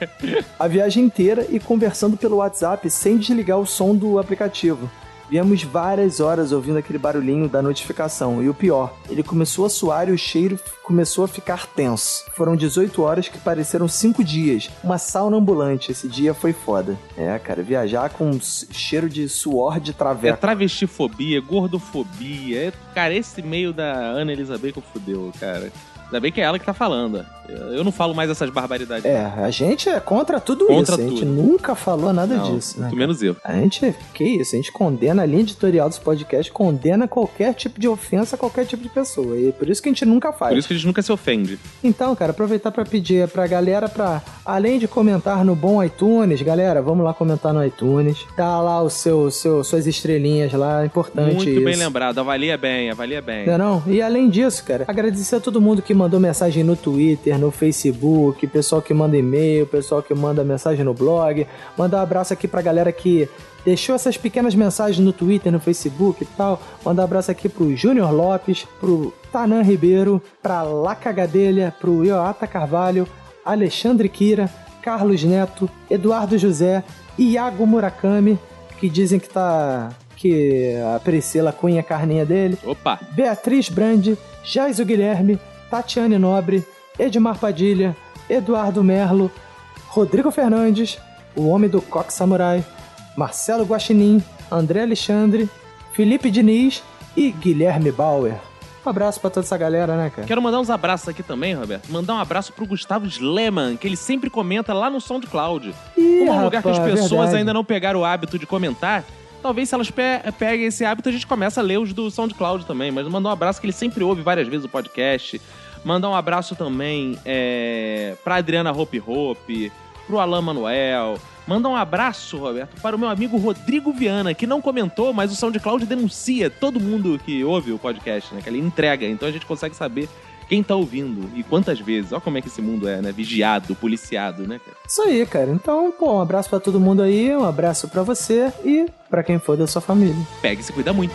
[laughs] a viagem inteira e conversando pelo WhatsApp sem desligar o som do aplicativo. Viemos várias horas ouvindo aquele barulhinho da notificação. E o pior, ele começou a suar e o cheiro começou a ficar tenso. Foram 18 horas que pareceram 5 dias. Uma sauna ambulante. Esse dia foi foda. É, cara, viajar com cheiro de suor de É traveco. travestifobia, gordofobia. É, cara, esse meio da Ana Elizabeth que fudeu, cara. Ainda bem que é ela que tá falando. Eu não falo mais essas barbaridades. É, a gente é contra tudo Contra isso. A gente tudo. nunca falou nada Não, disso, né? muito menos eu. A gente, que isso, a gente condena a linha editorial dos podcasts, condena qualquer tipo de ofensa a qualquer tipo de pessoa. E por isso que a gente nunca faz. Por isso que a gente nunca se ofende. Então, cara, aproveitar pra pedir pra galera pra, além de comentar no bom iTunes, galera, vamos lá comentar no iTunes. Dá lá o seu, seu suas estrelinhas lá, é importante Muito isso. bem lembrado. Avalia bem, avalia bem. Não, é não? E além disso, cara, agradecer a todo mundo que mandou mensagem no Twitter, no Facebook, pessoal que manda e-mail, pessoal que manda mensagem no blog. Mandar um abraço aqui pra galera que deixou essas pequenas mensagens no Twitter, no Facebook e tal. Mandar um abraço aqui pro Júnior Lopes, pro Tanan Ribeiro, pra Laca Gadelha, pro Ioata Carvalho, Alexandre Kira, Carlos Neto, Eduardo José, Iago Murakami, que dizem que tá. que a Priscila Cunha é carninha dele. Opa! Beatriz Brandi, Jaiso Guilherme, Tatiane Nobre, Edmar Padilha, Eduardo Merlo, Rodrigo Fernandes, o homem do Coque Samurai, Marcelo Guaxinim, André Alexandre, Felipe Diniz e Guilherme Bauer. Um abraço pra toda essa galera, né, cara? Quero mandar uns abraços aqui também, Roberto. Mandar um abraço pro Gustavo Sleman, que ele sempre comenta lá no SoundCloud. Ih, Como é um lugar que as pessoas verdade. ainda não pegaram o hábito de comentar, talvez se elas pe peguem esse hábito, a gente começa a ler os do SoundCloud também. Mas mandar um abraço que ele sempre ouve várias vezes o podcast. Mandar um abraço também é, pra Adriana Hope Hope, pro Alain Manuel. Mandar um abraço, Roberto, para o meu amigo Rodrigo Viana, que não comentou, mas o SoundCloud denuncia todo mundo que ouve o podcast, né? Que ele entrega. Então a gente consegue saber quem tá ouvindo e quantas vezes. Olha como é que esse mundo é, né? Vigiado, policiado, né, cara? Isso aí, cara. Então, pô, um abraço pra todo mundo aí, um abraço pra você e pra quem for da sua família. Pega e se cuida muito.